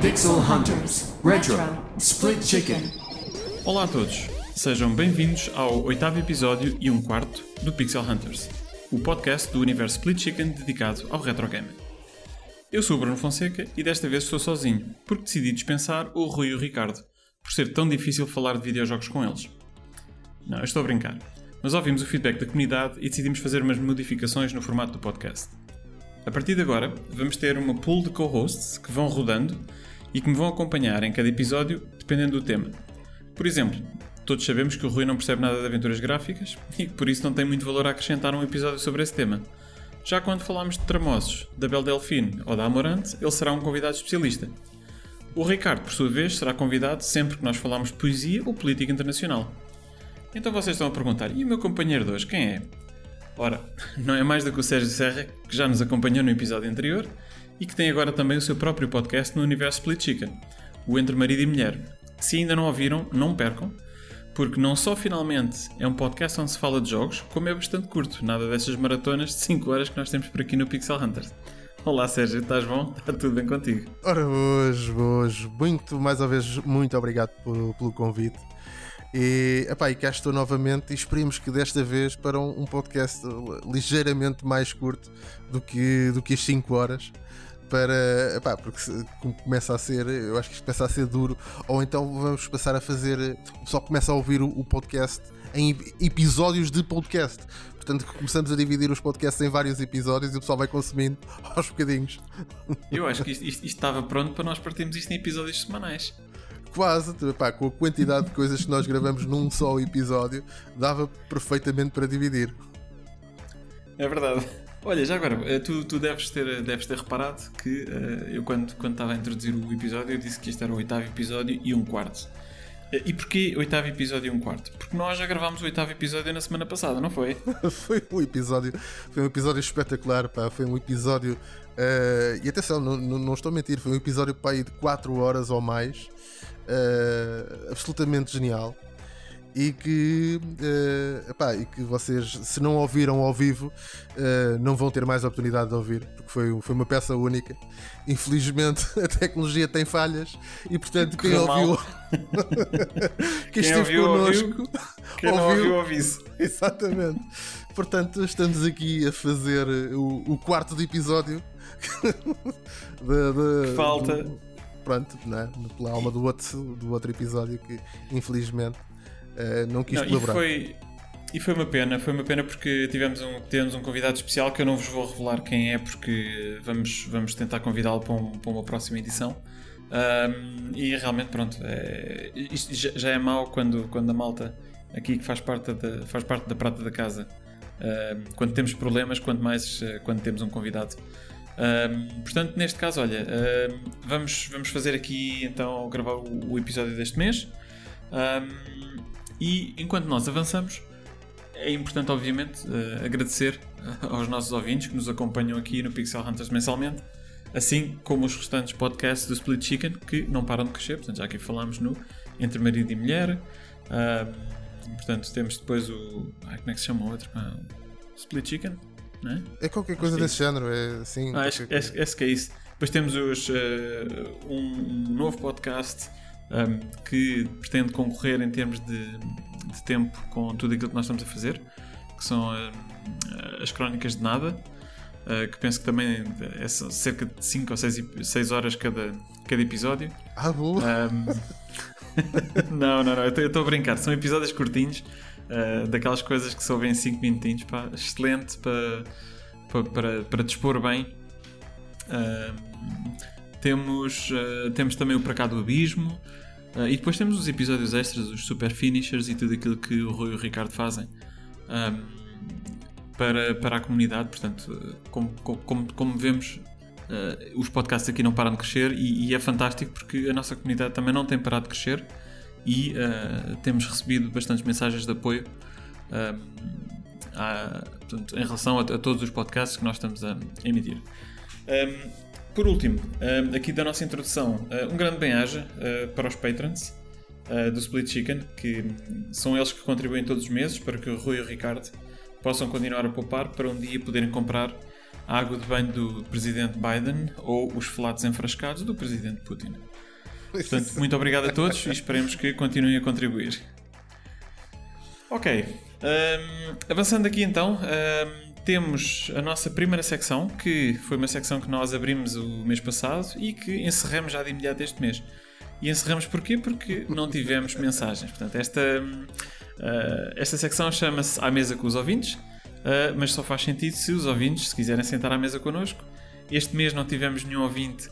Pixel Hunters Retro Split Chicken. Olá a todos, sejam bem-vindos ao oitavo episódio e um quarto do Pixel Hunters, o podcast do universo Split Chicken dedicado ao retro gaming. Eu sou o Bruno Fonseca e desta vez estou sozinho, porque decidi dispensar o Rui e o Ricardo, por ser tão difícil falar de videojogos com eles. Não, eu estou a brincar, mas ouvimos o feedback da comunidade e decidimos fazer umas modificações no formato do podcast. A partir de agora, vamos ter uma pool de co-hosts que vão rodando e que me vão acompanhar em cada episódio, dependendo do tema. Por exemplo, todos sabemos que o Rui não percebe nada de aventuras gráficas e que por isso não tem muito valor a acrescentar um episódio sobre esse tema. Já quando falamos de Tramosos, da Bel Delfine ou da Amorante, ele será um convidado especialista. O Ricardo, por sua vez, será convidado sempre que nós falarmos de poesia ou política internacional. Então vocês estão a perguntar, e o meu companheiro de hoje, quem é? Ora, não é mais do que o Sérgio Serra, que já nos acompanhou no episódio anterior e que tem agora também o seu próprio podcast no universo Split Chicken, o Entre Marido e Mulher. Se ainda não ouviram, não percam, porque não só finalmente é um podcast onde se fala de jogos, como é bastante curto, nada dessas maratonas de 5 horas que nós temos por aqui no Pixel Hunters. Olá Sérgio, estás bom? Está tudo bem contigo? Ora, hoje, hoje, muito, mais uma vez, muito obrigado pelo convite. E, epá, e cá estou novamente e esperemos que desta vez para um, um podcast ligeiramente mais curto do que, do que as 5 horas para. Porque se, começa a ser. Eu acho que isto começa a ser duro. Ou então vamos passar a fazer. O pessoal começa a ouvir o, o podcast em episódios de podcast. Portanto, começamos a dividir os podcasts em vários episódios e o pessoal vai consumindo aos bocadinhos. Eu acho que isto, isto, isto estava pronto para nós partirmos isto em episódios semanais. Quase, pá, com a quantidade de coisas que nós gravamos num só episódio, dava perfeitamente para dividir. É verdade. Olha, já agora, eh, tu, tu deves, ter, deves ter reparado que uh, eu, quando, quando estava a introduzir o episódio, eu disse que este era o oitavo episódio e um quarto. Uh, e porquê oitavo episódio e um quarto? Porque nós já gravámos o oitavo episódio na semana passada, não foi? foi um episódio, foi um episódio espetacular, pá. Foi um episódio. Uh, e atenção, não, não, estou a mentir, foi um episódio pá, de 4 horas ou mais. absolutamente genial e que, uh, epá, e que vocês, se não ouviram ao vivo, uh, não vão ter mais oportunidade de ouvir, porque foi, foi uma peça única. Infelizmente, a tecnologia tem falhas e, portanto, quem ouviu, quem, quem ouviu, connosco, quem ouviu, ouviu, ouviu Exatamente. Portanto, estamos aqui a fazer o, o quarto de episódio de, de, falta. pronto, né? pela alma do outro, do outro episódio que, infelizmente Uh, não quis não, colaborar. E foi, e foi uma pena, foi uma pena porque tivemos um, tivemos um convidado especial que eu não vos vou revelar quem é porque vamos, vamos tentar convidá-lo para, um, para, uma próxima edição. Um, e realmente, pronto, é, isto já é mau quando, quando a malta aqui que faz parte da, faz parte da prata da casa, um, quando temos problemas, quanto mais uh, quando temos um convidado. Um, portanto, neste caso, olha, vamos, vamos fazer aqui então gravar o, o episódio deste mês. Um, e enquanto nós avançamos, é importante, obviamente, uh, agradecer uh, aos nossos ouvintes que nos acompanham aqui no Pixel Hunters mensalmente, assim como os restantes podcasts do Split Chicken que não param de crescer. Portanto, já aqui falámos no Entre Marido e Mulher. Uh, portanto, temos depois o. Ai, como é que se chama o outro? Ah, Split Chicken? É? é? qualquer coisa é desse género, é assim. Ah, acho, acho, acho, que é isso. Depois temos os, um novo podcast um, que pretende concorrer em termos de, de, tempo com tudo aquilo que nós estamos a fazer, que são uh, as Crónicas de Nada, uh, que penso que também é cerca de 5 ou 6 horas cada, cada episódio. Ah, boa! Um, não, não, não, eu estou a brincar, são episódios curtinhos, uh, daquelas coisas que ouvem em 5 minutinhos, pá, excelente para, para, para, para dispor bem. temos, temos também o Para Cá do Abismo, Uh, e depois temos os episódios extras, os super finishers e tudo aquilo que o Rui e o Ricardo fazem para, para a comunidade. Portanto, como, como, como vemos, uh, os podcasts aqui não param de crescer e, e, é fantástico porque a nossa comunidade também não tem parado de crescer e uh, temos recebido bastantes mensagens de apoio portanto, em relação a, a, todos os podcasts que nós estamos a emitir. Um, por último, uh, aqui da nossa introdução, uh, um grande bem-aja para os patrons do Split Chicken, que são eles que contribuem todos os meses para que o Rui e o Ricardo possam continuar a poupar para um dia poderem comprar a água de banho do presidente Biden ou os flatos enfrascados do presidente Putin. Portanto, muito obrigado a todos e esperemos que continuem a contribuir. Ok, um, avançando aqui então, um, temos a nossa primeira secção, que foi uma secção que nós abrimos o mês passado e que encerramos já de imediato este mês. E encerramos porquê? Porque não tivemos mensagens. Portanto, esta, uh, esta secção chama-se À Mesa com os Ouvintes, uh, mas só faz sentido se os ouvintes se quiserem sentar à mesa connosco. Este mês não tivemos nenhum ouvinte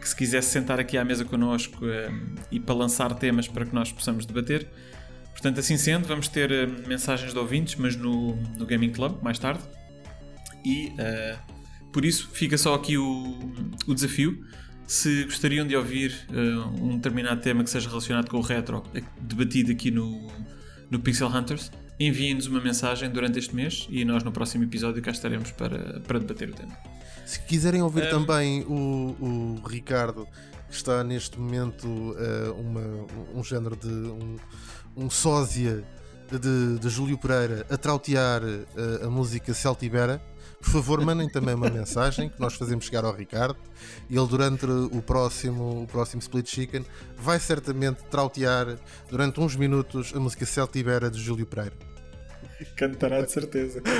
que se quisesse sentar aqui à mesa connosco uh, e para lançar temas para que nós possamos debater. Portanto, assim sendo, vamos ter mensagens de ouvintes, mas no, no Gaming Club, mais tarde. E por isso fica só aqui o, o desafio se gostariam de ouvir uh, um determinado tema que seja relacionado com o retro, debatido aqui no, no Pixel Hunters, enviem-nos uma mensagem durante este mês e nós no próximo episódio cá estaremos para, para debater o tema. Se quiserem ouvir um, também o, o Ricardo, que está neste momento uh, uma, um género de um, um sósia de, de Júlio Pereira a trautear uh, a música Celtibera por favor, mandem também uma mensagem que nós fazemos chegar ao Ricardo. E ele, durante o próximo, o próximo Split Chicken, vai certamente trautear durante uns minutos a música Celtibera de Júlio Pereira. Cantará de certeza.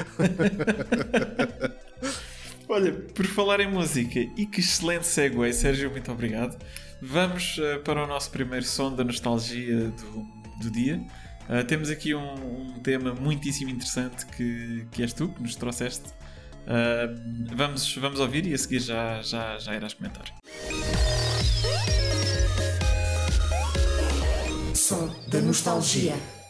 Olha, por falar em música, e que excelente segue, Sérgio, muito obrigado. Vamos uh, para o nosso primeiro som da nostalgia do, do dia. Uh, temos aqui um, um, tema muitíssimo interessante que, que és tu, que nos trouxeste Uh, vamos, vamos ouvir e a seguir já, já, já irás comentar. Som da nostalgia.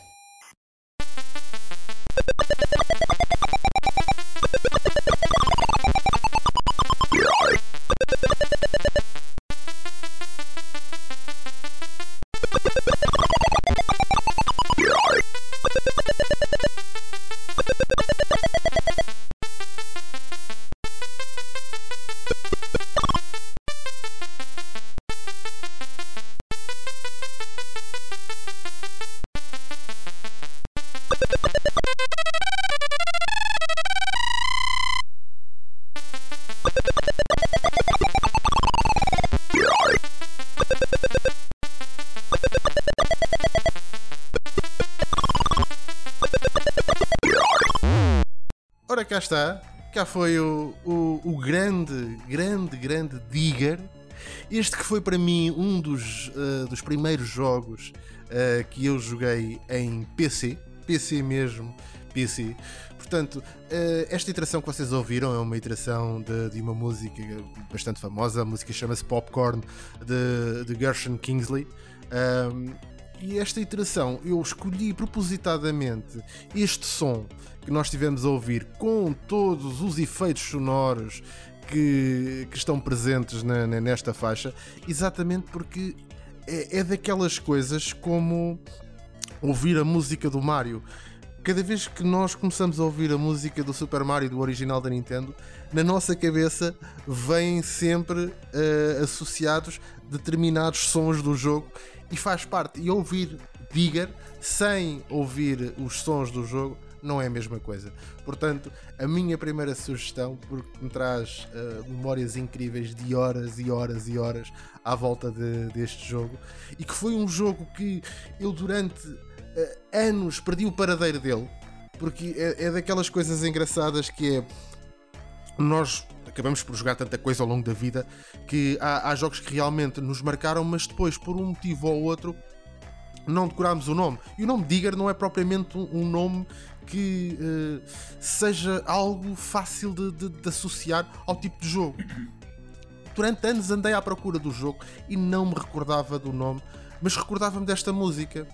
Está. Cá foi o, o, o, grande, grande, grande Digger. Este que foi para mim um dos, uh, dos primeiros jogos uh, que eu joguei em PC. PC mesmo, PC. Portanto, uh, esta iteração que vocês ouviram é uma iteração de, de uma música bastante famosa. A música chama-se Popcorn de, de Gershon Kingsley. Um, e esta iteração eu escolhi propositadamente este som que nós tivemos a ouvir com todos os efeitos sonoros que, que estão presentes na, na, nesta faixa, exatamente porque é, é daquelas coisas como ouvir a música do Mario cada vez que nós começamos a ouvir a música do Super Mario do original da Nintendo, na nossa cabeça vêm sempre uh, associados determinados sons do jogo e faz parte. E ouvir Digger sem ouvir os sons do jogo não é a mesma coisa. Portanto, a minha primeira sugestão, porque me traz uh, memórias incríveis de horas e horas e horas à volta de, deste jogo, e que foi um jogo que eu durante uh, anos perdi o paradeiro dele, porque é, é daquelas coisas engraçadas que é nós acabamos por jogar tanta coisa ao longo da vida que há, há, jogos que realmente nos marcaram, mas depois, por um motivo ou outro, não decorámos o nome. E o nome Digger não é propriamente um, nome que uh, seja algo fácil de, de, de associar ao tipo de jogo. Durante anos andei à procura do jogo e não me recordava do nome, mas recordava-me desta música.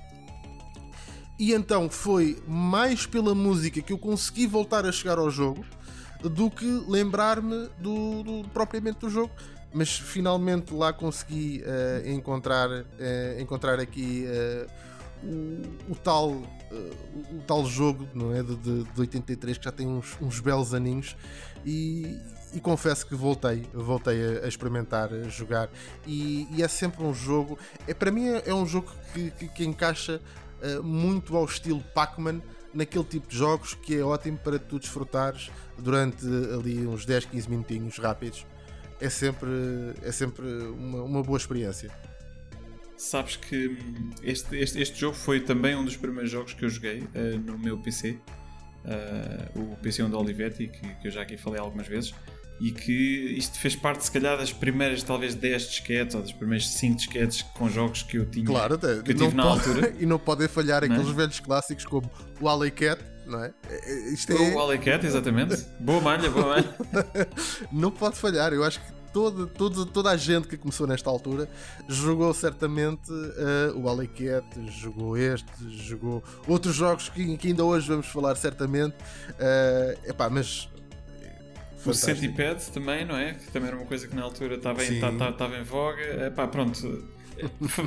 E então foi mais pela música que eu consegui voltar a chegar ao jogo do que lembrar-me do, do, propriamente do jogo. Mas finalmente lá consegui uh, encontrar, uh, encontrar aqui uh, o, o tal, o, tal jogo não é? de, de, de 83 que já tem uns, uns belos aninhos e, e confesso que voltei, voltei a, a experimentar, a jogar e, e, é sempre um jogo, é, para mim é, é um jogo que, que, que encaixa uh, muito ao estilo Pac-Man naquele tipo de jogos que é ótimo para tu desfrutares durante ali uns 10, 15 minutinhos rápidos. É sempre, é sempre uma, uma boa experiência. Sabes que hum, este, este, este jogo foi também um dos primeiros jogos que eu joguei uh, no meu PC, uh, eh, o PC onde Olivetti, que, que eu já aqui falei algumas vezes, e que isto fez parte, se calhar, das primeiras, talvez 10 disquetes ou das primeiras 5 disquetes com jogos que eu tinha claro, que eu tive na pode, altura. E não podem falhar não é? aqueles velhos clássicos como o Alley Cat, não é? é, é isto é... O Alley Cat, exatamente. boa malha, boa malha. não pode falhar, eu acho que toda, toda, toda a gente que começou nesta altura jogou certamente uh, o Cat, jogou este, jogou outros jogos que, que ainda hoje vamos falar certamente. Uh, epá, mas o Centipede também, não é? Que também era uma coisa que na altura estava em, estava em voga. Epá, pronto,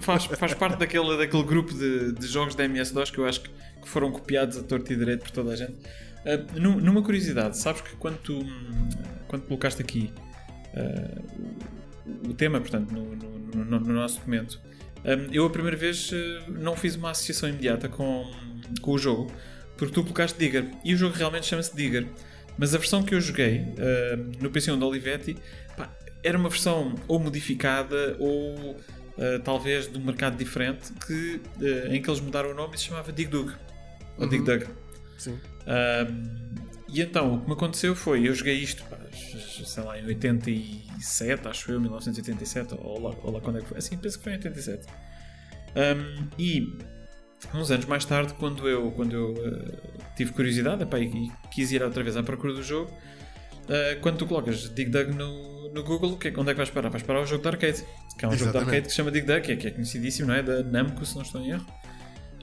faz, faz parte daquele, daquele grupo de, de jogos da MS-DOS que eu acho que, que, foram copiados a torto e direito por toda a gente. Uh, numa curiosidade, sabes que quando tu, quando colocaste aqui uh, o, tema, portanto, no, no, no, no nosso documento, um, eu a primeira vez não fiz uma associação imediata com, com o jogo, porque tu colocaste Digger e o jogo realmente chama-se Digger. Mas a versão que eu joguei uh, no PC de Olivetti pá, era uma versão ou modificada ou uh, talvez de um mercado diferente que, uh, em que eles mudaram o nome e se chamava Dig Dug. Ou uhum. Dig Dug. Sim. e então o que me aconteceu foi, eu joguei isto, pá, sei lá, em 87, acho eu, 1987, ou lá, ou lá quando é que foi. Assim, penso que foi em 87. Um, e uns anos mais tarde, quando eu, quando eu uh, tive curiosidade epá, e, quis ir outra vez à procura do jogo, uh, quando tu colocas Dig Dug no, no Google, que, é, onde é que vais parar? Vais parar o jogo de arcade, que é um Exatamente. jogo de arcade que se chama Dig Dug, que é, que é conhecidíssimo, não é? Da Namco, se não estou em erro.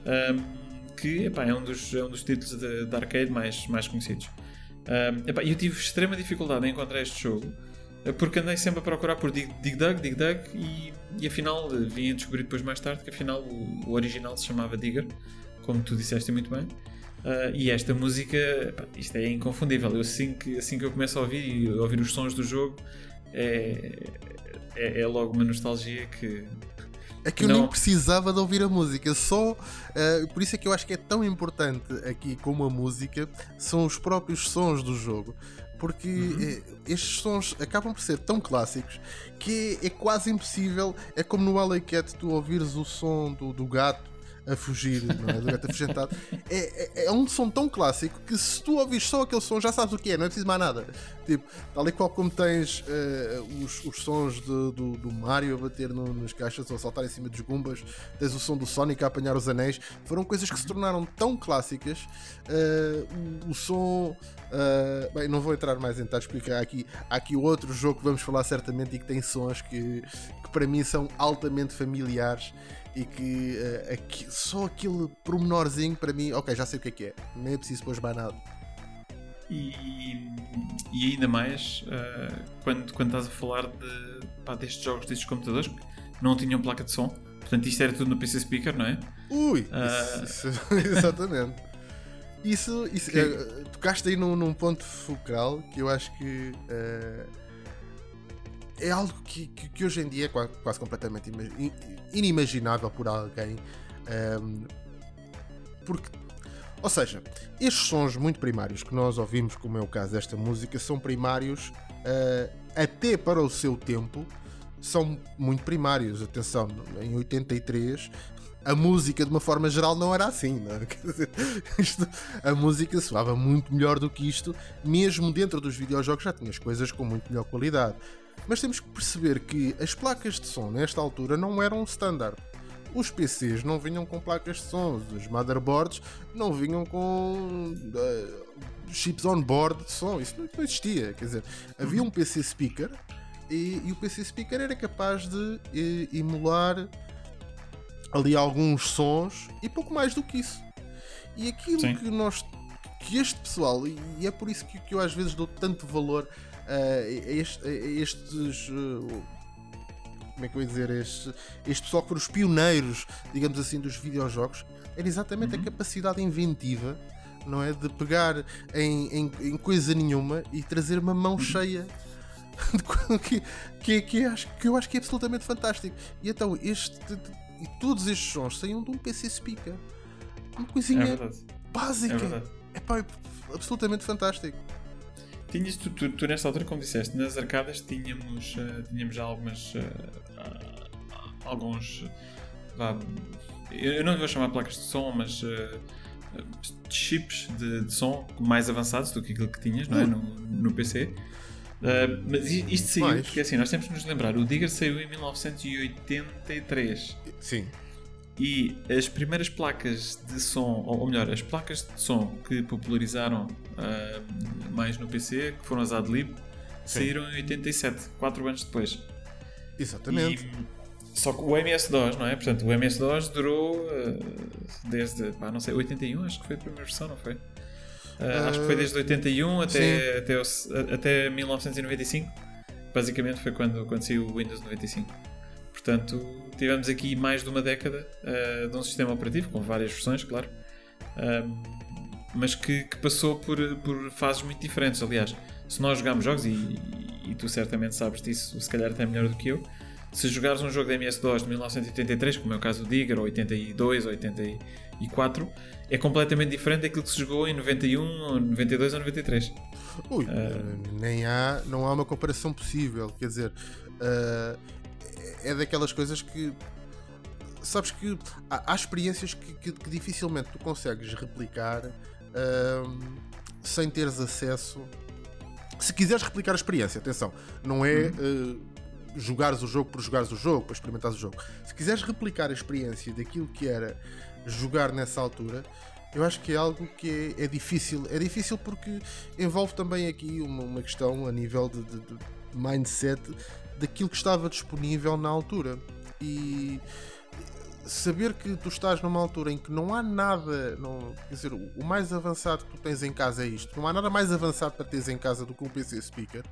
Um, que epá, é, um dos, é um dos títulos de, de arcade mais, mais conhecidos. Um, epá, eu tive extrema dificuldade em encontrar este jogo porque andei sempre a procurar por Dig, Dig Dug, Dig Dug e, e afinal vim a descobrir depois mais tarde que afinal o, o original se chamava Digger, como tu disseste muito bem. Uh, e esta música, pá, isto é inconfundível. Eu, assim, que, assim que eu começo a ouvir e a ouvir os sons do jogo, é, é, é logo uma nostalgia que. É que eu não... nem precisava de ouvir a música, só. Uh, por isso é que eu acho que é tão importante aqui como a música, são os próprios sons do jogo porque uhum. estes sons acabam por ser tão clássicos que é, é, quase impossível. É como no Alley Cat tu ouvires o som do, do gato a fugir, não é? Do gato afugentado. É, é, é, um som tão clássico que se tu ouvires só aquele som já sabes o que é, não é preciso mais nada. Tipo, tal e qual como tens uh, os, os sons de, do, do Mario a bater no, nas caixas ou a saltar em cima dos gumbas, tens o som do Sonic a apanhar os anéis, foram coisas que se tornaram tão clássicas. Uh, o, o, som. Uh, bem, não vou entrar mais em porque há aqui, há aqui outro jogo que vamos falar certamente e que tem sons que, que para mim são altamente familiares e que uh, aqui, só aquele promenorzinho para mim, ok, já sei o que é que é, nem é preciso pôr mais nada. E, e ainda mais uh, quando, quando estás a falar de, pá, destes jogos, destes computadores que não tinham placa de som, portanto isto era tudo no PC Speaker, não é? Ui, uh... isso, isso, exatamente. Isso, isso que... uh, tocaste aí num, num, ponto focal que eu acho que é algo que, que, que, hoje em dia é quase, quase completamente inimaginável por alguém. Um, porque, ou seja, estes sons muito primários que nós ouvimos, como é o caso desta música, são primários uh, até para o seu tempo, são muito primários. Atenção, em 83 a música de uma forma geral não era assim, não é? dizer, isto, a música soava muito melhor do que isto, mesmo dentro dos videojogos já tinhas coisas com muito melhor qualidade. Mas temos que perceber que as placas de som nesta altura não eram standard. Os PCs não vinham com placas de som, os motherboards não vinham com uh, chips on board de som, isso não, existia. Quer dizer, havia um PC speaker e, e o PC speaker era capaz de e, emular ali alguns sons e pouco mais do que isso. E aquilo Sim. que nós que este pessoal, e é por isso que, que eu às vezes dou tanto valor a, este, a estes uh, como é que eu ia dizer, este, este pessoal que foram os pioneiros, digamos assim, dos videojogos, era exatamente Uhum. a capacidade inventiva, não é? De pegar em, em, em coisa nenhuma e trazer uma mão cheia. de co- que, que, que, acho, que eu acho que é absolutamente fantástico. E então, este, e todos estes sons saíam de um PC Speaker. Uma É coisinha verdade. básica. É verdade. É pá, absolutamente fantástico. Tinhas, tu, tu, tu nesta altura, como disseste, nas arcadas tínhamos, eh, tínhamos algumas. ah, alguns. eu eu não lhe vou chamar placas de som, mas. eh, chips de, de som mais avançados do que aquilo que tinhas, não é? No, no PC. Mas isto saiu, Mais. porque assim, nós temos que nos lembrar, o Digger saiu em 1983 Sim. e as primeiras placas de som, ou ou melhor, as placas de som que popularizaram ah, mais no PC, que foram as Adlib, saíram em 87, 4 anos depois. Exatamente. E- só que o MS-DOS, não é? Portanto, o MS-DOS durou ah, desde, pá, não sei, 81, acho que foi a primeira versão, não foi? Ah, acho que foi desde 81 até, até, o- até 1995. Basicamente foi quando, quando saiu o Windows 95. Portanto, tivemos aqui mais de uma década ah, de um sistema operativo, com várias versões, claro, mas que, que passou por, por fases muito diferentes. Aliás, se nós jogarmos jogos, e, e tu certamente sabes disso, se calhar até melhor do que eu, se jogares um jogo de MS-DOS de 1983, como é o caso do Digger, ou 82, ou 84, é completamente diferente daquilo que se jogou em 91, ou 92 ou 93. Ui, nem há, não há uma comparação possível. Quer dizer, ah, é daquelas coisas que sabes que há, há experiências que, que- que dificilmente tu consegues replicar sem teres acesso. Se quiseres replicar a experiência, atenção, não é ah, jogares o jogo por jogares o jogo, para experimentares o jogo. Se quiseres replicar a experiência daquilo que era jogar nessa altura, eu acho que é algo que é, é difícil. É difícil porque envolve também aqui uma, uma questão a nível de, de- de mindset daquilo que estava disponível na altura. E saber que tu estás numa altura em que não há nada, não, quer dizer, o mais avançado que tu tens em casa é isto, não há nada mais avançado para teres em casa do que um PC speaker,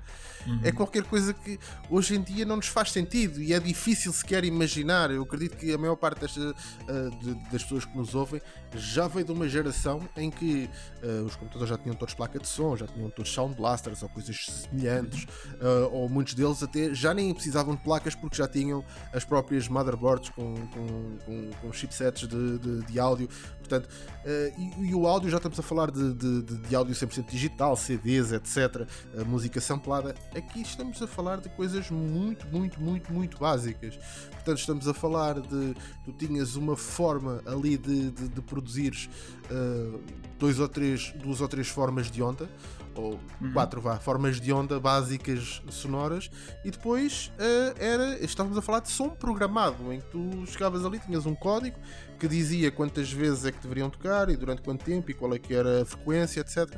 é qualquer coisa que hoje em dia não nos faz sentido e é difícil sequer imaginar. Eu acredito que a maior parte desta, ah, de- das pessoas que nos ouvem já veio de uma geração em que ah, os computadores já tinham todos placa de som, já tinham todos sound blasters ou coisas semelhantes, ah, ou muitos deles até já nem precisavam de placas porque já tinham as próprias motherboards com, com, com, com chipsets de, de, de áudio. Portanto, ah, e, e o áudio já estamos a falar de, de, de- áudio 100% digital, CDs, etc. música samplada. Aqui estamos a falar de coisas muito, muito, muito, muito básicas. Portanto, estamos a falar de. Tu tinhas uma forma ali de, de, de produzires ah, dois ou três, duas ou três formas de onda, ou quatro vá, formas de onda básicas sonoras, e depois ah, era. Estávamos a falar de som programado, em que tu chegavas ali, tinhas um código que dizia quantas vezes é que deveriam tocar e durante quanto tempo e qual é que era a frequência, etc.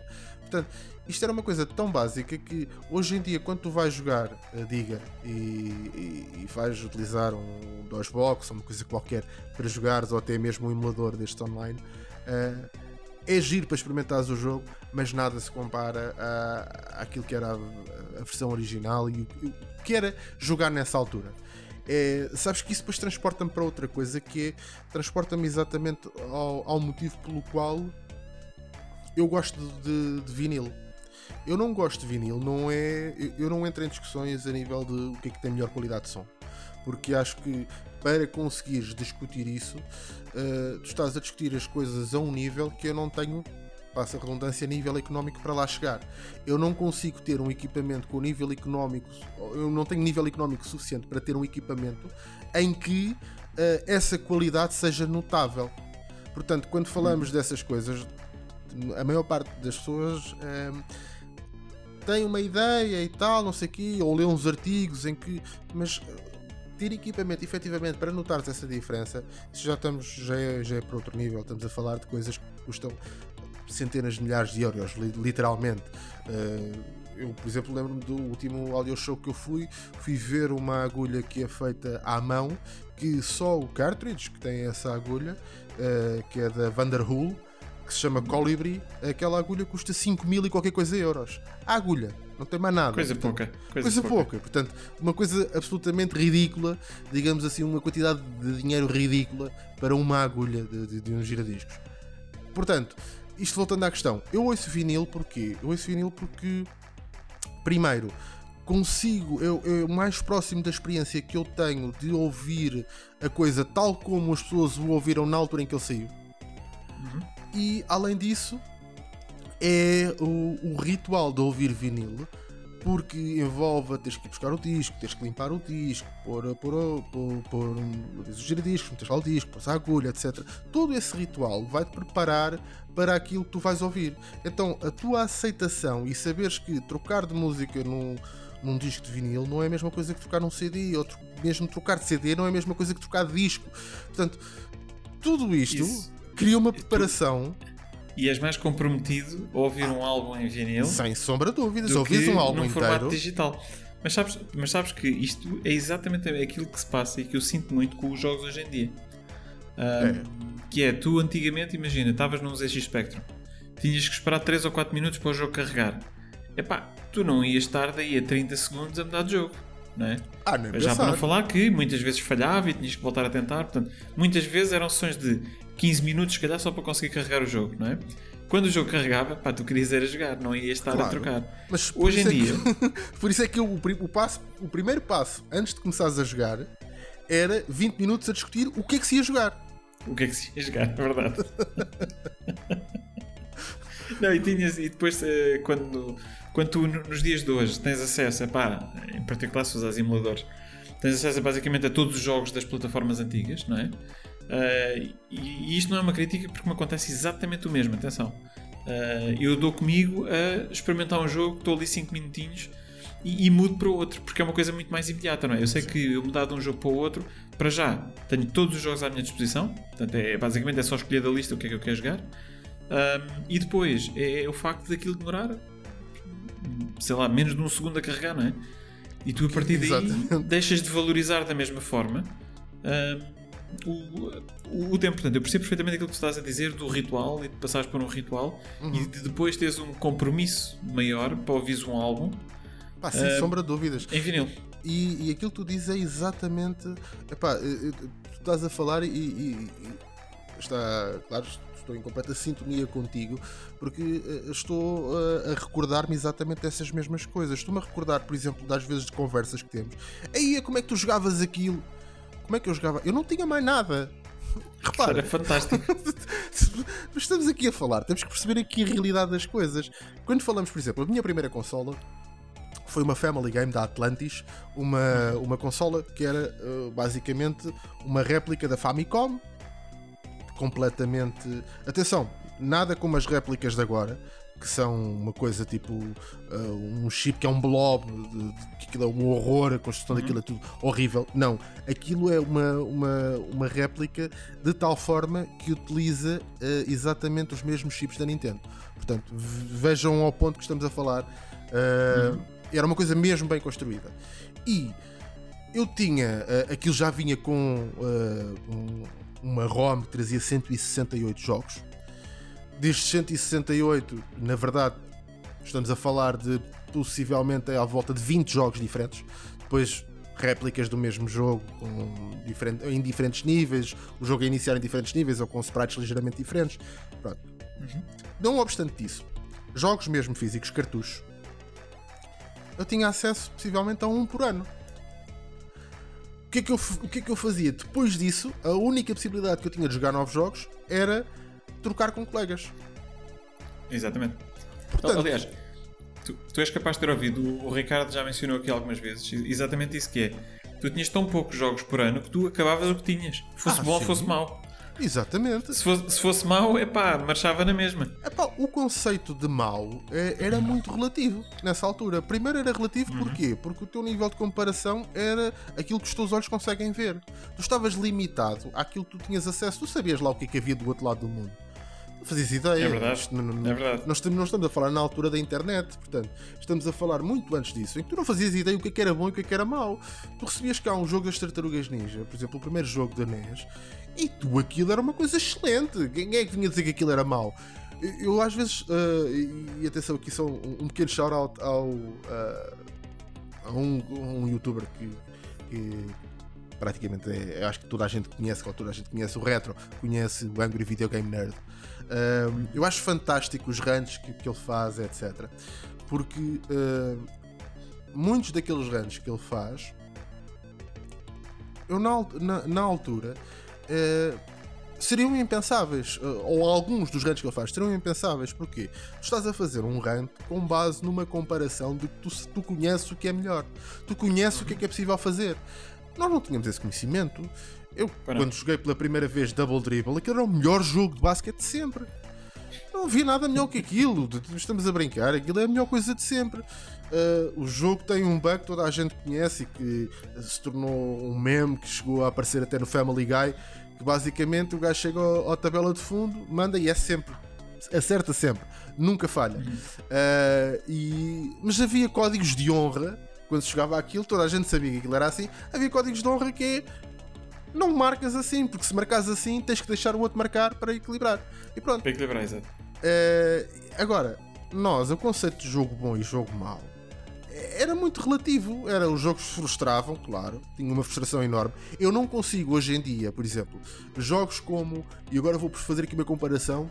Portanto, isto era uma coisa tão básica que hoje em dia, quando tu vais jogar a Diga e, e, e vais utilizar um DOSBox ou uma coisa qualquer para jogares ou até mesmo um emulador deste online, eh, é giro para experimentares o jogo, mas nada se compara à, àquilo que era a, a versão original e o que era jogar nessa altura. É, sabes que isso depois transporta-me para outra coisa que é transporta-me exatamente ao, ao motivo pelo qual eu gosto de, de vinil. Eu não gosto de vinil, não é. Eu, não entro em discussões a nível de o que é que tem melhor qualidade de som. Porque acho que para conseguires discutir isso, eh, tu estás a discutir as coisas a um nível que eu não tenho, passa a redundância, nível económico para lá chegar. Eu não consigo ter um equipamento com nível económico, eu não tenho nível económico suficiente para ter um equipamento em que eh, essa qualidade seja notável. Portanto, quando falamos dessas coisas, a maior parte das pessoas ehm, tem uma ideia e tal, não sei o quê, ou lê uns artigos em que. Mas eh, ter equipamento efetivamente para notares essa diferença, já estamos, já é, já é para outro nível, estamos a falar de coisas que custam centenas de milhares de euros, li- literalmente. Eh, eu, por exemplo, lembro-me do último audio show que eu fui, fui ver uma agulha que é feita à mão, que só o cartridge que tem essa agulha, eh, que é da Vanderhool, que se chama Colibri, aquela agulha custa 5 mil e qualquer coisa euros. A agulha, não tem mais nada. Coisa Portanto, pouca. Coisa, Coisa pouca. pouca, portanto, uma coisa absolutamente ridícula, digamos assim, uma quantidade de dinheiro ridícula para uma agulha de, de, de um giradiscos. Portanto, isto voltando à questão, eu ouço vinil porque eu ouço vinil porque primeiro consigo, eu, eu mais próximo da experiência que eu tenho de ouvir a coisa tal como as pessoas o ouviram na altura em que ele saiu. E além disso, é o, o ritual de ouvir vinil, porque envolve teres que ir buscar o disco, teres que limpar o disco, pôr, pôr, pôr, pôr os giradiscos, meter o disco, pôr a agulha, etc. Todo esse ritual vai-te preparar para aquilo que tu vais ouvir. Então, a tua aceitação e saberes que trocar de música num, num disco de vinil não é a mesma coisa que trocar num CD, ou mesmo trocar de CD não é a mesma coisa que trocar de disco. Portanto, tudo isto Isso. Cria uma preparação E és mais comprometido a ouvir um álbum em vinil sem sombra de dúvidas. Ouvis um álbum num formato inteiro. digital. Mas sabes, mas sabes que isto é exatamente aquilo que se passa e que eu sinto muito com os jogos hoje em dia. Ahm, Que é, tu antigamente, imagina, estavas num ZX Spectrum, tinhas que esperar 3 ou 4 minutos para o jogo carregar. Epá, tu não ias estar daí a 30 segundos a mudar de jogo, não é? Ah, nem Já para não falar que muitas vezes falhava e tinhas que voltar a tentar, portanto, muitas vezes eram sessões de 15 minutos, se calhar, só para conseguir carregar o jogo, não é? Quando o jogo carregava, pá, tu querias era jogar, não ias estar a Claro. trocar. Mas Hoje em é dia, que- por isso é que o, pri- o passo, o primeiro passo antes de começares a jogar era 20 minutos a discutir o que é que se ia jogar. o que é que se ia jogar, é verdade. não, e tinhas, e depois, eh, quando, quando tu no- nos dias de hoje tens acesso, epá, em particular se usas emuladores, tens acesso basicamente a todos os jogos das plataformas antigas, não é? Eh, e, e isto não é uma crítica porque me acontece exatamente o mesmo, atenção. Eh, eu dou comigo a experimentar um jogo, estou ali 5 minutinhos e, e mudo para o outro, porque é uma coisa muito mais imediata, não é? Eu sei que eu mudar de um jogo para o outro, para já tenho todos os jogos à minha disposição, portanto, é, basicamente é só escolher da lista o que é que eu quero jogar. Um, e depois é, o facto daquilo demorar, sei lá, menos de um segundo a carregar, não é? E tu a partir daí Exatamente. deixas de valorizar da mesma forma um, o, o, o tempo. Portanto, eu percebo perfeitamente aquilo que tu estás a dizer do ritual e de passares por um ritual e de depois teres um compromisso maior para ouvires um álbum Pá, sem sombra de dúvidas. em vinil. E, e aquilo que tu dizes é exatamente. Epá, eh, eh, tu estás a falar e, e- e está. Claro, estou em completa sintonia contigo, porque eh, estou eh, a recordar-me exatamente dessas mesmas coisas. Estou-me a recordar, por exemplo, das vezes de conversas que temos. Aí, como é que tu jogavas aquilo? Como é que eu jogava? Eu não tinha mais nada. Repara, Era fantástico. mas estamos aqui a falar, temos que perceber aqui a realidade das coisas. Quando falamos, por exemplo, a minha primeira consola foi uma Family Game da Atlantis, uma, uma consola que era uh, basicamente uma réplica da Famicom, completamente. Atenção, nada como as réplicas de agora, que são uma coisa tipo uh, um chip que é um blob, que aquilo é um horror, a construção daquilo é tudo horrível. Não, aquilo é uma, uma, uma réplica de tal forma que utiliza uh, exatamente os mesmos chips da Nintendo. Portanto, ve- vejam ao ponto que estamos a falar. Uh, Era uma coisa mesmo bem construída. E eu tinha. aquilo já vinha com um- uma ROM que trazia 168 jogos. Destes 168, na verdade, estamos a falar de possivelmente à volta de 20 jogos diferentes. Depois réplicas do mesmo jogo com diferente- em diferentes níveis, o jogo a iniciar em diferentes níveis ou com sprites ligeiramente diferentes. Pronto. Não obstante disso, jogos mesmo físicos, cartuchos, eu tinha acesso possivelmente a um por ano. O que, é que eu, o que é que eu fazia? Depois disso, a única possibilidade que eu tinha de jogar novos jogos era trocar com colegas. Exatamente. Portanto- Aliás, tu, tu és capaz de ter ouvido, o Ricardo já mencionou aqui algumas vezes, exatamente isso que é. Tu tinhas tão poucos jogos por ano que tu acabavas o que tinhas. Fosse Ah, bom ou sim. fosse mau. Exatamente. Se fosse, se fosse mau, epá, marchava na mesma. Epá, o conceito de mau eh, era muito relativo nessa altura. Primeiro era relativo porquê? Porque o teu nível de comparação era aquilo que os teus olhos conseguem ver. Tu estavas limitado àquilo que tu tinhas acesso, tu sabias lá o que é que havia do outro lado do mundo. Não fazias ideia. É verdade. Isto não- não- É verdade. Nós estamos- não estamos a falar na altura da internet, portanto, estamos a falar muito antes disso, em que tu não fazias ideia o que é que era bom e o que é que era mau. Tu recebias cá um jogo das Tartarugas Ninja, por exemplo, o primeiro jogo da NES, e tu aquilo era uma coisa excelente. Quem é que vinha dizer que aquilo era mau? Eu, às vezes, ah, e, atenção aqui só um, um pequeno shout-out ao, ah, a um, um youtuber que, que praticamente é, acho que toda a gente conhece, ou toda a gente conhece o Retro, conhece o Angry Video Game Nerd. Um, eu acho fantástico os runs que, que ele faz, etc. Porque uh, muitos daqueles runs que ele faz, eu na, na, na altura uh, seriam impensáveis. uh, ou alguns dos runs que ele faz seriam impensáveis. Porquê? Tu estás a fazer um run com base numa comparação de que tu, tu conheces o que é melhor, tu conheces o que é que é possível fazer. Nós não tínhamos esse conhecimento. Eu, quando joguei pela primeira vez Double Dribble, aquele era o melhor jogo de basquete de sempre. Não havia nada melhor que aquilo. Estamos a brincar, aquilo é a melhor coisa de sempre. Uh, o jogo tem um bug que toda a gente conhece e que se tornou um meme que chegou a aparecer até no Family Guy. Que basicamente o gajo chega ao, à tabela de fundo, manda e é sempre. Acerta sempre, nunca falha. Uh, e, mas havia códigos de honra quando se jogava aquilo, toda a gente sabia que aquilo era assim. Havia códigos de honra que é não marcas assim, porque se marcas assim tens que deixar o outro marcar para equilibrar. E pronto. Para equilibrar, exato. Eh, agora, nós, o conceito de jogo bom e jogo mau era muito relativo. Era, os jogos frustravam, claro, tinha uma frustração enorme. Eu não consigo hoje em dia, por exemplo, jogos como. E agora vou fazer aqui uma comparação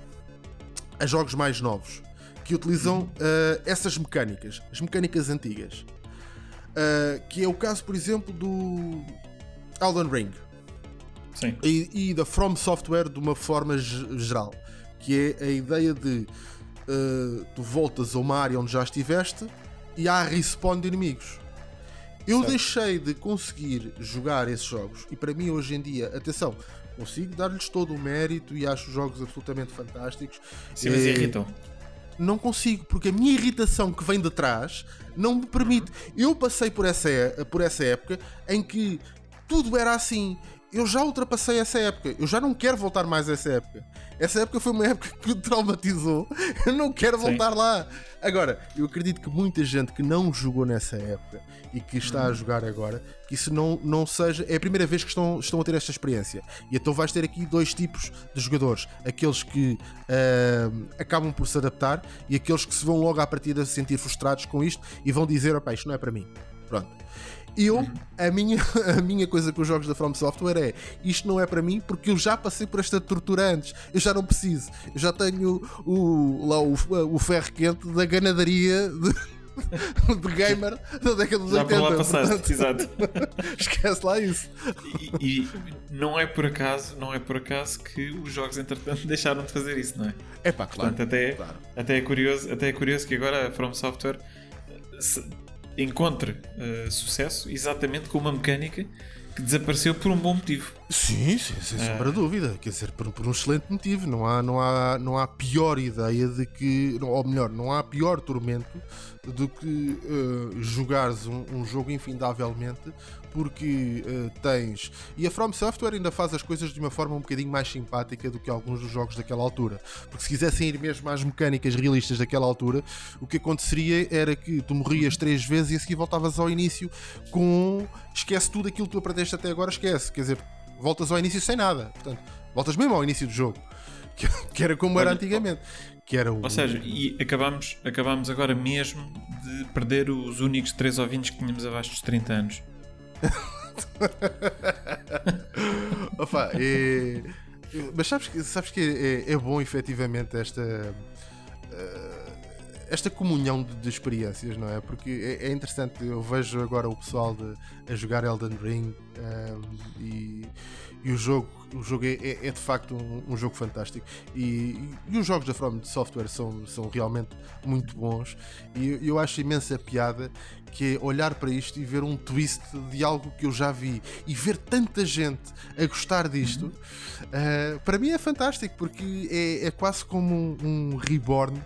a jogos mais novos que utilizam eh, essas mecânicas, as mecânicas antigas. Eh, que é o caso, por exemplo, do Elden Ring Sim. e, e da From Software de uma forma ge- geral, que é a ideia de uh, tu voltas a uma área onde já estiveste e há respawn de inimigos. Eu Certo. deixei de conseguir jogar esses jogos e para mim hoje em dia, atenção, consigo dar-lhes todo o mérito e acho os jogos absolutamente fantásticos. Sim, mas Eh, irritam. não consigo, porque a minha irritação que vem de trás não me permite. Eu passei por essa, por essa época em que tudo era assim. Eu já ultrapassei essa época. Eu já não quero voltar mais a essa época. Essa época foi uma época que me traumatizou. Eu não quero Sim. voltar lá. Agora, eu acredito que muita gente que não jogou nessa época e que está a jogar agora, que isso não, não seja. É a primeira vez que estão, estão a ter esta experiência. E então vais ter aqui dois tipos de jogadores: aqueles que ahm, acabam por se adaptar e aqueles que se vão logo à partida se sentir frustrados com isto e vão dizer: opá, isto não é para mim. Pronto. Eu, a minha, a minha coisa com os jogos da From Software é isto não é para mim porque eu já passei por esta tortura antes. Eu já não preciso. Eu já tenho o, lá o, o ferro quente da ganadaria de, de gamer da década dos Já por 80. lá passaste, Portanto, exato. esquece lá isso. E, e não é por acaso, não é por acaso que os jogos entretanto deixaram de fazer isso, não é? É pá, claro. Portanto, até, claro. até, é curioso, até é curioso que agora a From Software encontre eh, sucesso exatamente com uma mecânica que desapareceu por um bom motivo. Sim, sim, sem É. sombra de dúvida. Quer dizer, por, por um excelente motivo. Não há, não, há, não há pior ideia de que. Ou melhor, não há pior tormento do que eh, jogares um, um jogo infindavelmente porque eh, tens. E a From Software ainda faz as coisas de uma forma um bocadinho mais simpática do que alguns dos jogos daquela altura. Porque se quisessem ir mesmo às mecânicas realistas daquela altura, o que aconteceria era que tu morrias três vezes e a seguir voltavas ao início com. Esquece tudo aquilo que tu aprendeste até agora, esquece. Quer dizer, voltas ao início sem nada. Portanto, voltas mesmo ao início do jogo. Que, era como era antigamente. Que era o. Ou seja, e acabamos, acabamos agora mesmo de perder os únicos 3 ouvintes que tínhamos abaixo dos 30 anos. Opa, mas sabes que, sabes que é, é bom efetivamente esta eh, esta comunhão de, de experiências, não é? Porque é, é interessante, eu vejo agora o pessoal de- a jogar Elden Ring ehm, e, e o jogo, o jogo é, é- é de facto um, um jogo fantástico e, e os jogos da From Software são, são realmente muito bons e eu, acho imensa piada que é olhar para isto e ver um twist de algo que eu já vi e ver tanta gente a gostar disto, uh, para mim é fantástico porque é, é quase como um, um reborn.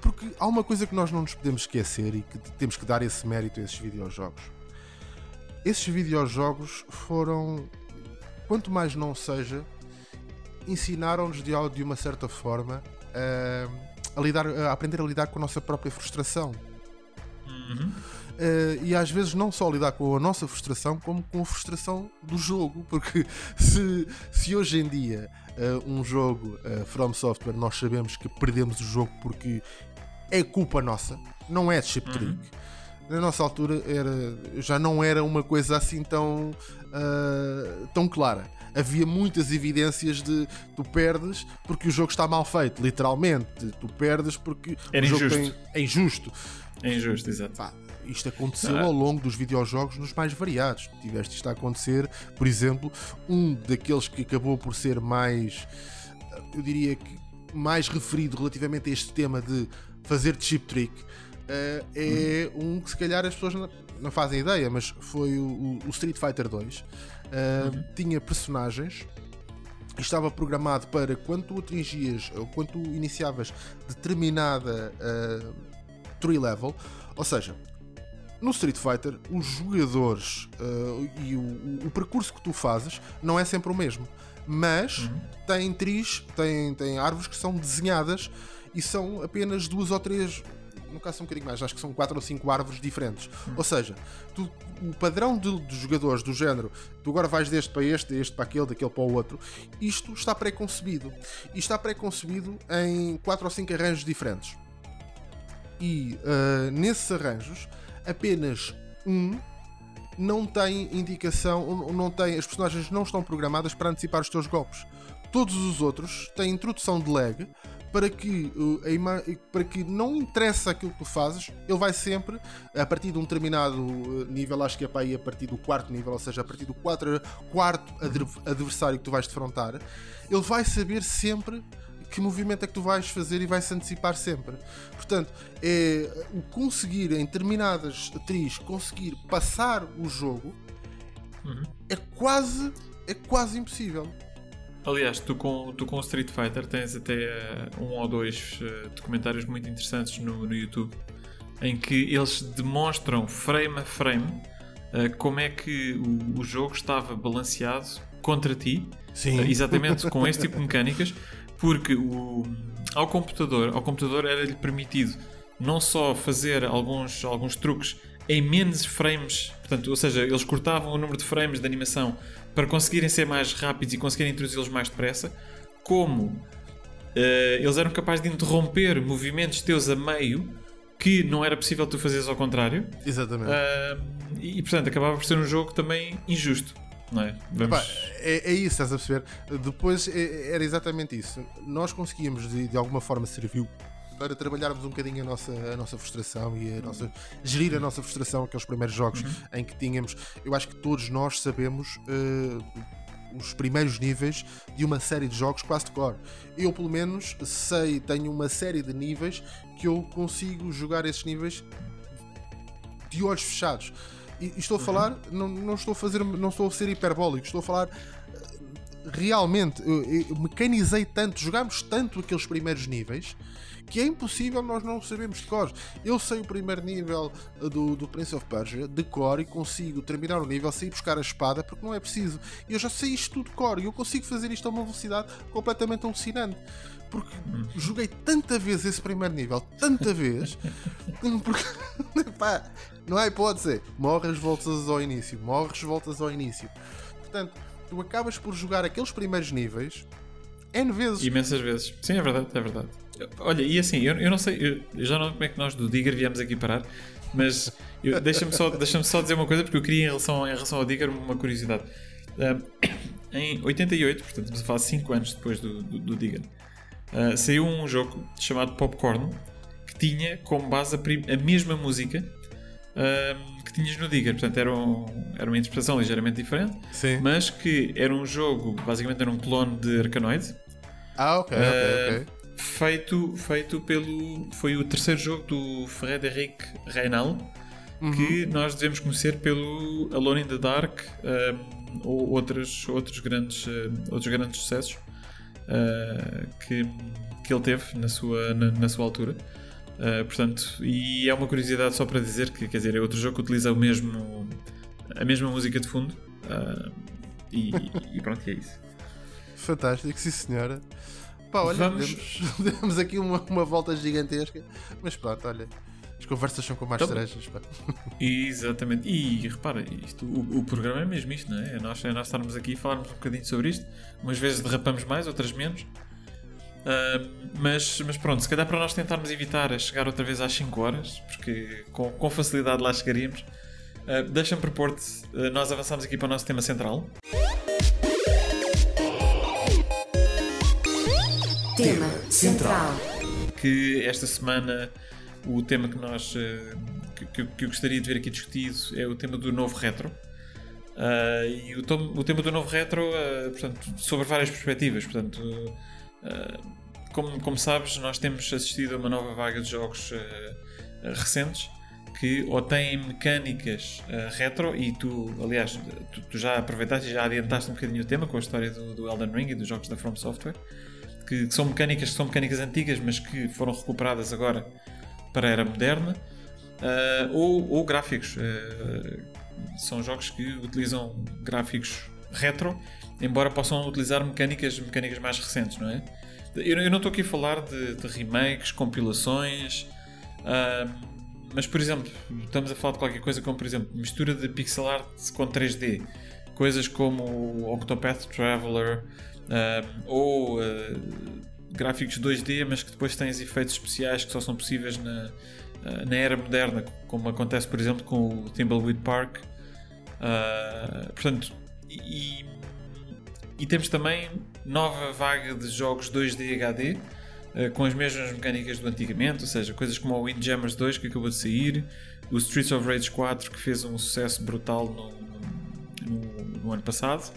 Porque há uma coisa que nós não nos podemos esquecer e que temos que dar esse mérito a esses videojogos. Esses videojogos foram, quanto mais não seja, ensinaram-nos de, de uma certa forma a, lidar, a aprender a lidar com a nossa própria frustração. Uhum. Uh, e às vezes não só lidar com a nossa frustração, como com a frustração do jogo, porque se, se hoje em dia uh, um jogo uh, From Software nós sabemos que perdemos o jogo porque é culpa nossa, não é chip trick. Uhum. Na nossa altura era, já não era uma coisa assim tão, tão clara. Havia muitas evidências de tu perdes porque o jogo está mal feito, literalmente. Tu perdes porque era o jogo injusto. Tem, é injusto. É injusto, exato. Pá, isto aconteceu ao longo dos videojogos nos mais variados. Tiveste isto a acontecer, por exemplo, um daqueles que acabou por ser mais, eu diria que mais referido relativamente a este tema de fazer chip trick. Uh, é hum. um que se calhar as pessoas não, fazem ideia, mas foi o, o Street Fighter 2. Uh, uhum. Tinha personagens estava programado para quando tu atingias ou quando tu iniciavas determinada uh, tree level, ou seja, no Street Fighter, os jogadores uh, e o, o, percurso que tu fazes não é sempre o mesmo. Mas uhum. tem tris, tem, tem árvores que são desenhadas e são apenas duas ou três. No caso, são um bocadinho mais, acho que são quatro ou cinco árvores diferentes. Ou seja, tu, o padrão de, de, jogadores do género, tu agora vais deste para este, deste para aquele, daquele para o outro, isto está pré-concebido. E está pré-concebido em quatro ou cinco arranjos diferentes. E uh, nesses arranjos apenas um não tem indicação, não tem, as personagens não estão programadas para antecipar os teus golpes. Todos os outros têm introdução de lag para que, para que não interessa aquilo que tu fazes, ele vai sempre, a partir de um determinado uh, nível, acho que é para aí a partir do quarto nível, ou seja, a partir do quatro, quarto adversário que tu vais defrontar, ele vai saber sempre que movimento é que tu vais fazer e vai se antecipar sempre. Portanto, é o conseguir em determinadas tris conseguir passar o jogo uhum. é quase é quase impossível. Aliás, tu com, tu com Street Fighter tens até uh, um ou dois uh, documentários muito interessantes no, no YouTube em que eles demonstram frame a frame uh, como é que o, o, jogo estava balanceado contra ti, exatamente com este tipo de mecânicas, porque o, ao computador, ao computador era-lhe permitido não só fazer alguns, alguns truques em menos frames, portanto, ou seja, eles cortavam o número de frames de animação para conseguirem ser mais rápidos e conseguirem introduzi-los mais depressa, como uh, eles eram capazes de interromper movimentos teus a meio que não era possível tu fazeres ao contrário. Exatamente. Uh, e, portanto acabava por ser um jogo também injusto não é? Vamos... Epá, é, é, isso, estás a perceber? Depois é, era exatamente isso. Nós conseguíamos de, de alguma forma serviu para trabalharmos um bocadinho a nossa, a nossa frustração e a nossa, gerir a nossa frustração, aqueles primeiros jogos uhum. em que tínhamos. Eu acho que todos nós sabemos. Uh, os primeiros níveis de uma série de jogos quase de core. Eu, pelo menos, sei, tenho uma série de níveis que eu consigo jogar esses níveis de olhos fechados. E, estou a falar, uhum. não, não estou a fazer, não estou a ser hiperbólico, estou a falar eh, realmente, eu, eu mecanizei tanto, jogámos tanto aqueles primeiros níveis que é impossível nós não sabemos de cor. Eu sei o primeiro nível eh, do, do Prince of Persia de cor e consigo terminar o nível sem ir buscar a espada porque não é preciso. Eu já sei isto tudo de cor e eu consigo fazer isto a uma velocidade completamente alucinante. Porque hum. joguei tanta vez esse primeiro nível, tanta vez, porque pá, não há hipótese. Morres, voltas ao início. Morres, voltas ao início. Portanto, tu acabas por jogar aqueles primeiros níveis N vezes. Imensas vezes. Sim, é verdade, é verdade. Olha, e assim, eu, eu não sei, eu, já não sei como é que nós do Digger viemos aqui parar, mas deixa-me só, deixa só dizer uma coisa, porque eu queria em relação, em relação ao Digger uma curiosidade. Um, em 88, portanto, estamos a falar 5 anos depois do, do, do Digger, uh, saiu um jogo chamado Popcorn que tinha como base a, a mesma música uh, que tinhas no Digger. Portanto, era, um, era uma interpretação ligeiramente diferente, Sim. mas que era um jogo, basicamente era um clone de Arkanoid. Ah, ok, uh, ok, ok. Feito, feito pelo. Foi o terceiro jogo do Frederic Reynal, uhum. que nós devemos conhecer pelo Alone in the Dark ou outros, outros, grandes, uh, outros grandes sucessos uh, que, que ele teve na sua, na, na sua altura. Uh, portanto, e é uma curiosidade só para dizer que, quer dizer, é outro jogo que utiliza o mesmo, a mesma música de fundo. Uh, e, e, pronto, é isso. Fantástico, sim senhora. Pá, olha, Vamos- demos, demos aqui uma, uma volta gigantesca, mas pronto, olha, as conversas são com mais Tá bom. cerejas. Pá. Exatamente. E repara, isto, o, o programa é mesmo isto, não é? É nós, é nós estarmos aqui e falarmos um bocadinho sobre isto. Umas vezes derrapamos mais, outras menos. Ah, mas, mas pronto, se calhar para nós tentarmos evitar a chegar outra vez às 5 horas, porque com, com facilidade lá chegaríamos, ah, deixa-me propor-te, ah, nós avançamos aqui para o nosso tema central. Tema central. que esta semana o tema que nós eh, que, que eu- gostaria de ver aqui discutido é o tema do novo retro. Ah, e o, tom- o tema do novo retro ah, portanto, sobre várias perspectivas. Portanto ah, como, como sabes nós temos assistido a uma nova vaga de jogos recentes que ou têm mecânicas retro e tu, aliás, tu, tu já aproveitaste e já adiantaste um bocadinho o tema com a história do, do Elden Ring e dos jogos da From Software que, que são mecânicas que são mecânicas antigas, mas que foram recuperadas agora para a era moderna, ah, ou, ou gráficos. ah, são jogos que utilizam gráficos retro, embora possam utilizar mecânicas, mecânicas mais recentes, não é? Eu, eu não estou aqui a falar de, de remakes, compilações, ah, mas por exemplo, estamos a falar de qualquer coisa como, por exemplo, mistura de pixel art com 3D, coisas como Octopath Traveler ah, ou ah, gráficos 2D, mas que depois têm efeitos especiais que só são possíveis na, ah, na era moderna, como acontece, por exemplo, com o Thimbleweed Park. Ah, portanto, e, e temos também nova vaga de jogos 2D HD com as mesmas mecânicas do antigamente, ou seja, coisas como o Windjammers 2 que acabou de sair, o Streets of Rage 4 que fez um sucesso brutal no, no- no ano passado.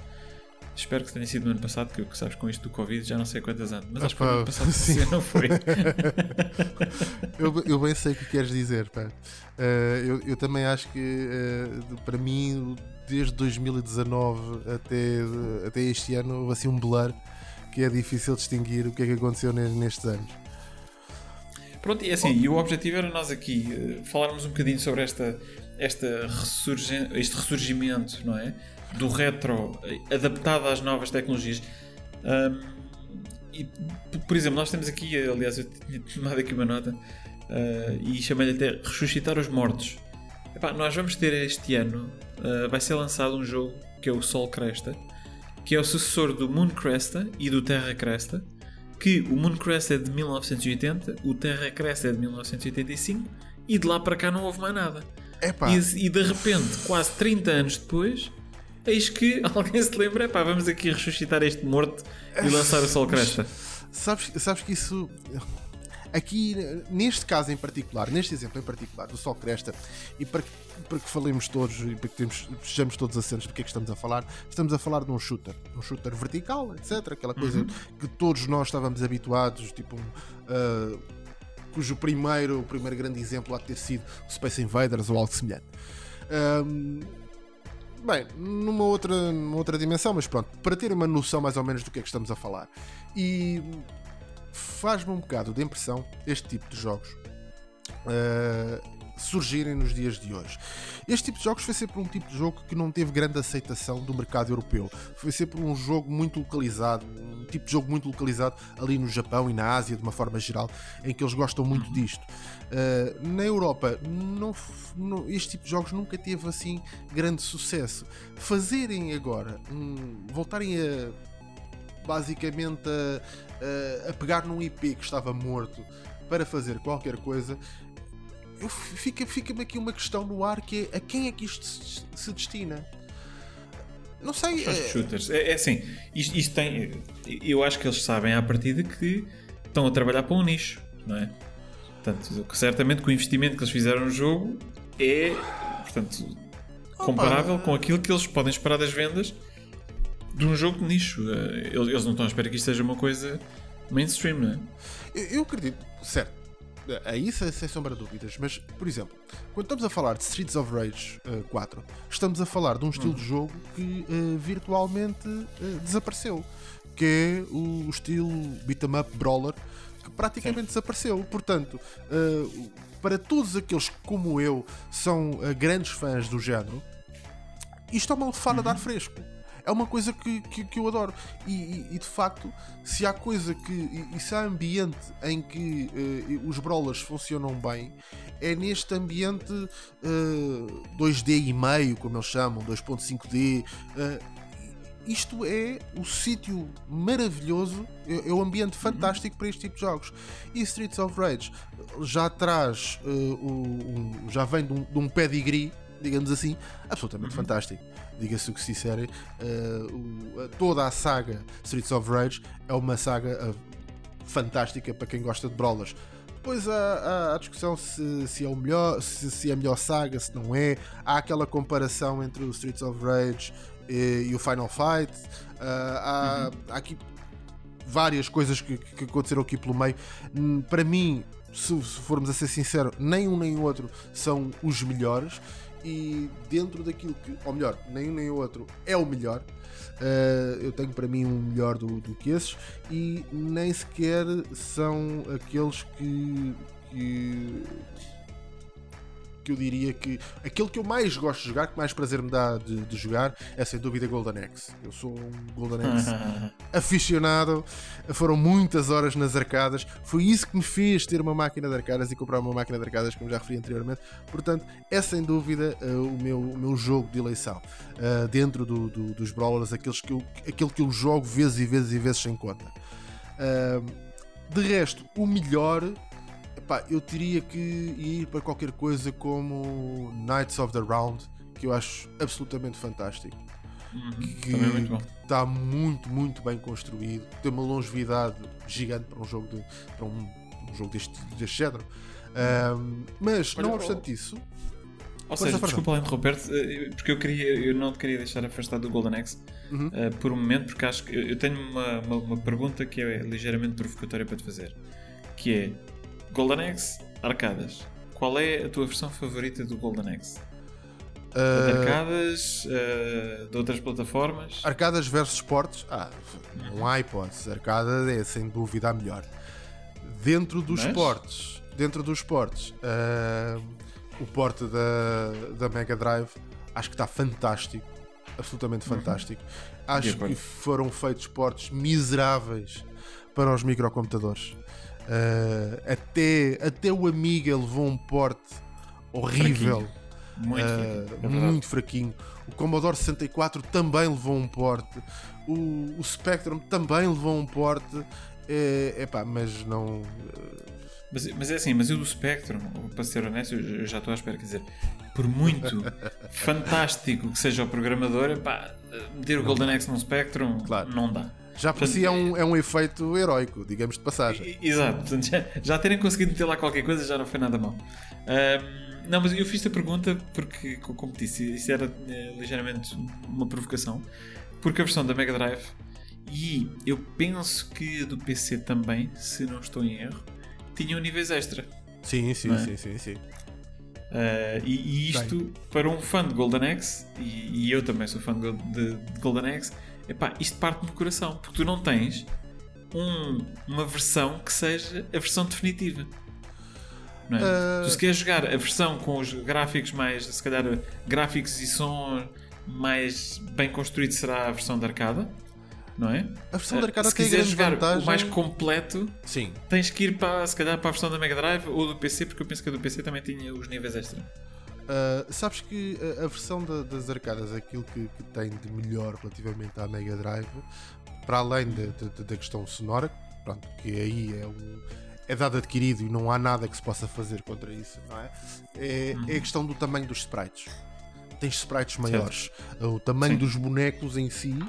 Espero que tenha sido no ano passado, que, que sabes com isto do Covid já não sei quantas anos, mas acho que no ano passado, sim. não foi. Eu, eu bem sei o que queres dizer, pá. Eh, eu, eu também acho que eh, para mim, desde 2019 até, até este ano, houve assim um blur que é difícil distinguir o que é que aconteceu ne- nestes anos. Pronto, e assim, e o objetivo era nós aqui eh, falarmos um bocadinho sobre esta, esta ressurgen- este ressurgimento, não é? Do retro eh, adaptado às novas tecnologias. Ahm, e, por exemplo, nós temos aqui, aliás, eu tinha tomado aqui uma nota ah, e chamei-lhe até Ressuscitar os Mortos. Epá, nós vamos ter este ano, ah, vai ser lançado um jogo que é o Sol Cresta, que é o sucessor do Moon Cresta e do Terra Cresta que o Mooncrest é de 1980, o Terra Crest é de 1985 e de lá para cá não houve mais nada. Epá, E, e de repente, quase 30 anos depois, eis que alguém se lembra: pá, vamos aqui ressuscitar este morto e lançar o Sol Cresta. sabes, sabes que isso. Aqui, neste caso em particular, neste exemplo em particular, do Sol Cresta, e para, que- para que falemos todos e para que temos, estejamos todos acentos do que é que estamos a falar, estamos a falar de um shooter, um shooter vertical, etc. Aquela coisa que todos nós estávamos habituados, tipo um. ah, cujo primeiro, o primeiro grande exemplo há de ter sido o Space Invaders ou algo semelhante. Ahm, bem, numa outra, numa outra dimensão, mas pronto, para ter uma noção mais ou menos do que é que estamos a falar. E faz-me um bocado de impressão este tipo de jogos ah, surgirem nos dias de hoje. Este tipo de jogos foi sempre um tipo de jogo que não teve grande aceitação do mercado europeu. Foi sempre um jogo muito localizado, um tipo de jogo muito localizado ali no Japão e na Ásia, de uma forma geral, em que eles gostam muito disto. Uh, na Europa, não não- este tipo de jogos nunca teve assim grande sucesso. Fazerem agora, um- voltarem a basicamente a, a- a pegar num IP que estava morto para fazer qualquer coisa, eu fica- fica-me aqui uma questão no ar que é a quem é que isto se, se destina? Não sei. Os é- shooters. É, é assim, isto, isto tem. Eu acho que eles sabem à partida que estão a trabalhar para um nicho, não é? Portanto, certamente que o investimento que eles fizeram no jogo é, portanto, comparável com aquilo que eles podem esperar das vendas de um jogo de nicho. Eh, Eles, eles não estão à espera que isto seja uma coisa mainstream, não é? Eu, eu acredito, certo. Aí sem, sem sombra de dúvidas, mas por exemplo, quando estamos a falar de Streets of Rage eh, 4, estamos a falar de um estilo de jogo que eh, virtualmente eh, desapareceu, que é o, estilo beat 'em up brawler, que praticamente desapareceu. Portanto, para todos aqueles que, como eu são grandes fãs do género, isto é uma lefada de ar fresco. É uma coisa que, que, que eu adoro. E, e, e, de facto, se há coisa que. E, e se há ambiente em que uh, os brawlers funcionam bem, é neste ambiente uh, 2D e meio, como eles chamam, 2.5D. Uh, isto é o sítio maravilhoso, é, é o ambiente fantástico para este tipo de jogos. E Streets of Rage já traz, uh, um, já vem de um, de um pedigree, digamos assim, absolutamente uhum. fantástico. Diga-se o que se disser, uh, toda a saga Streets of Rage é uma saga uh, fantástica para quem gosta de brawlers. Depois há, a discussão se, se, é o melhor, se, se é a melhor saga, se não é. Há aquela comparação entre o Streets of Rage e, e o Final Fight. Uh, há, uhum. há, aqui várias coisas que, que, aconteceram aqui pelo meio. Hum, para mim, se, se formos a ser sinceros, nem um nem o outro são os melhores. E dentro daquilo que, ou melhor, nem um nem outro é o melhor. Uh, eu tenho para mim um melhor do, do que esses e nem sequer são aqueles que, que que eu diria que aquele que eu mais gosto de jogar, que mais prazer me dá de, de jogar, é sem dúvida Golden Axe. Eu sou um Golden Axe aficionado, foram muitas horas nas arcadas, foi isso que me fez ter uma máquina de arcadas e comprar uma máquina de arcadas, como já referi anteriormente. Portanto, é sem dúvida uh, o, meu, o meu jogo de eleição. Uh, dentro do, do, dos Brawlers, aqueles que eu, aquele que eu jogo vezes e vezes e vezes sem conta. Uh, de resto, o melhor Epá, eu teria que ir para qualquer coisa como Knights of the Round, que eu acho absolutamente fantástico. Uhum, que muito está muito, muito bem construído, tem uma longevidade gigante para um jogo, de, para um, um jogo deste, deste género. Um, mas, Olha, não obstante isso. Ou seja, desculpa lá interromper-te, eh, porque eu, queria, eu não te queria deixar afastado do Golden Axe uhum. uh, por um momento, porque acho que eu tenho uma, uma, uma pergunta que é ligeiramente provocatória para te fazer, que é Golden Axe, arcadas. Qual é a tua versão favorita do Golden Axe? Uh, de arcadas, uh, de outras plataformas? Arcadas versus portes? Ah, não há hipótese. Arcada é sem dúvida a melhor. Dentro dos Mas? portes, dentro dos portes, uh, o porte da, da Mega Drive acho que está fantástico. Absolutamente uhum. fantástico. Uhum. Acho que foram feitos portes miseráveis para os microcomputadores. Uh, até, até o Amiga levou um porte horrível. Fraquinho. Muito, uh, fraquinho, é muito fraquinho. O Commodore 64 também levou um porte. O, o Spectrum também levou um porte. É, epá, mas não. Mas, mas, é assim, mas eu do Spectrum, para ser honesto, eu já estou à espera, quer dizer, por muito fantástico que seja o programador, epá, meter o Golden Axe num Spectrum claro. não dá. Já por si é um, é um efeito heróico, digamos de passagem. Exato, já, já terem conseguido meter lá qualquer coisa já não foi nada mal. Um, não, mas eu fiz a pergunta porque, como disse, isso era é, ligeiramente uma provocação. Porque a versão da Mega Drive e eu penso que a do PC também, se não estou em erro, tinham níveis extra. Sim, sim, é? sim, sim, sim. Uh, e, e, isto, Bem. para um fã de Golden Axe, e, e, eu também sou fã de, de, de Golden Axe, epá, isto parte do coração, porque tu não tens um, uma versão que seja a versão definitiva. Não é? Uh... Tu se queres jogar a versão com os gráficos mais, se calhar, gráficos e som mais bem construído será a versão de arcada. Não é? A versão de arcada se tem quiseres jogar vantagem... o mais completo, Sim. tens que ir para, se calhar, para a versão da Mega Drive ou do PC, porque eu penso que a do PC também tinha os níveis extra. Uh, sabes que a, a versão da, das arcadas, aquilo que, que, tem de melhor relativamente à Mega Drive, para além da questão sonora, pronto, que aí é um, é dado adquirido e não há nada que se possa fazer contra isso, não é? É, uhum. é a questão do tamanho dos sprites. Tens sprites maiores. Certo. O tamanho Sim. dos bonecos em si,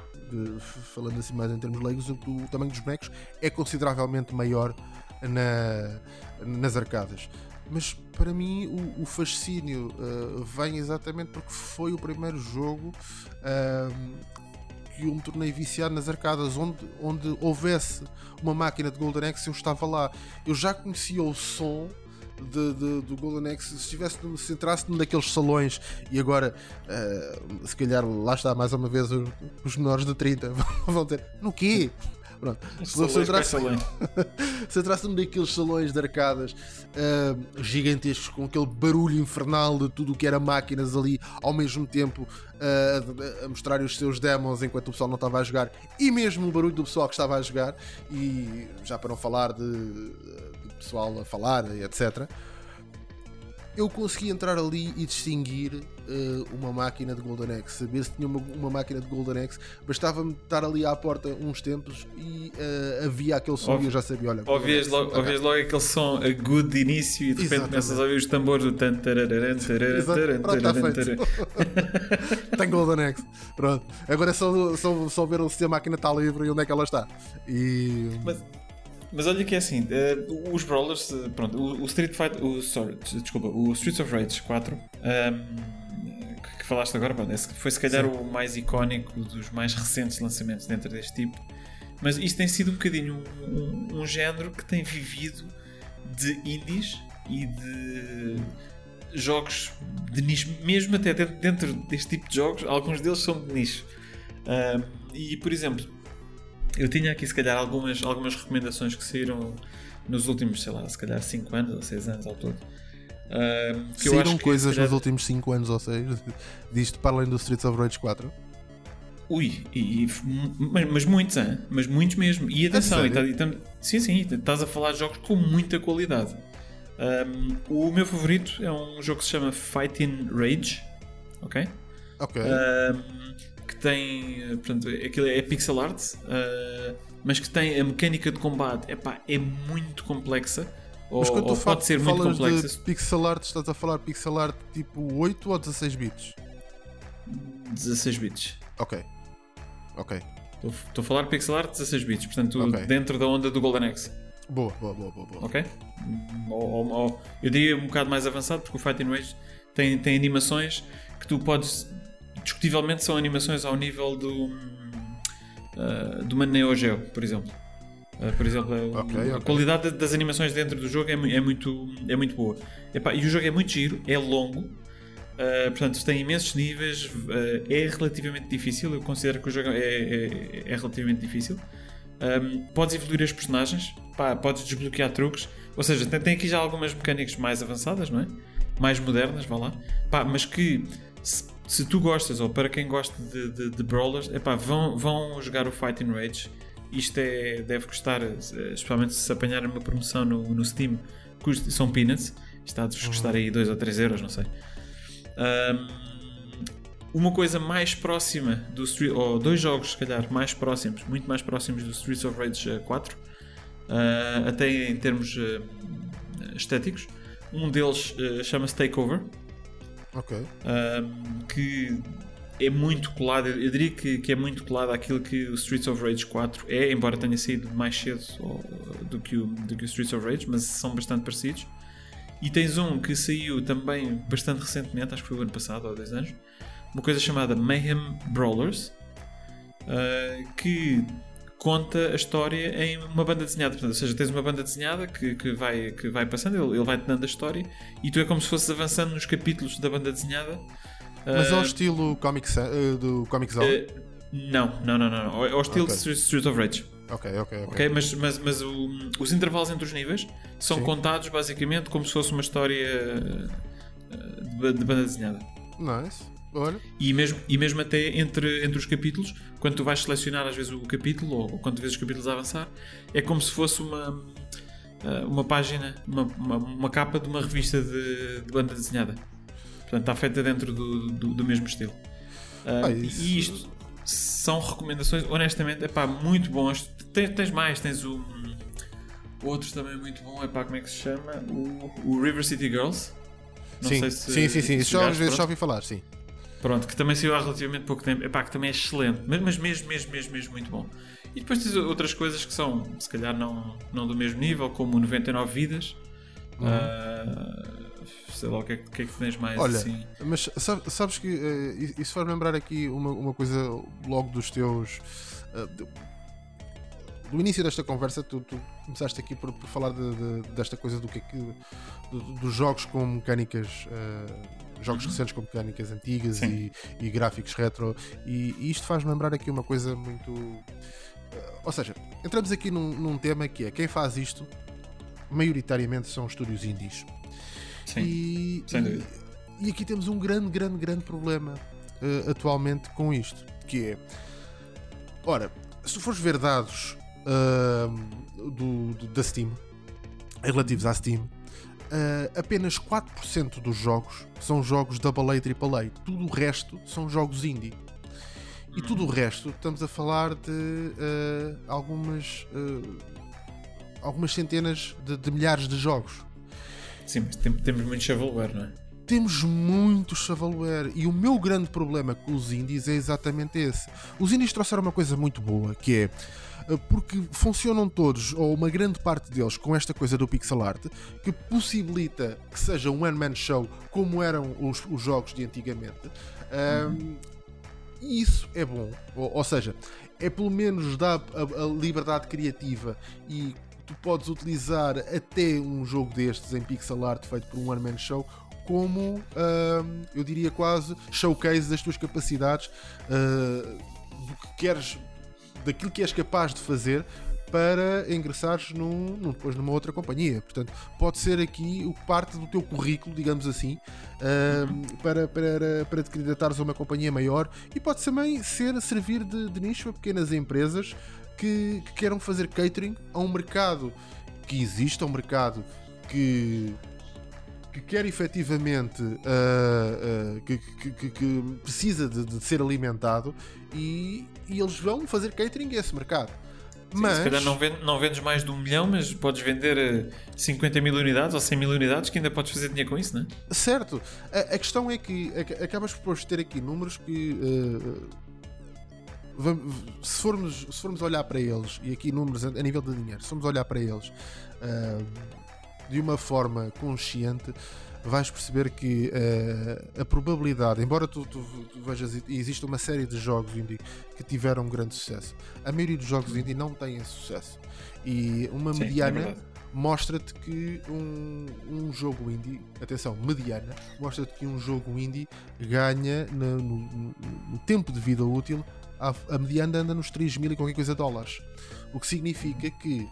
falando assim mais em termos leigos, o, o, tamanho dos bonecos é consideravelmente maior na, nas arcadas. Mas para mim o, o fascínio uh, vem exatamente porque foi o primeiro jogo uh, que eu me tornei viciado nas arcadas, onde, onde houvesse uma máquina de Golden Axe, eu estava lá. Eu já conhecia o som de, de, do Golden Axe, se estivesse se entrasse num daqueles salões e agora uh, se calhar lá está mais uma vez os menores de 30 vão ter no quê? Pronto. Se você entrasse, se entrasse num daqueles salões de arcadas ah, gigantescos com aquele barulho infernal de tudo o que era máquinas ali ao mesmo tempo ah, a mostrar os seus demos enquanto o pessoal não estava a jogar e mesmo o barulho do pessoal que estava a jogar e já para não falar de, de pessoal a falar etc eu consegui entrar ali e distinguir eh, uma máquina de Golden Axe, saber se tinha uma, uma máquina de Golden Axe. Bastava-me estar ali à porta uns tempos e eh, havia aquele som Ouvi- e eu já sabia. Olha, Ouvias Golden logo, ouvias logo aquele som agudo de início e de repente começas a ouvir os tambores do tan feito. tarararan. Tem Golden Axe. Pronto. Agora é só, só, só ver se a máquina está livre e onde é que ela está. E. Mas, mas olha que é assim, eh, os brawlers, eh, pronto, o, o Street Fighter, o, sorry, desculpa, o Streets of Rage 4, ehm, que, que falaste agora, pronto, esse foi se calhar Sim. o mais icónico dos mais recentes lançamentos dentro deste tipo, mas isto tem sido um bocadinho um, um, um género que tem vivido de indies e de jogos de nicho, mesmo até dentro, deste tipo de jogos, alguns deles são de nicho. Ahm, e por exemplo, eu tinha aqui se calhar algumas, algumas recomendações que saíram nos últimos, sei lá, se calhar 5 anos ou 6 anos ao todo. Ahm, que eu Saíram acho que, coisas se calhar, nos últimos 5 anos ou 6 disto para além do Streets of Rage 4. Ui, e, e- mas, mas muitos, hein? mas muitos mesmo. E atenção, É e tá- e tam- sim, sim, estás a falar de jogos com muita qualidade. Ahm, o meu favorito é um jogo que se chama Fighting Rage, ok? Ok. Que tem, portanto, aquilo é pixel art, ah, mas que tem a mecânica de combate, epá, é muito complexa. Ou, Mas quando ou tu pode ser muito complexa. de pixel art, estás a falar pixel art tipo 8 ou 16 bits? 16 bits. Ok. Ok. Estou a falar pixel art 16 bits, portanto, Ok. dentro da onda do Golden Axe. Boa, boa, boa, boa. boa. ok? Ou, ou- ou- eu diria um bocado mais avançado porque o Fighting Rage tem, tem animações que tu podes discutivelmente são animações ao nível do uh, do uma Neo Geo, por exemplo. Uh, por exemplo, a- Ok, a ok. qualidade das animações dentro do jogo é, é muito, é muito boa. Epá, e o jogo é muito giro, é longo, uh, portanto tem imensos níveis, é relativamente difícil. Eu considero que o jogo é, é- é relativamente difícil. Um, podes evoluir as personagens, pá, podes desbloquear truques, ou seja, tem, tem aqui já algumas mecânicas mais avançadas, não é? Mais modernas, vá lá, pá, mas que se, se tu gostas, ou para quem gosta de, de, de brawlers, epá, vão, vão jogar o Fighting Rage. Isto é, deve custar, eh, especialmente se apanharem uma promoção no, no Steam, custa, são peanuts, está a vos custar aí 2 ou 3 euros, não sei. Um, uma coisa mais próxima do Street, ou dois jogos, se calhar, mais próximos, muito mais próximos do Streets of Rage eh, 4, ah, até em termos eh, estéticos. Um deles eh, chama-se Takeover, Ok. um, que é muito colado, eu diria que, que é muito colado àquilo que o Streets of Rage 4 é, embora tenha saído mais cedo do, que o, do que o Streets of Rage, mas são bastante parecidos. E tens um que saiu também bastante recentemente, acho que foi o ano passado ou dois anos, uma coisa chamada Mayhem Brawlers, uh, que conta a história em uma banda desenhada. Portanto, ou seja, tens uma banda desenhada que, que, vai, que vai passando, ele, ele vai-te dando a história e tu é como se fosses avançando nos capítulos da banda desenhada. Mas Uh, ao estilo Comic eh, do Comic Zone? uh, não, não, não, não. Ao ao estilo Ok. de Street- of Rage. ok, ok, ok. Ok? Mas, mas, mas o- os intervalos entre os níveis são Sim. contados basicamente como se fosse uma história uh, de, de banda desenhada. Nice. Olha. E mesmo, e mesmo até entre, entre os capítulos, quando tu vais selecionar às vezes o capítulo ou, ou quando vês os capítulos a avançar, é como se fosse uma, uh, uma página, uma, uma, uma capa de uma revista de, de banda desenhada. Portanto, está feita dentro do, do, do mesmo estilo. Ah, isso- E isto são recomendações, honestamente, é pá, muito bons. Tens, tens mais, tens o. Outro também muito bom, é pá, como é que se chama? O, o River City Girls. Não sim, sei se. sim, sim, sim. se já, já ouvi falar, sim. Pronto, que também saiu há relativamente pouco tempo. Epá, que também é excelente, mas, mesmo, mesmo, mesmo, mesmo muito bom. E depois tens outras coisas que são, se calhar, não, não do mesmo nível, como o 99 Vidas. Ah, sei lá o que é, que- é que tens mais Uhum. Olha, assim. Mas sabe- sabes que eh, isso faz lembrar aqui uma, uma coisa logo dos teus. eh, do, do início desta conversa, tu, tu começaste aqui por, por falar de- de- desta coisa do que é que. do- dos jogos com mecânicas. eh, jogos recentes com mecânicas antigas Uhum. E, e gráficos retro. E, e isto faz-me lembrar aqui uma coisa muito. eh, ou seja, entramos aqui num, num tema que é quem faz isto, maioritariamente são estúdios indies. Sim, E, sem dúvida. e, e aqui temos um grande, grande, grande problema eh, atualmente com isto, que é, ora, se tu fores ver dados ahm, do, do- da Steam, relativos à Steam, ah, apenas 4% dos jogos são jogos AA e AAA. Tudo o resto são jogos indie. E tudo o resto, estamos a falar de ah, algumas, ah, algumas centenas de, de milhares de jogos. Sim, mas tem- temos muito shovelware, não é? Temos muito shovelware e o meu grande problema com os indies é exatamente esse. Os indies trouxeram uma coisa muito boa, que é porque funcionam todos, ou uma grande parte deles, com esta coisa do pixel art, que possibilita que seja um one-man show como eram os, os jogos de antigamente. Ahm, e isso é bom. Ou, ou seja, é pelo menos dá a, a liberdade criativa e tu podes utilizar até um jogo destes em pixel art feito por um one man show como ahm, eu diria quase showcase das tuas capacidades ah, do que queres daquilo que és capaz de fazer para ingressares num, num- depois numa outra companhia. Portanto, pode ser aqui o parte do teu currículo, digamos assim, ahm, para, para, para te candidatares a uma companhia maior e pode também ser servir de, de nicho a pequenas empresas que, que queiram fazer catering a um mercado que existe, a um mercado que que quer efetivamente ah, ah, que, que- que- precisa de, de ser alimentado e, e eles vão fazer catering a esse mercado. Mas Se calhar não, vend- não vendes mais de um milhão, mas podes vender eh, 50 mil unidades ou 100 mil unidades que ainda podes fazer dinheiro com isso, não é? Certo. A, a questão é que ac- acabas por ter aqui números que. eh, vam- se, formos, se formos olhar para eles, e aqui números a, a nível de dinheiro, se formos olhar para eles de uma forma consciente, vais perceber que eh, a probabilidade, embora tu, tu- tu vejas, e existe uma série de jogos indie que tiveram grande sucesso, a maioria dos jogos indie não têm sucesso. E uma Sim, é mediana verdade. mostra-te que um, um jogo indie, atenção, mediana, mostra-te que um jogo indie ganha no, no- no- tempo de vida útil, a, a mediana anda nos 3 mil e qualquer coisa dólares. O que significa que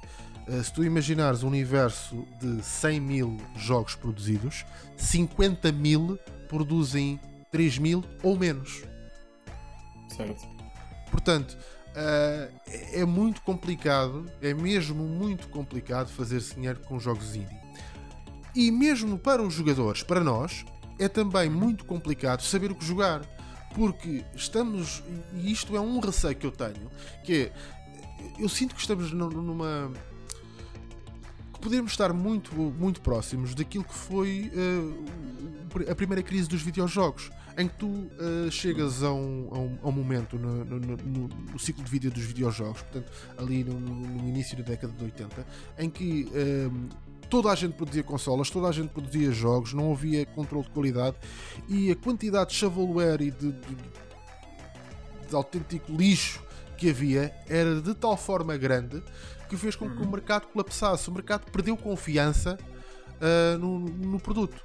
se tu imaginares um universo de 100 mil jogos produzidos, 50 mil produzem 3 mil ou menos. Certo. Portanto, ah, é muito complicado, é mesmo muito complicado fazer-se dinheiro com jogos indie. E mesmo para os jogadores, para nós, é também muito complicado saber o que jogar. Porque estamos, e isto é um receio que eu tenho, que é, eu sinto que estamos nu- numa. Podemos estar muito, muito próximos daquilo que foi ah, a primeira crise dos videojogos em que tu ah, chegas a um, a um- a um momento no, no- no- no- ciclo de vida dos videojogos, portanto, ali no, início da década de 80, em que ah, toda a gente produzia consolas, toda a gente produzia jogos, não havia controle de qualidade e a quantidade de shovelware e de, de- de autêntico lixo que havia era de tal forma grande que fez com que o mercado colapsasse. O mercado perdeu confiança ah, no, no produto.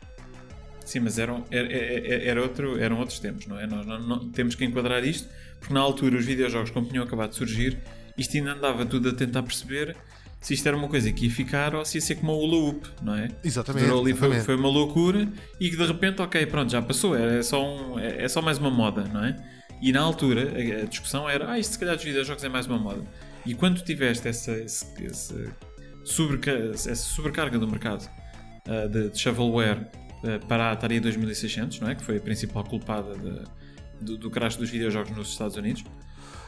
Sim, mas eram, era, era, outro, eram outros tempos, não é? Nós não- não- temos que enquadrar isto, porque na altura os videojogos, como tinham acabado de surgir, isto ainda andava tudo a tentar perceber se isto era uma coisa que ia ficar ou se ia ser como a Hula Hoop, não é? Exatamente. Ali, foi, foi uma loucura e que de repente, ok, pronto, já passou, é só, um, é, é só mais uma moda, não é? E na altura a, a discussão era, ah, isto se calhar dos videojogos é mais uma moda. E quando tiveste essa, esse, esse sobreca- essa sobrecarga do mercado ah, de, de shovelware ah, para a Atari 2600, não é? que foi a principal culpada de- do, do crash dos videojogos nos Estados Unidos,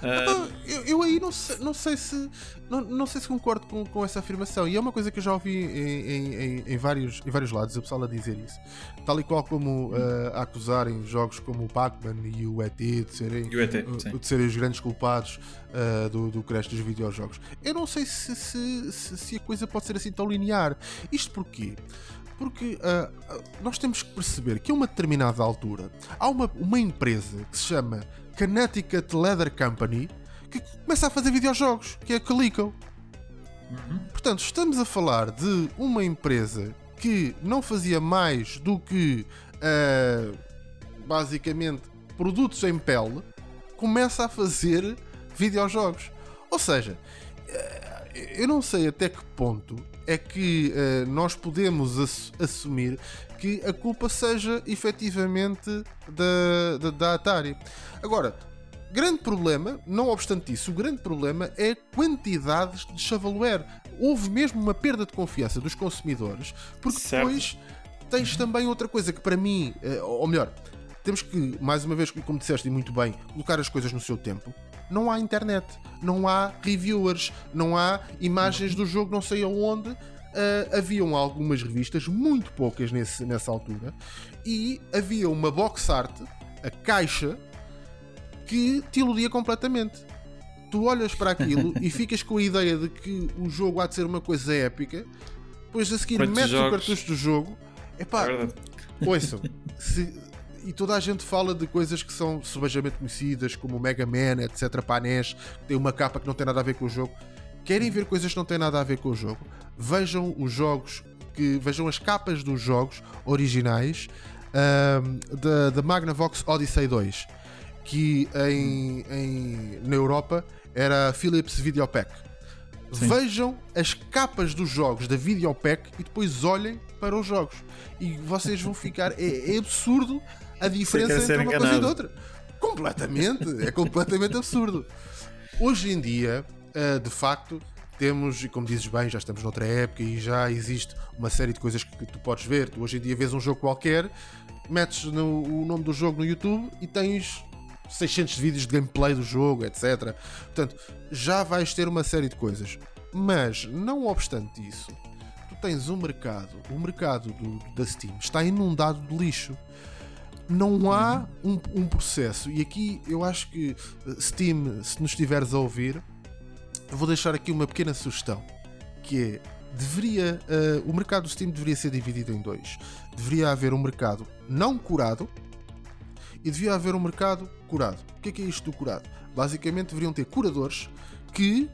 Ah, eu, eu aí não sei, não sei se não, não sei se concordo com, com essa afirmação e é uma coisa que eu já ouvi em, em- em- vários, em vários lados a pessoa a dizer isso tal e qual como ah, a acusarem jogos como o Pac-Man e o ET de serem, o ET, uh, sim. de serem os grandes culpados ah, do, do crash dos videojogos eu não sei se, se, se- se a coisa pode ser assim tão linear isto porquê? Porque ah, ah, nós temos que perceber que a uma determinada altura há uma, uma empresa que se chama Connecticut Leather Company que começa a fazer videojogos, que é a Calico. Portanto, estamos a falar de uma empresa que não fazia mais do que ah, basicamente produtos em pele, começa a fazer videojogos. Ou seja, eh, eu não sei até que ponto é que uh, nós podemos ass assumir que a culpa seja efetivamente da, da, da Atari. Agora, grande problema, não obstante isso, o grande problema é quantidades de shovelware. Houve mesmo uma perda de confiança dos consumidores, porque certo. depois tens também outra coisa que para mim, uh, ou melhor, temos que, mais uma vez, como disseste muito bem, colocar as coisas no seu tempo não há internet, não há reviewers, não há imagens do jogo não sei aonde. Uh, haviam algumas revistas, muito poucas nesse, nessa altura, e havia uma box art, a caixa, que te iludia completamente. Tu olhas para aquilo e ficas com a ideia de que o jogo há de ser uma coisa épica, depois a seguir metes o cartucho do jogo. Epá, é ouçam, se, e toda a gente fala de coisas que são subejamente conhecidas, como o Mega Man, etc. Para a NES, que tem uma capa que não tem nada a ver com o jogo. Querem ver coisas que não têm nada a ver com o jogo? Vejam os jogos, que vejam as capas dos jogos originais da, da Magnavox Odyssey 2, que em, em, na Europa era Philips Videopack. Sim. Vejam as capas dos jogos da Videopack e depois olhem para os jogos. E vocês vão ficar. É, é absurdo a diferença entre uma enganado. coisa e outra. Completamente, é completamente absurdo. Hoje em dia, uh, de facto, temos, e como dizes bem, já estamos noutra época e já existe uma série de coisas que tu podes ver. Tu hoje em dia vês um jogo qualquer, metes no, o nome do jogo no YouTube e tens 600 vídeos de gameplay do jogo, etc. Portanto, já vais ter uma série de coisas. Mas, não obstante isso, tu tens um mercado, o mercado do, da Steam está inundado de lixo não há um, um, processo. E aqui eu acho que, eh, Steam, se nos estiveres a ouvir, vou deixar aqui uma pequena sugestão: que é deveria uh, o mercado do Steam deveria ser dividido em dois. Deveria haver um mercado não curado e devia haver um mercado curado. O que é que é isto do curado? Basicamente deveriam ter curadores que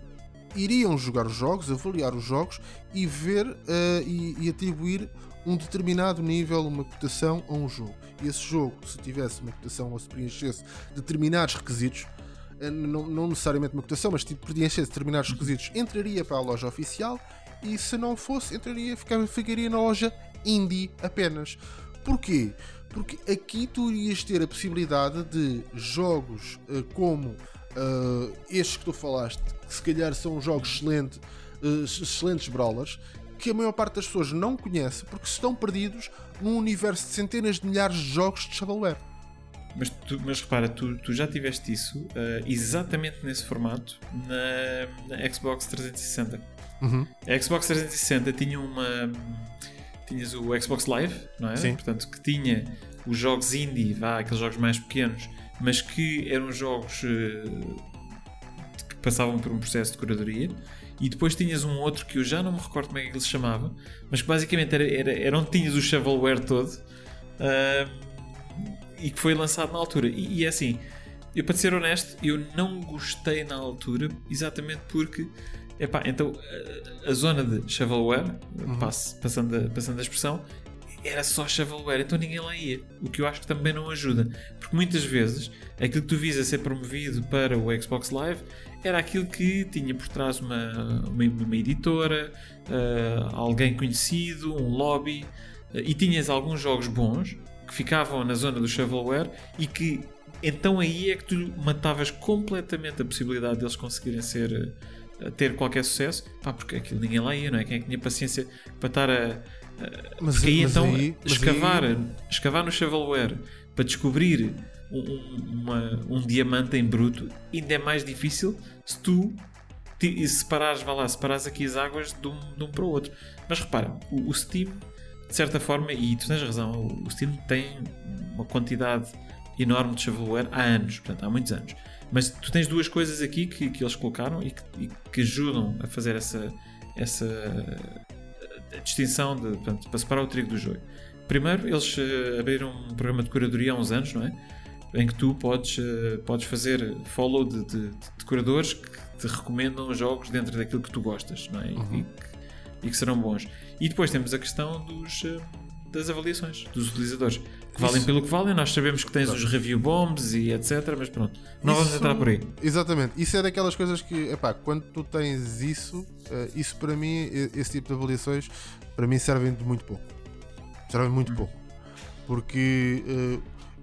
iriam jogar os jogos, avaliar os jogos e ver uh, e, e atribuir um determinado nível, uma cotação a um jogo. E esse jogo, se tivesse uma cotação ou se preenchesse determinados requisitos, não, não necessariamente uma cotação, mas tipo, preenchesse determinados requisitos, entraria para a loja oficial e se não fosse, entraria, ficava, ficaria na loja indie apenas. Porquê? Porque aqui tu irias ter a possibilidade de jogos uh, como uh, estes que tu falaste, que se calhar são jogos excelentes, uh, excelentes brawlers, que a maior parte das pessoas não conhece porque estão perdidos num universo de centenas de milhares de jogos de shovelware. Mas, tu, mas repara, tu, tu já tiveste isso uh, exatamente nesse formato na, na Xbox 360. Uhum. A Xbox 360 tinha uma. Tinhas o Xbox Live, não é? Sim. Portanto, que tinha os jogos indie, vá, aqueles jogos mais pequenos, mas que eram jogos uh, que passavam por um processo de curadoria e depois tinhas um outro que eu já não me recordo como é que ele se chamava, mas que basicamente era, era, era onde tinhas o shovelware todo uh, e que foi lançado na altura. E, e é assim, eu para ser honesto, eu não gostei na altura exatamente porque epá, então a, a zona de shovelware, uhum. passo, passando, a, passando a expressão, era só shovelware, então ninguém lá ia. O que eu acho que também não ajuda. Porque muitas vezes aquilo que tu visa ser promovido para o Xbox Live era aquilo que tinha por trás uma, uma, uma editora, uh, alguém conhecido, um lobby, uh, e tinhas alguns jogos bons que ficavam na zona do shovelware e que então aí é que tu matavas completamente a possibilidade deles conseguirem ser uh, ter qualquer sucesso, pá, porque aquilo ninguém lá ia, não é? Quem é que tinha paciência para estar a. mas, porque aí mas então aí, escavar, aí... escavar no shovelware para descobrir um, uma, um diamante em bruto ainda é mais difícil se tu te, separares, vá lá, separares aqui as águas de um, de um para o outro. Mas repara, o, o, Steam, de certa forma, e tu tens razão, o, Steam tem uma quantidade enorme de shovelware há anos, portanto, há muitos anos. Mas tu tens duas coisas aqui que, que eles colocaram e que, e que ajudam a fazer essa, essa distinção de, portanto, para separar o trigo do joio. Primeiro, eles uh, abriram um programa de curadoria há uns anos, não é? em que tu podes, uh, podes fazer follow de, de, de, curadores que te recomendam jogos dentro daquilo que tu gostas não é? Uhum. e, que, e, que, serão bons. E depois temos a questão dos, uh, das avaliações dos utilizadores. que valem Isso- pelo que valem. Nós sabemos que tens os review bombs e etc. Mas pronto, não vamos Isso- entrar por aí. Exatamente. Isso é daquelas coisas que, epá, quando tu tens isso, eh, isso para mim, esse tipo de avaliações, para mim servem de muito pouco. Servem de muito pouco. Porque eh,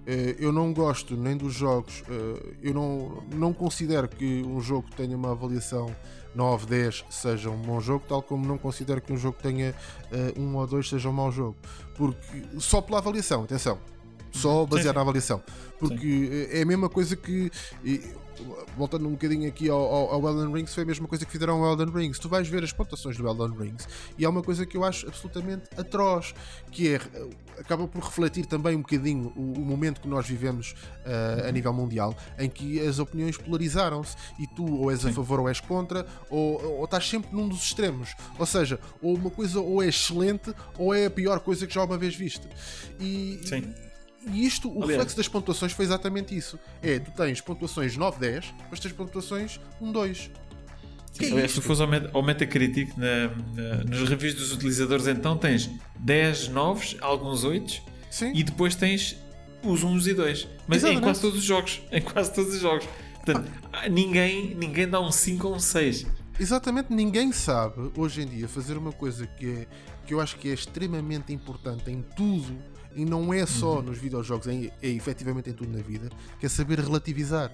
eh, eu não gosto nem dos jogos, eh, eu não, não considero que um jogo tenha uma avaliação 9, 10 seja um bom jogo, tal como não considero que um jogo tenha eh, um ou dois seja um mau jogo. Porque só pela avaliação, atenção. Só baseado sim. na avaliação. Porque eh, é a mesma coisa que. e, voltando um bocadinho aqui ao, ao, ao Elden Ring, foi a mesma coisa que fizeram ao Elden Ring. Se tu vais ver as pontuações do Elden Ring, e há uma coisa que eu acho absolutamente atroz, que é acaba por refletir também um bocadinho o, o momento que nós vivemos eh, a nível mundial, em que as opiniões polarizaram-se e tu ou és a Sim. favor ou és contra, ou, ou estás sempre num dos extremos. Ou seja, ou uma coisa ou é excelente ou é a pior coisa que já uma vez viste. E, Sim. E isto, o Aliás- reflexo das pontuações foi exatamente isso. É, tu tens pontuações 9, 10, mas tens pontuações 1, 2. Que é se fores ao, Met- ao Metacritic, na, na- nos reviews dos utilizadores, então tens 10 novos, alguns 8 Sim. e depois tens os 1 e 2. Mas em quase todos os jogos. Em quase todos os jogos. Portanto, Ah. ninguém, ninguém dá um 5 ou um 6. Exatamente, ninguém sabe hoje em dia fazer uma coisa que, é, que eu acho que é extremamente importante em tudo, e não é só Uhum. nos videojogos, é, é efetivamente em tudo na vida, que é saber relativizar.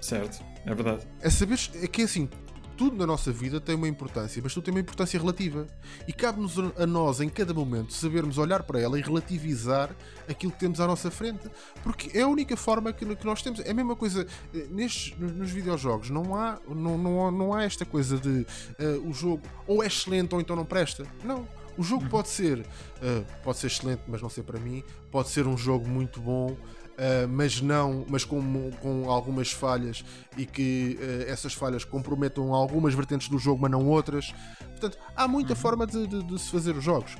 Certo, é verdade. É saber é que é assim, tudo na nossa vida tem uma importância, mas tudo tem uma importância relativa. E cabe-nos a nós, em cada momento, sabermos olhar para ela e relativizar aquilo que temos à nossa frente. Porque é a única forma que, que nós temos. É a mesma coisa eh, nestes, nos, videojogos. Não há, não, não, não há esta coisa de eh, o jogo ou é excelente ou então não presta. Não. O jogo pode ser, eh, pode ser excelente, mas não ser para mim. Pode ser um jogo muito bom, Uh, mas não, mas com, com algumas falhas e que uh, essas falhas comprometam algumas vertentes do jogo, mas não outras. Portanto, há muita forma de, de- de se fazer os jogos.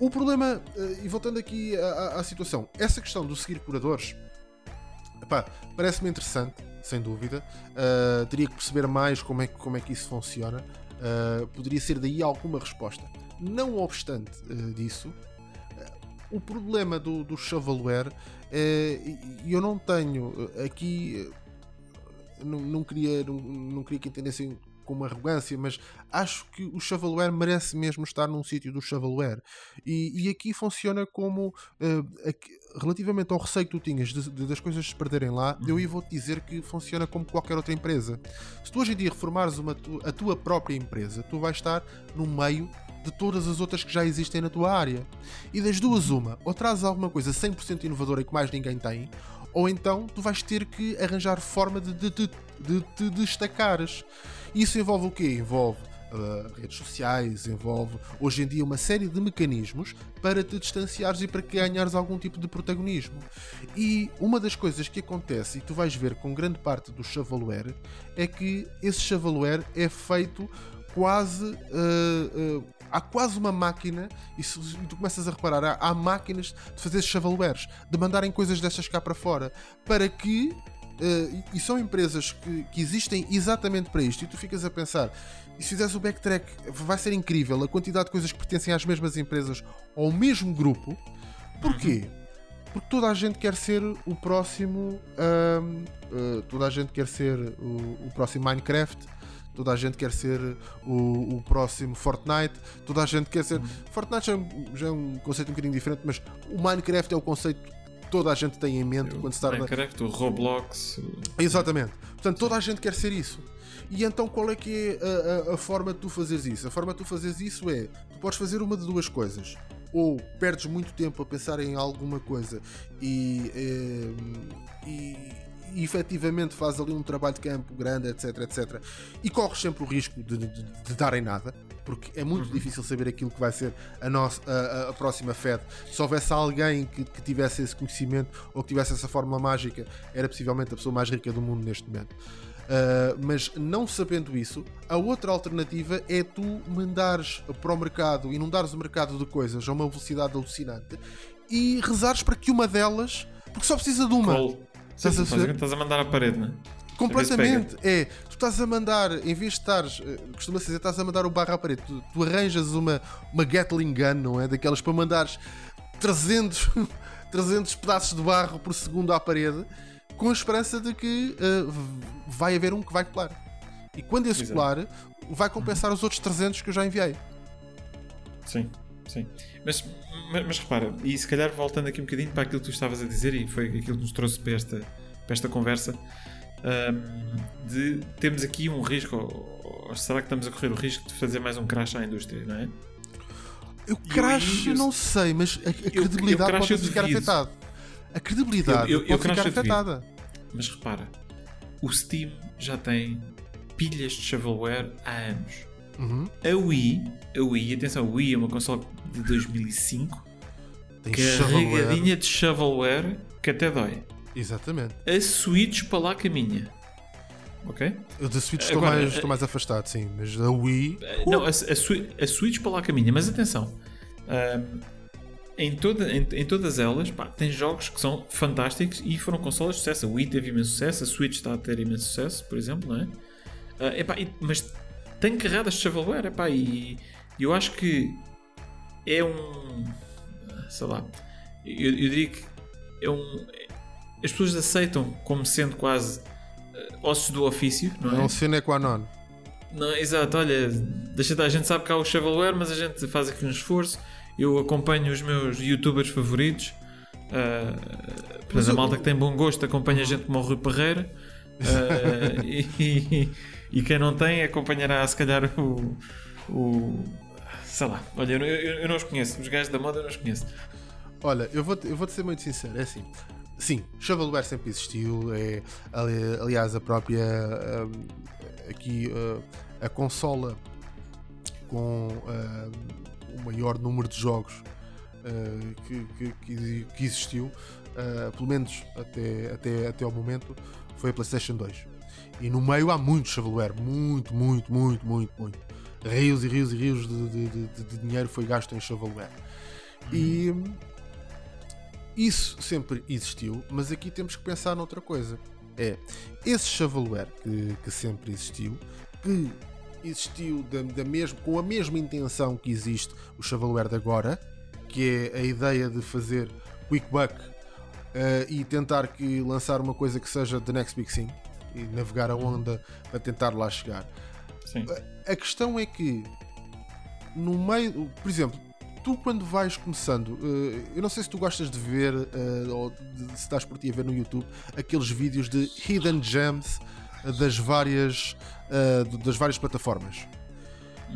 O problema, uh, e voltando aqui à, à- à situação, essa questão do seguir curadores, parece-me interessante, sem dúvida. Uh, teria que perceber mais como é, que- como é que isso funciona. Uh, poderia ser daí alguma resposta. Não obstante uh, disso, o problema do, do é, e eu não tenho eh, aqui eh, não, não queria não, não queria que entendessem como arrogância, mas acho que o shovelware merece mesmo estar num sítio do shovelware e, e aqui funciona como eh, aqui- relativamente ao receio que tu tinhas de- de- das coisas se perderem lá, eu aí vou-te dizer que funciona como qualquer outra empresa. Se tu hoje em dia reformares uma a tua própria empresa, tu vais estar no meio de todas as outras que já existem na tua área. E das duas, uma, ou trazes alguma coisa 100% inovadora e que mais ninguém tem, ou então tu vais ter que arranjar forma de, de, de, de te destacares. Isso envolve o quê? Envolve uh, redes sociais, envolve hoje em dia uma série de mecanismos para te distanciares e para que ganhares algum tipo de protagonismo. E uma das coisas que acontece e tu vais ver com grande parte do shovelware é que esse shovelware é feito quase. uh, uh, há quase uma máquina, e se tu começas a reparar, há, há máquinas de fazer shovelwares, de mandarem coisas destas cá para fora, para que. uh, e- são empresas que, que existem exatamente para isto, e tu ficas a pensar. E se fizeres o backtrack, vai ser incrível a quantidade de coisas que pertencem às mesmas empresas ou ao mesmo grupo. Porquê? Porque toda a gente quer ser o próximo. ahm, uh, toda a gente quer ser o, o próximo Minecraft. Toda a gente quer ser o, o próximo Fortnite. Toda a gente quer ser. Fortnite já é, um, já é um conceito um bocadinho diferente, mas o Minecraft é o conceito que toda a gente tem em mente quando se está na, Minecraft, o Roblox. Exatamente. Portanto, toda a gente quer ser isso. E então qual é que é a, a- a forma de tu fazeres isso? A forma de tu fazeres isso é, tu podes fazer uma de duas coisas. Ou perdes muito tempo a pensar em alguma coisa e, eh, e, e efetivamente fazes ali um trabalho de campo grande, etc, etc. E corres sempre o risco de, de, de dar em nada, porque é muito difícil saber aquilo que vai ser a, nossa, a, a- próxima Fed. Se houvesse alguém que, que tivesse esse conhecimento ou que tivesse essa fórmula mágica, era possivelmente a pessoa mais rica do mundo neste momento. Uh, mas não sabendo isso, a outra alternativa é tu mandares para o mercado, inundares o mercado de coisas a uma velocidade alucinante e rezares para que uma delas, porque só precisa de uma. Sim, Estás a estás a mandar à parede, não é? Completamente. É, tu estás a mandar, em vez de estares, eh, costuma-se dizer, estás a mandar o barro à parede, tu, tu arranjas uma, uma Gatling gun, não é? Daquelas para mandares 300, 300 pedaços de barro por segundo à parede, com a esperança de que uh, vai haver um que vai colar. E quando esse Exato. colar, vai compensar os outros 300 que eu já enviei. Sim, sim. Mas, mas, mas repara, e se calhar voltando aqui um bocadinho para aquilo que tu estavas a dizer, e foi aquilo que nos trouxe para esta, para esta conversa, hum, de termos aqui um risco, ou, ou será que estamos a correr o risco de fazer mais um crash à indústria, não é? Eu crash, eu- não sei, mas a, a eu credibilidade pode eu ficar duvido. afetada. A credibilidade Eu- eu- eu pode ficar eu afetada. Mas repara, o Steam já tem pilhas de shovelware há anos. Uhum. A Wii, a Wii, atenção, a Wii é uma console de 2005, Tem carregadinha de shovelware que até dói. Exatamente. A Switch para lá caminha. Ok? Eu da Switch estou, mais, eh, estou mais afastado, sim, mas a Wii. Não, a, a, a Switch para lá caminha, mas atenção. em, toda, em, em todas elas, pá, tem jogos que são fantásticos e foram consolas de sucesso. A Wii teve imenso sucesso, a Switch está a ter imenso sucesso, por exemplo, não é? Ah, epá, e- mas tem carradas de shovelware, epá, e eu acho que é um. sei lá. Eu, eu diria que é um. As pessoas aceitam como sendo quase ah, ossos do ofício, não é? É um sine qua non. Não, exato, olha, deixa a gente sabe que há o shovelware, mas a gente faz aqui um esforço. Eu acompanho os meus youtubers favoritos. Uh, Mas portanto, a malta que tem bom gosto acompanha gente como o Rui Parreira. Uh, e, e- e quem não tem acompanhará se calhar o. o sei lá, olha, eu, eu, eu não os conheço, os gajos da moda eu não os conheço. Olha, eu vou-te eu vou ser muito sincero, é assim. Sim, shovelware sempre existiu. É, ali- aliás, a própria. hum, aqui, uh, a consola com hum, o maior número de jogos uh, que, que- que- existiu, uh, pelo menos até, até, até ao momento, foi a PlayStation 2. E no meio há muito shovelware, muito, muito, muito, muito, muito. Rios e rios e rios de, de- de- de- dinheiro foi gasto em shovelware. E isso sempre existiu, mas aqui temos que pensar noutra coisa. É esse shovelware que, que sempre existiu, que existiu da, da mesmo, com a mesma intenção que existe o shovelware de agora, que é a ideia de fazer quick buck eh, e tentar que lançar uma coisa que seja the next big thing e navegar a onda para tentar lá chegar. Sim. A questão é que no meio, por exemplo, tu quando vais começando, eh, eu não sei se tu gostas de ver eh, ou se estás por ti a ver no YouTube aqueles vídeos de hidden gems eh, das várias das várias plataformas.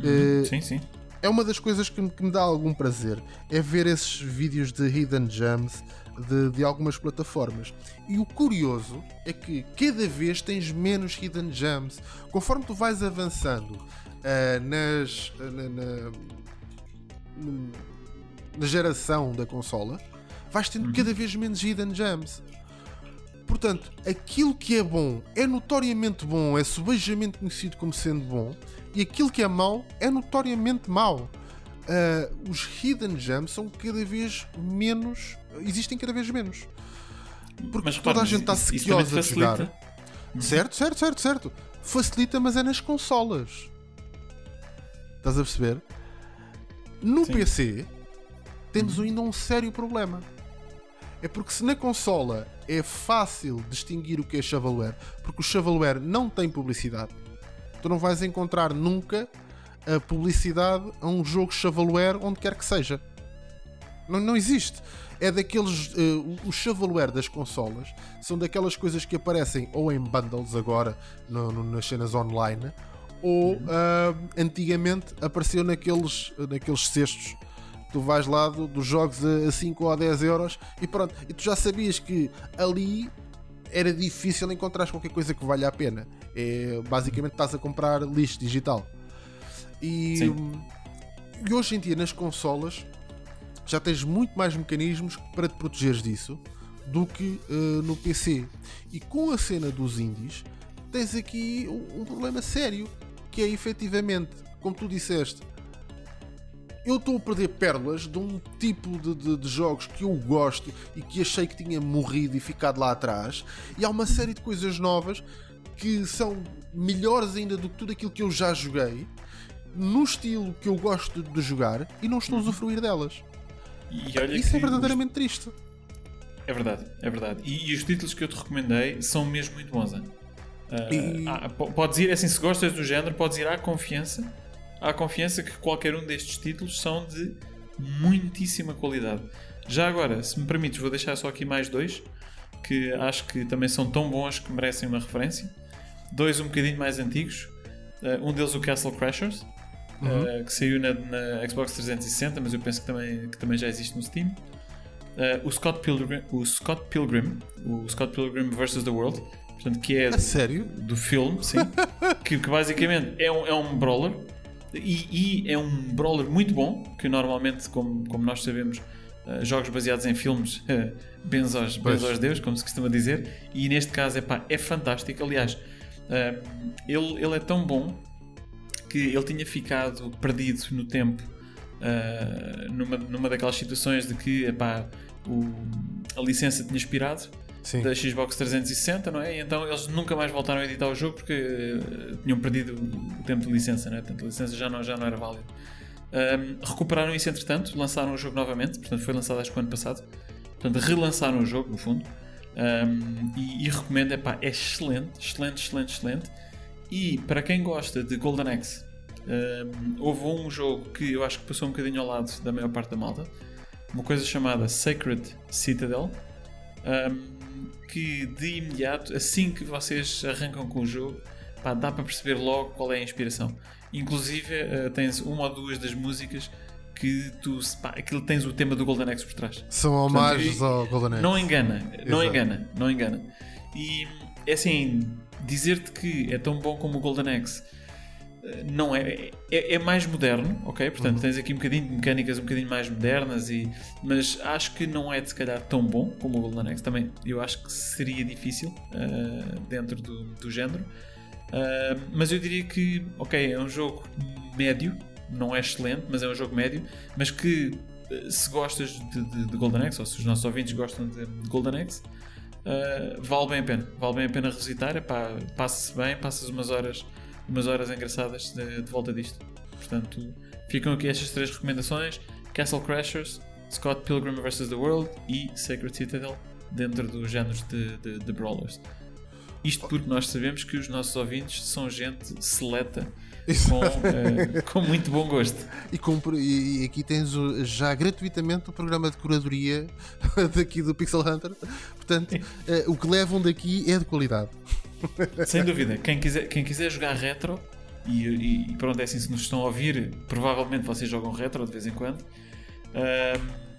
Eh, Sim, sim. é uma das coisas que, me- que me dá algum prazer é ver esses vídeos de hidden gems de, de algumas plataformas e o curioso é que cada vez tens menos hidden gems conforme tu vais avançando ah, nas na, na- no- na geração da consola vais tendo cada vez menos hidden gems Portanto, aquilo que é bom é notoriamente bom, é subejamente conhecido como sendo bom, e aquilo que é mau é notoriamente mau. Ah, os hidden gems são cada vez menos. existem cada vez menos. Porque Mas toda a gente está sequiosa de jogar. facilita. Certo, certo, certo, certo. Facilita, mas é nas consolas. Estás a perceber? No Sim. PC temos ainda um sério problema. É porque se na consola é fácil distinguir o que é shovelware, porque o shovelware não tem publicidade, tu não vais encontrar nunca a publicidade a um jogo shovelware onde quer que seja. Não, não existe. É daqueles. o- o shovelware das consolas são daquelas coisas que aparecem ou em bundles agora no- no- nas cenas online ou ah, antigamente apareceu naqueles, naqueles cestos. Tu vais lá do- dos jogos a, a 5 ou a 10 euros e pronto. E tu já sabias que ali era difícil encontrar qualquer coisa que valha a pena. É, basicamente estás a comprar lixo digital. E, e hoje em dia nas consolas já tens muito mais mecanismos para te protegeres disso do que eh, no PC. E com a cena dos indies, tens aqui um, um problema sério, que é efetivamente, como tu disseste, eu estou a perder pérolas de um tipo de, de- de jogos que eu gosto e que achei que tinha morrido e ficado lá atrás, e há uma série de coisas novas que são melhores ainda do que tudo aquilo que eu já joguei, no estilo que eu gosto de jogar, e não estou a usufruir delas. E Isso é verdadeiramente triste. os- É verdade, é verdade. E, e os títulos que eu te recomendei são mesmo muito bons. hein? Ah, E- ah, po- podes ir, assim, se gostas do género, podes ir à confiança. À confiança que qualquer um destes títulos são de muitíssima qualidade. Já agora, se me permites, vou deixar só aqui mais dois que acho que também são tão bons que merecem uma referência. Dois um bocadinho mais antigos. Ah, um deles, o Castle Crashers, ah, que saiu na, na Xbox 360, mas eu penso que também, que também já existe no Steam. Uh, o Scott Pilgrim, o Scott Pilgrim, o Scott Pilgrim vs. The World, portanto, que é sério? do filme, sim, que, que basicamente é um, é um brawler e, e é um brawler muito bom, que normalmente, como, como nós sabemos, uh, jogos baseados em filmes, uh, benzo aos, Pois. benzo aos Deus, como se costuma dizer, e neste caso epá, é fantástico. Aliás, uh, ele, ele é tão bom que ele tinha ficado perdido no tempo uh, numa, numa daquelas situações de que epá, o, a licença tinha expirado Sim. da Xbox 360, não é? E então eles nunca mais voltaram a editar o jogo porque eh, tinham perdido o tempo de licença, não é? Portanto, a licença já não, já não era válida. Ahm, recuperaram isso entretanto, lançaram o jogo novamente, portanto foi lançado acho que o ano passado. Portanto, relançaram o jogo, no fundo. Ahm, e, e recomendo, epá, é excelente, excelente, excelente, excelente. E para quem gosta de Golden Axe, ahm, houve um jogo que eu acho que passou um bocadinho ao lado da maior parte da malta, uma coisa chamada Sacred Citadel, um, que de imediato, assim que vocês arrancam com o jogo, pá, dá para perceber logo qual é a inspiração. Inclusive, uh, tens uma ou duas das músicas que tu, pá, aquilo tens o tema do Golden Axe por trás. São homagens ao Golden Axe. Não engana, não Exato. engana, não engana. E é assim, dizer-te que é tão bom como o Golden Axe não é, é, é mais moderno, ok? Portanto, Uhum. tens aqui um bocadinho de mecânicas um bocadinho mais modernas, e, mas acho que não é de se calhar tão bom como o Golden Axe. Também eu acho que seria difícil eh, dentro do, do género. Uh, mas eu diria que, ok, é um jogo médio, não é excelente, mas é um jogo médio, mas que uh, se gostas de, de- de Golden Axe, ou se os nossos ouvintes gostam de, de Golden Axe, uh, vale bem a pena. Vale bem a pena revisitar, passa-se bem, passas umas horas, umas horas engraçadas de, de volta disto. Portanto, ficam aqui estas três recomendações: Castle Crashers, Scott Pilgrim vs. The World e Sacred Citadel, dentro dos géneros de, de, de Brawlers. Isto porque nós sabemos que os nossos ouvintes são gente seleta com, eh, com muito bom gosto. E, compro- e- aqui tens o- já gratuitamente o programa de curadoria daqui do Pixel Hunter. Portanto, eh, o que levam daqui é de qualidade. Sem dúvida, quem quiser, quem quiser jogar retro, e, e- pronto, é assim, se nos estão a ouvir, provavelmente vocês jogam retro de vez em quando. Ahm,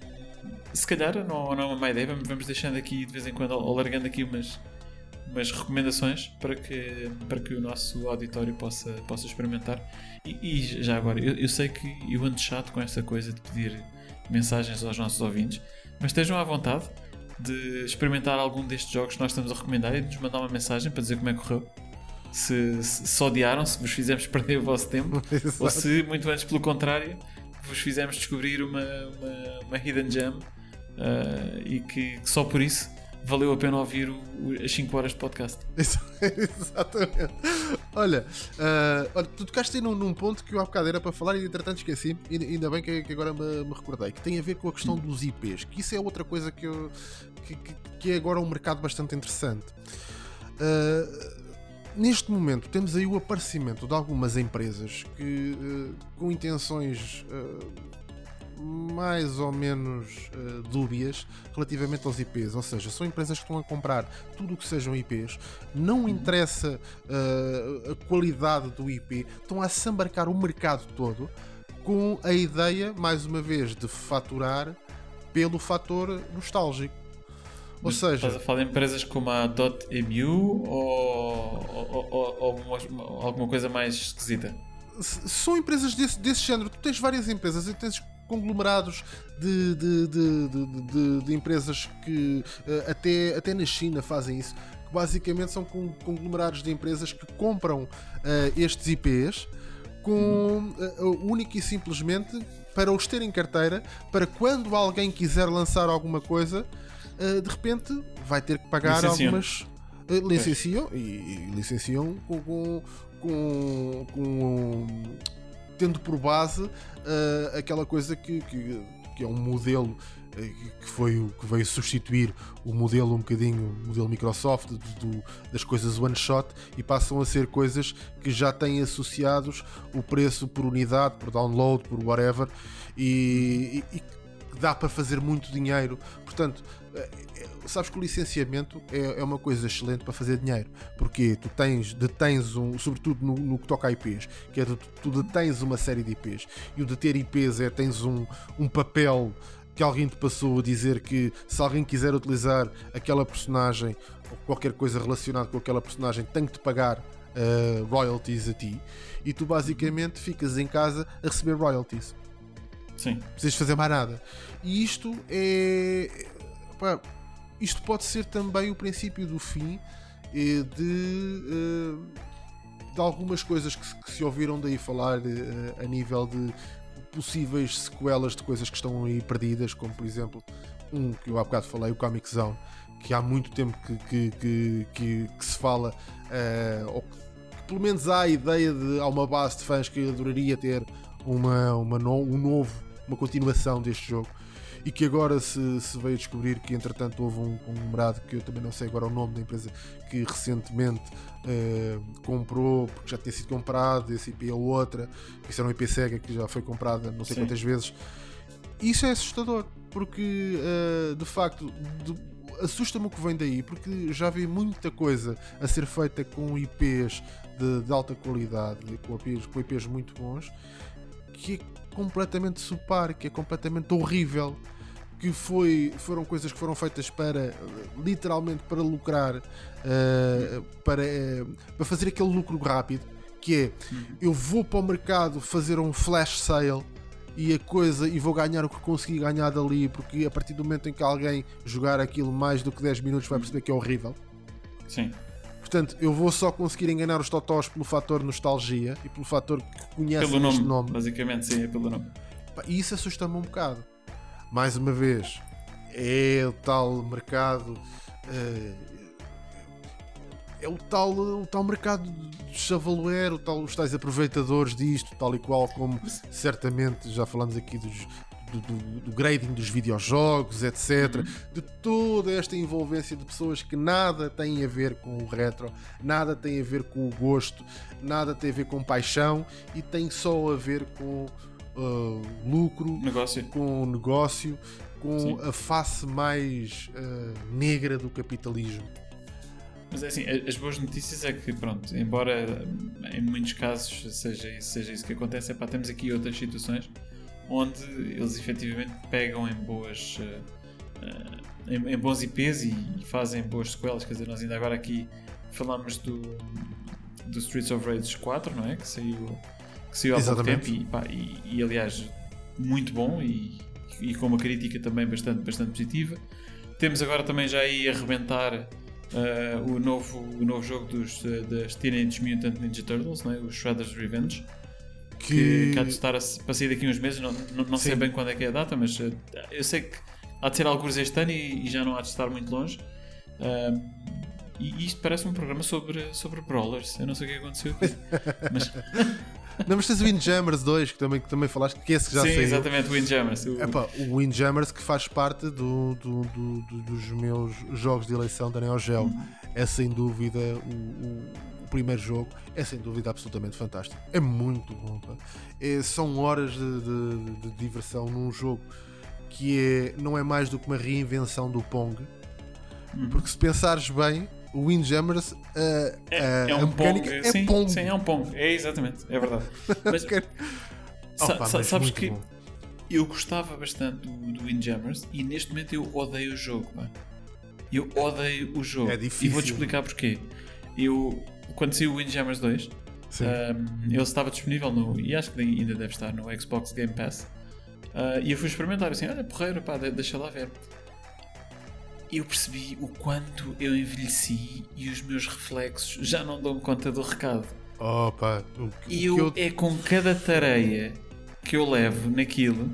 se calhar não, não é uma má ideia, vamos, vamos deixando aqui de vez em quando, alargando aqui umas, umas recomendações para que, para que o nosso auditório possa, possa experimentar. E, e já agora, eu, eu sei que eu ando chato com esta coisa de pedir mensagens aos nossos ouvintes, mas estejam à vontade de experimentar algum destes jogos que nós estamos a recomendar e de nos mandar uma mensagem para dizer como é que correu. Se, se, se odiaram, se vos fizemos perder o vosso tempo, ou se, muito antes pelo contrário, vos fizemos descobrir uma, uma, uma hidden gem ah, e que, que só por isso valeu a pena ouvir o- o- as 5 horas de podcast. Exa- Exatamente. Olha, ah, olha, tu tocaste aí num, num ponto que eu há bocado era para falar e entretanto esqueci. E ainda bem que, que agora me, me recordei. Que tem a ver com a questão dos IPs. Que isso é outra coisa que, eu, que, que- que é agora um mercado bastante interessante. Ah, neste momento temos aí o aparecimento de algumas empresas que ah, com intenções mais ou menos ah, dúbias relativamente aos IPs, ou seja, são empresas que estão a comprar tudo o que sejam IPs, não interessa ah, a qualidade do IP, estão a sambarcar o mercado todo com a ideia, mais uma vez, de faturar pelo fator nostálgico. Ou Mas Estás seja, a falar de empresas como a .emu ou, ou, ou- ou uma- alguma coisa mais esquisita? são empresas desse, desse género. Tu tens várias empresas tens conglomerados de, de, de, de- empresas que eh, até, até na China fazem isso. Que basicamente são con- conglomerados de empresas que compram eh, estes IPs com eh, única e simplesmente para os ter em carteira, para quando alguém quiser lançar alguma coisa, eh, de repente vai ter que pagar Licenciam. algumas. eh, licenciam e, e licenciam com, com, com- com- tendo por base eh, aquela coisa que, que que é um modelo eh, que foi o que veio substituir o modelo um bocadinho, o modelo Microsoft do, do, das coisas one shot e passam a ser coisas que já têm associados o preço por unidade, por download, por whatever e, e, e dá para fazer muito dinheiro. Portanto, eh, sabes que o licenciamento é, é, uma coisa excelente para fazer dinheiro, porque tu tens, detens um, sobretudo no, no que toca a IPs, que é tu, tu detens uma série de IPs, e o de ter IPs é tens um, um papel que alguém te passou a dizer que se alguém quiser utilizar aquela personagem ou qualquer coisa relacionada com aquela personagem tem que te pagar uh, royalties a ti e tu basicamente ficas em casa a receber royalties. Sim. Precisas fazer mais nada. E isto é. Pá, isto pode ser também o princípio do fim eh, de, eh, de algumas coisas que, que se ouviram daí falar a nível de possíveis sequelas de coisas que estão aí perdidas, como por exemplo um que eu há bocado falei, o Comic Zone, que há muito tempo que, que, que, que, que se fala, uh, ou que, pelo menos há a ideia de há uma base de fãs que adoraria ter uma, uma no, um novo, uma continuação deste jogo. E que agora se, se veio a descobrir que entretanto houve um conglomerado que eu também não sei agora o nome da empresa que recentemente uh, comprou, porque já tinha sido comprado, esse IP é outra, isso era um IP Sega que já foi comprada não sei Sim. quantas vezes. Isso é assustador, porque uh, de facto assusta-me o que vem daí, porque já vi muita coisa a ser feita com IPs de, de alta qualidade, com IPs, com IPs muito bons, que é completamente supar, que é completamente horrível que foi, foram coisas que foram feitas para literalmente para lucrar, uh, para, uh, para fazer aquele lucro rápido, que é eu vou para o mercado fazer um flash sale e a coisa e vou ganhar o que consegui ganhar dali, porque a partir do momento em que alguém jogar aquilo mais do que 10 minutos vai perceber que é horrível. Sim. Portanto, eu vou só conseguir enganar os totós pelo fator nostalgia e pelo fator que conhecem pelo nome, nome. Basicamente, sim, é pelo nome. E isso assusta-me um bocado mais uma vez, é o tal mercado. Uh, é o tal, o tal mercado de chavaluer, o tal, os tais aproveitadores disto, tal e qual como certamente já falamos aqui dos, do, do, do, grading dos videojogos, etc. Uhum. De toda esta envolvência de pessoas que nada têm a ver com o retro, nada tem a ver com o gosto, nada tem a ver com paixão e tem só a ver com uh, lucro, negócio. com negócio, com Sim. a face mais uh, negra do capitalismo. Mas é assim, as boas notícias é que, pronto, embora em muitos casos seja, seja isso que acontece, é pá, temos aqui outras situações onde eles efetivamente pegam em boas. Uh, em, em, bons IPs e, e, fazem boas sequelas. Quer dizer, nós ainda agora aqui falamos do, do Streets of Rage 4, não é? Que saiu que saiu há Exatamente. pouco tempo e, pá, e, e, aliás muito bom e, e, com uma crítica também bastante, bastante positiva. Temos agora também já aí a arrebentar uh, o, novo, o novo jogo dos, das Teenage Mutant Ninja Turtles, não é? o Shredder's Revenge. Que, que há de estar a, para sair daqui uns meses, não, não, não sei bem quando é que é a data, mas uh, eu sei que há de ser alguns este ano e, e, já não há de estar muito longe. e isto parece um programa sobre, sobre brawlers. Eu não sei o que aconteceu mas Não, mas tens o Windjammers 2, que também, que também falaste, que esse que já Sim, saiu. Sim, exatamente, o Windjammers. O... Epá, o Windjammers que faz parte do, do, do, do, dos meus jogos de eleição da Neo Geo. Hum. É sem dúvida o, primeiro jogo, é sem dúvida absolutamente fantástico. É muito bom. É, são horas de, de, de, diversão num jogo que é, não é mais do que uma reinvenção do Pong. Hum. Porque se pensares bem, o Windjammers, uh, é, uh, é um a mecânica pong, é sim, pong. Sim, é um pong, é exatamente, é verdade. Mas, Opa, sa mas sabes que bom. eu gostava bastante do, do Windjammers e neste momento eu odeio o jogo. Eu odeio o jogo. É difícil. E vou-te explicar porquê. Eu, quando saiu o Windjammers 2, um, ele estava disponível no. E acho que ainda deve estar no Xbox Game Pass. Uh, e eu fui experimentar assim: olha, porreiro, pá, deixa lá ver eu percebi o quanto eu envelheci e os meus reflexos já não dão conta do recado. Opa, e eu, eu, é com cada tareia que eu levo naquilo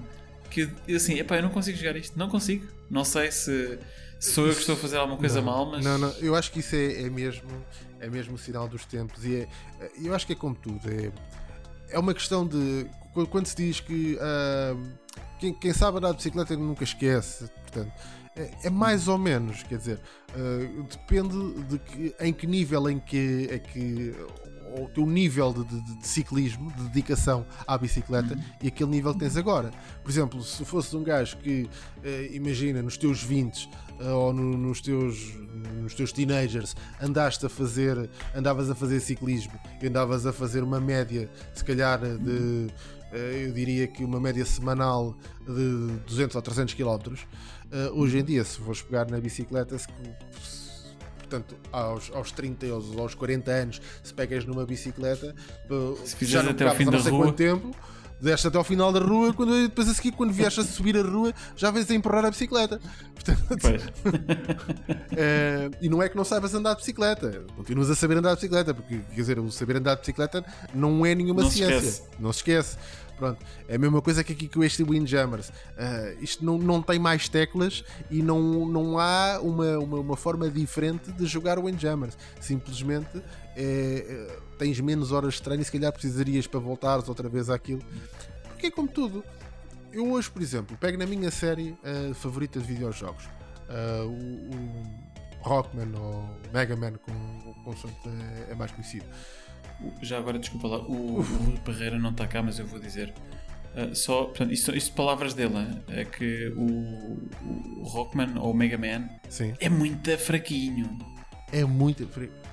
que eu assim, epá, eu não consigo jogar isto, não consigo. Não sei se sou eu que estou a fazer alguma coisa não, mal, mas. Não, não, eu acho que isso é, é mesmo é mesmo o sinal dos tempos e é, eu acho que é como tudo, é, é uma questão de quando se diz que uh, quem, quem sabe andar de bicicleta nunca esquece. Portanto, é, é mais ou menos, quer dizer, uh, depende de que, em que nível em que, é que o teu nível de, de, de, ciclismo, de dedicação à bicicleta uhum. e aquele nível que tens agora. Por exemplo, se fosses um gajo que, uh, imagina, nos teus 20 uh, eh, ou no, nos, teus, nos teus teenagers andaste a fazer, andavas a fazer ciclismo e andavas a fazer uma média, se calhar, de. Uh, eu diria que uma média semanal de 200 ou 300 km. hoje em dia, se fores pegar na bicicleta, se, portanto, aos, aos 30 ou aos 40 anos, se pegas numa bicicleta, se já até ao fim da rua. quanto tempo, deste até ao final da rua, quando, depois a seguir, quando vieste a subir a rua, já vens a empurrar a bicicleta. Portanto, é, e não é que não saibas andar de bicicleta, continuas a saber andar de bicicleta, porque quer dizer, o saber andar de bicicleta não é nenhuma não ciência. Se não se esquece. Pronto, é a mesma coisa que aqui com este Windjammers. Uh, isto não, não tem mais teclas e não, não há uma, uma, uma forma diferente de jogar o Windjammers. Simplesmente é, tens menos horas de treino e se calhar precisarias para voltares outra vez àquilo. Porque é como tudo. Eu hoje, por exemplo, pego na minha série uh, favorita de videojogos. Uh, o, o, Rockman ou Mega Man, como o conceito é, mais conhecido. Já agora, desculpa lá, o, o Barreira não está cá, mas eu vou dizer. Uh, só, portanto, isto, isto palavras dele é que o, o Rockman ou o Mega Man Sim. é muito fraquinho. É muito fraquinho.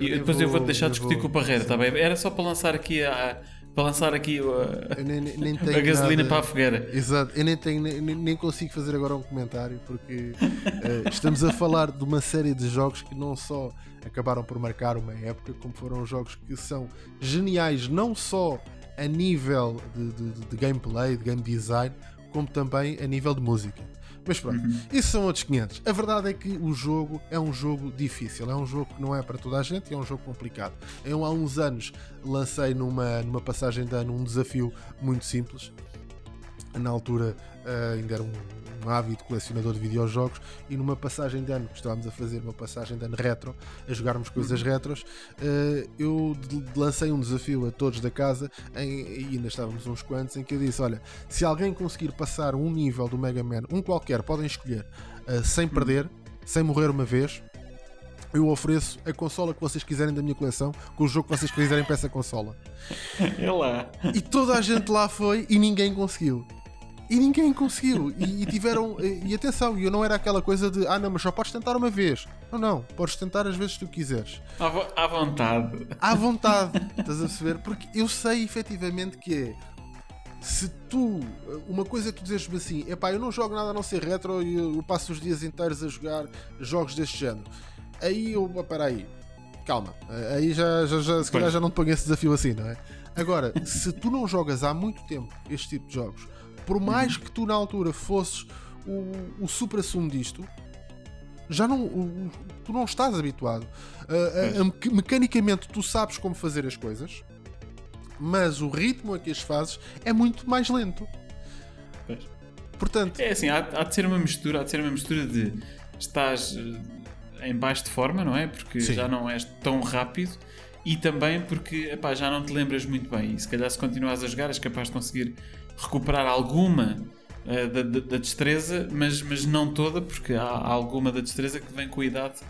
E eu depois vou, eu vou deixar de discutir vou... com o Barreira, tá bem? Era só para lançar aqui a, para lançar aqui a, nem, nem a gasolina nada, para a fogueira. Exato, eu nem, tenho, nem, nem consigo fazer agora um comentário porque uh, estamos a falar de uma série de jogos que não só acabaram por marcar uma época, como foram jogos que são geniais, não só a nível de, de, de gameplay, de game design, como também a nível de música. Mas pronto, uhum. isso são outros 500. A verdade é que o jogo é um jogo difícil, é um jogo que não é para toda a gente e é um jogo complicado. Eu há uns anos lancei numa, numa passagem de ano um desafio muito simples. Na altura uh, ainda era um, um ávido colecionador de videojogos e numa passagem de ano, que estávamos a fazer uma passagem de ano retro, a jogarmos coisas uhum. retros, uh, eu lancei um desafio a todos da casa em, e ainda estávamos uns quantos em que eu disse: Olha, se alguém conseguir passar um nível do Mega Man, um qualquer, podem escolher, uh, sem perder, sem morrer uma vez, eu ofereço a consola que vocês quiserem da minha coleção, com o jogo que vocês quiserem para essa consola. É lá. E toda a gente lá foi e ninguém conseguiu. E ninguém conseguiu. E, e tiveram. E, e atenção, eu não era aquela coisa de ah não, mas só podes tentar uma vez. Não, não, podes tentar as vezes que tu quiseres. À, vo à vontade. À vontade, estás a perceber? Porque eu sei efetivamente que é. Se tu. Uma coisa é tu dizeres-me assim: epá, eu não jogo nada a não ser retro e eu, eu passo os dias inteiros a jogar jogos deste género. Aí eu. Espera aí. Calma. Aí já, já, já, se calhar já não te ponho esse desafio assim, não é? Agora, se tu não jogas há muito tempo este tipo de jogos por mais que tu na altura fosses o, o supra-sumo disto, já não, o, tu não estás habituado. Uh, uh, mecanicamente tu sabes como fazer as coisas, mas o ritmo a que as fazes é muito mais lento. Pois. Portanto, é assim, há, há, de ser uma mistura, há de ser uma mistura de estás eh, em baixo de forma, não é? Porque sim. já não és tão rápido e também porque epá, já não te lembras muito bem. E se calhar se continuas a jogar és capaz de conseguir recuperar alguma uh, da, da, destreza, mas, mas não toda, porque há, há, alguma da destreza que vem com a idade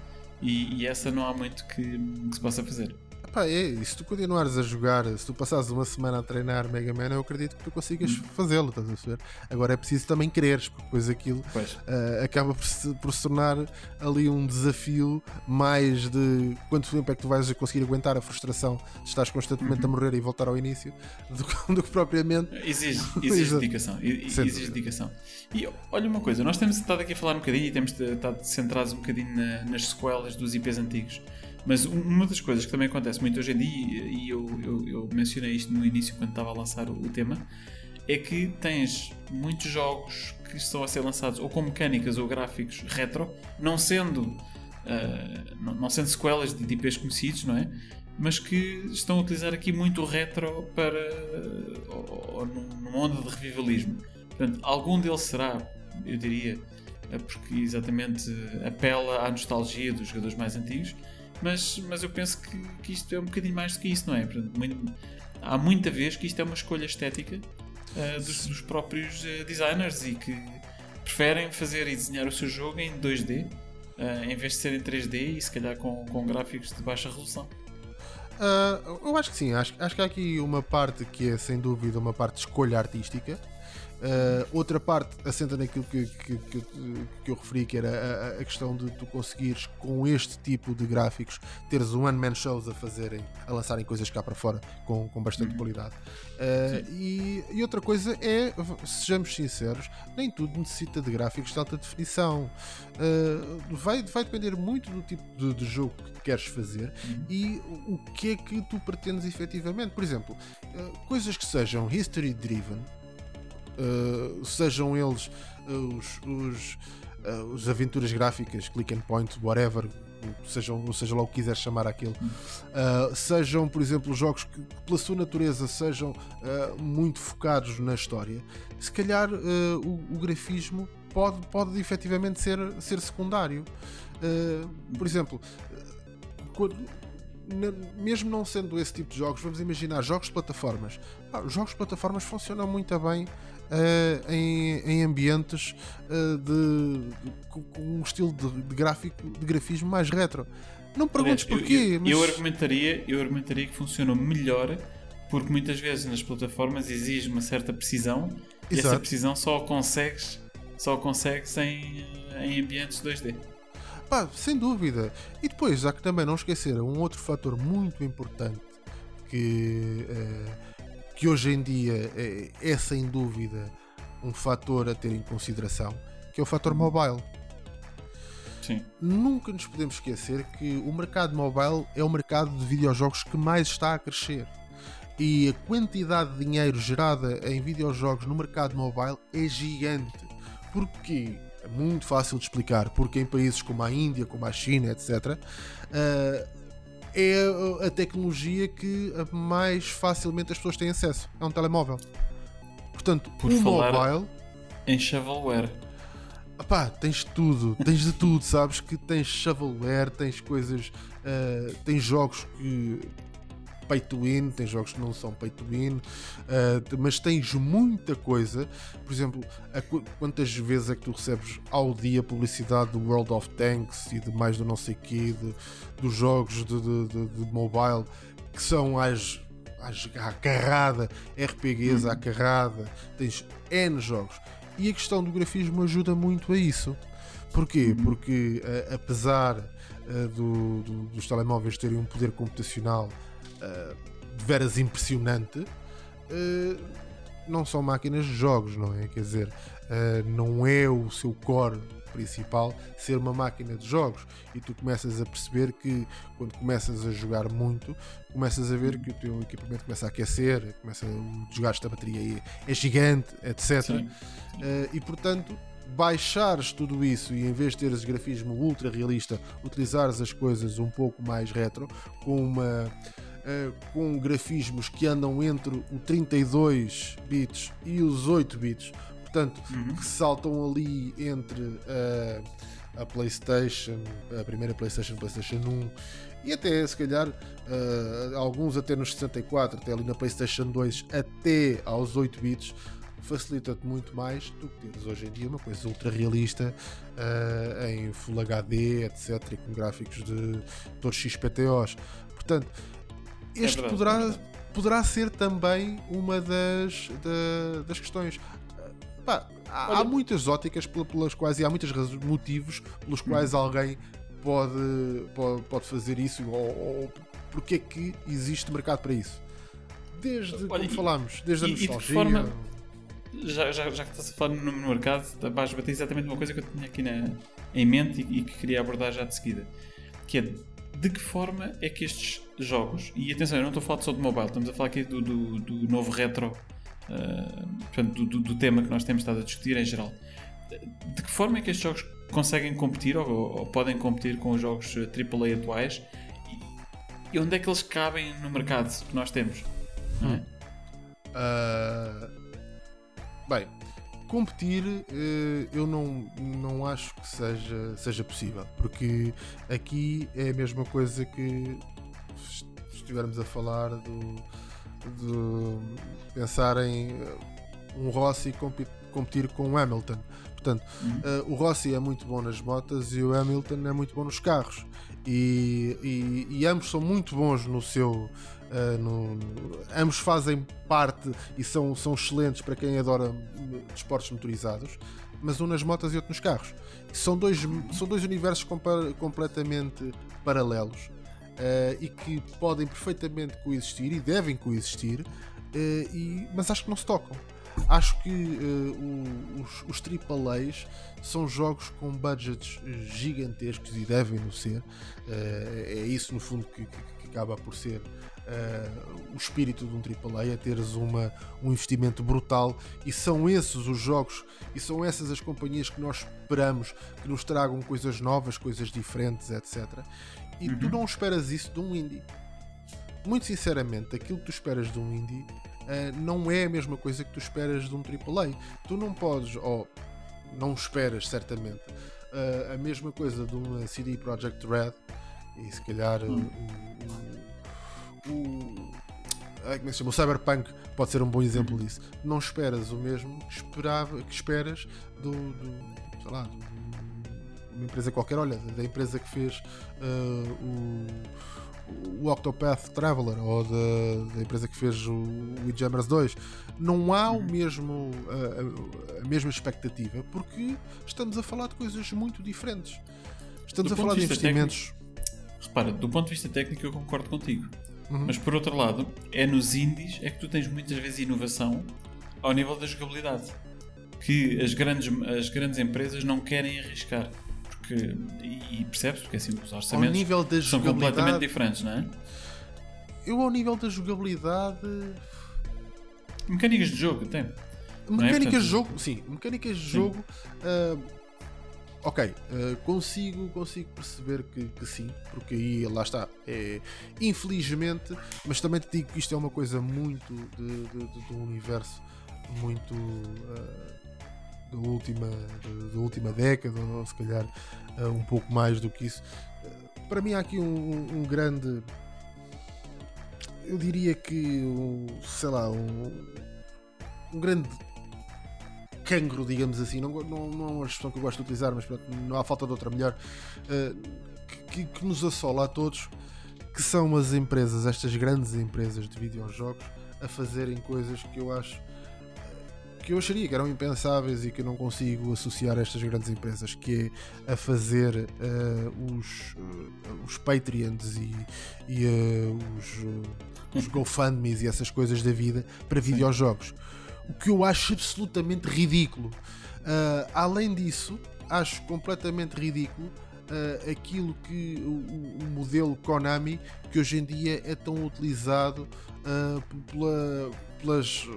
e, e essa não há muito que, que se possa fazer. Pá, é, e se tu continuares a jogar, se tu passares uma semana a treinar Mega Man, eu acredito que tu consigas hum. fazê-lo, estás a? Agora é preciso também quereres, porque depois aquilo uh, acaba por se, por se tornar ali um desafio mais de quanto tempo é que tu vais conseguir aguentar a frustração de estás constantemente uhum. a morrer e voltar ao início do, do que propriamente. Exige, exige dedicação. Exige dedicação. E olha uma coisa, nós temos estado aqui a falar um bocadinho e temos estado centrados um bocadinho na, nas sequelas dos IPs antigos. Mas uma das coisas que também acontece muito hoje em dia, e eu, eu, eu mencionei isto no início quando estava a lançar o, tema, é que tens muitos jogos que estão a ser lançados ou com mecânicas ou gráficos retro, não sendo, uh, não, sendo sequelas de IPs conhecidos, não é? Mas que estão a utilizar aqui muito o retro para. ou, ou numa onda de revivalismo. Portanto, algum deles será, eu diria, eh, porque exatamente apela à nostalgia dos jogadores mais antigos mas, mas eu penso que, que isto é um bocadinho mais do que isso, não é? Há muita vez que isto é uma escolha estética uh, dos, dos, próprios uh, designers e que preferem fazer e desenhar o seu jogo em 2D uh, em vez de ser em 3D e se calhar com, com gráficos de baixa resolução. eu acho que sim, acho, acho que há aqui uma parte que é sem dúvida uma parte de escolha artística Uh, outra parte assenta naquilo que, que, que, que, eu referi, que era a, a, questão de tu conseguires, com este tipo de gráficos, teres um one-man shows a fazerem, a lançarem coisas cá para fora com, com bastante uhum. qualidade. Uh, e, e, outra coisa é, sejamos sinceros, nem tudo necessita de gráficos de alta definição. Uh, vai, vai depender muito do tipo de, de jogo que queres fazer uhum. e o que é que tu pretendes efetivamente. Por exemplo, coisas que sejam history driven uh, sejam eles uh, os, os, uh, os, aventuras gráficas, click and point, whatever, sejam, seja lá o que quiser chamar aquilo, sejam, por exemplo, jogos que, pela sua natureza, sejam muito focados na história, se calhar o, o, grafismo pode, pode efetivamente ser, ser secundário. por exemplo, quando, mesmo não sendo esse tipo de jogos, vamos imaginar jogos de plataformas. Ah, os jogos de plataformas funcionam muito bem uh, em, em, ambientes uh, de, de, com um estilo de, de, gráfico, de grafismo mais retro. Não me perguntes porquê. Eu, eu, mas... eu, argumentaria, eu argumentaria que funcionam melhor porque muitas vezes nas plataformas exige uma certa precisão Exato. e essa precisão só consegues, só consegues em, em ambientes 2D. Pá, sem dúvida. E depois há que também não esquecer um outro fator muito importante que, é, que hoje em dia é, é, sem dúvida um fator a ter em consideração, que é o fator mobile. Sim. Nunca nos podemos esquecer que o mercado mobile é o mercado de videojogos que mais está a crescer. E a quantidade de dinheiro gerada em videojogos no mercado mobile é gigante. Porquê? é muito fácil de explicar, porque em países como a Índia, como a China, etc., uh, é a tecnologia que mais facilmente as pessoas têm acesso. É um telemóvel. Portanto, Por o mobile. Em shovelware. Pá, tens tudo, tens de tudo, sabes? Que tens shovelware, tens coisas, uh, tens jogos que pay to win, tem jogos que não são pay to win, uh, mas tens muita coisa. Por exemplo, a, quantas vezes é que tu recebes ao dia publicidade do World of Tanks e de mais do não sei quê, de, dos jogos de, de, de, mobile que são as à carrada, RPGs à carrada, tens N jogos. E a questão do grafismo ajuda muito a isso. Porquê? Porque uh, apesar uh, do, do, dos telemóveis terem um poder computacional uh, de veras impressionante, uh, não são máquinas de jogos, não é? Quer dizer, uh, não é o seu core principal ser uma máquina de jogos. E tu começas a perceber que quando começas a jogar muito começas a ver que o teu equipamento começa a aquecer começa o desgaste da bateria é, é gigante etc uh, e portanto baixares tudo isso e em vez de teres grafismo ultra realista utilizares as coisas um pouco mais retro com uma com grafismos que andam entre o 32 bits e os 8 bits, portanto, uhum. que saltam ali entre uh, a PlayStation, a primeira PlayStation, PlayStation 1 e até se calhar uh, alguns até nos 64, até ali na PlayStation 2, até aos 8 bits, facilita-te muito mais do que teres hoje em dia uma coisa ultra realista uh, em Full HD, etc. e com gráficos de todos XPTOs. Portanto, este é poderá, poderá ser também uma das, da, das questões. Pá, há, há, muitas óticas pelas quais e há muitos motivos pelos hum. quais hum. alguém pode, pode, pode fazer isso ou, ou porque é que existe mercado para isso. Desde, Olha, como e, falámos, desde a nostalgia. de forma, já, já, já que estás a falar no, no mercado, vais bater exatamente uma coisa que eu tinha aqui na, em mente e, e que queria abordar já de seguida. Que é de que forma é que estes jogos, e atenção, eu não estou a falar só de mobile, estamos a falar aqui do, do, do novo retro, uh, portanto, do, do, tema que nós temos estado a discutir em geral. De que forma é que estes jogos conseguem competir ou, ou podem competir com os jogos AAA atuais e, e, onde é que eles cabem no mercado que nós temos? Hum. Uh, bem, competir eh, eu não, não acho que seja, seja possível, porque aqui é a mesma coisa que estivermos a falar do, de pensar em um Rossi competir com um Hamilton. Portanto, uh, o Rossi é muito bom nas motas e o Hamilton é muito bom nos carros. E, e- e ambos são muito bons no seu. Uh, no- ambos fazem parte e são, são excelentes para quem adora hum, desportos motorizados, mas um nas motas e outro nos carros. São dois, são dois universos completamente paralelos uh, e que podem perfeitamente coexistir e devem coexistir, uh, e, mas acho que não se tocam. Acho que uh, os, os AAAs são jogos com budgets gigantescos e devem no ser. É isso, no fundo, que, que- que acaba por ser uh, o espírito de um AAA: é teres uma, um investimento brutal. E são esses os jogos e são essas as companhias que nós esperamos que nos tragam coisas novas, coisas diferentes, etc. E tu não esperas isso de um indie. Muito sinceramente, aquilo que tu esperas de um indie eh, não é a mesma coisa que tu esperas de um AAA. Tu não podes, ou não esperas certamente, eh, a mesma coisa de uma CD Projekt Red e se calhar eh, o, o, o, ai, como é que se chama? o Cyberpunk pode ser um bom exemplo disso. Não esperas o mesmo que, esperava, que esperas do, do sei lá, do- uma empresa qualquer, olha, da empresa que fez eh, o, o Octopath Traveler ou da, da empresa que fez o Windjammers 2. Não há o mesmo, a, a- mesma expectativa porque estamos a falar de coisas muito diferentes. Estamos Do a falar de de investimentos. Repara, do ponto de vista técnico eu concordo contigo. Uhum. Mas por outro lado, é nos indies é que tu tens muitas vezes inovação ao nível da jogabilidade. Que as grandes, as grandes empresas não querem arriscar. Porque, e e percebes, porque assim os orçamentos são completamente diferentes, não é? eu ao nível da jogabilidade Mecânicas de jogo, tem. É? Mecânicas Portanto- de jogo, sim, mecânicas de jogo. ah, ok, ah, consigo, consigo perceber que, que sim, porque aí lá está. É, infelizmente, mas também te digo que isto é uma coisa muito de, de- de- do universo, muito ah, da, última, da, última década, ou se calhar ah, um pouco mais do que isso. Para mim, há aqui um, um grande. Eu diria que, sei lá, um, um grande cancro, digamos assim, não, não, não é uma expressão que eu gosto de utilizar, mas pronto, não há falta de outra melhor, eh, que, que nos assola a todos, que são as empresas, estas grandes empresas de videojogos, a fazerem coisas que eu acho eh, que eu acharia que eram impensáveis e que eu não consigo associar a estas grandes empresas, que é a fazer eh, os, eh, os Patreons e, e eh, os, eh, os GoFundMes e essas coisas da vida para videojogos o que eu acho absolutamente ridículo. Ah, além disso, acho completamente ridículo ah, aquilo que o, o- modelo Konami que hoje em dia é tão utilizado ah, pela, pelas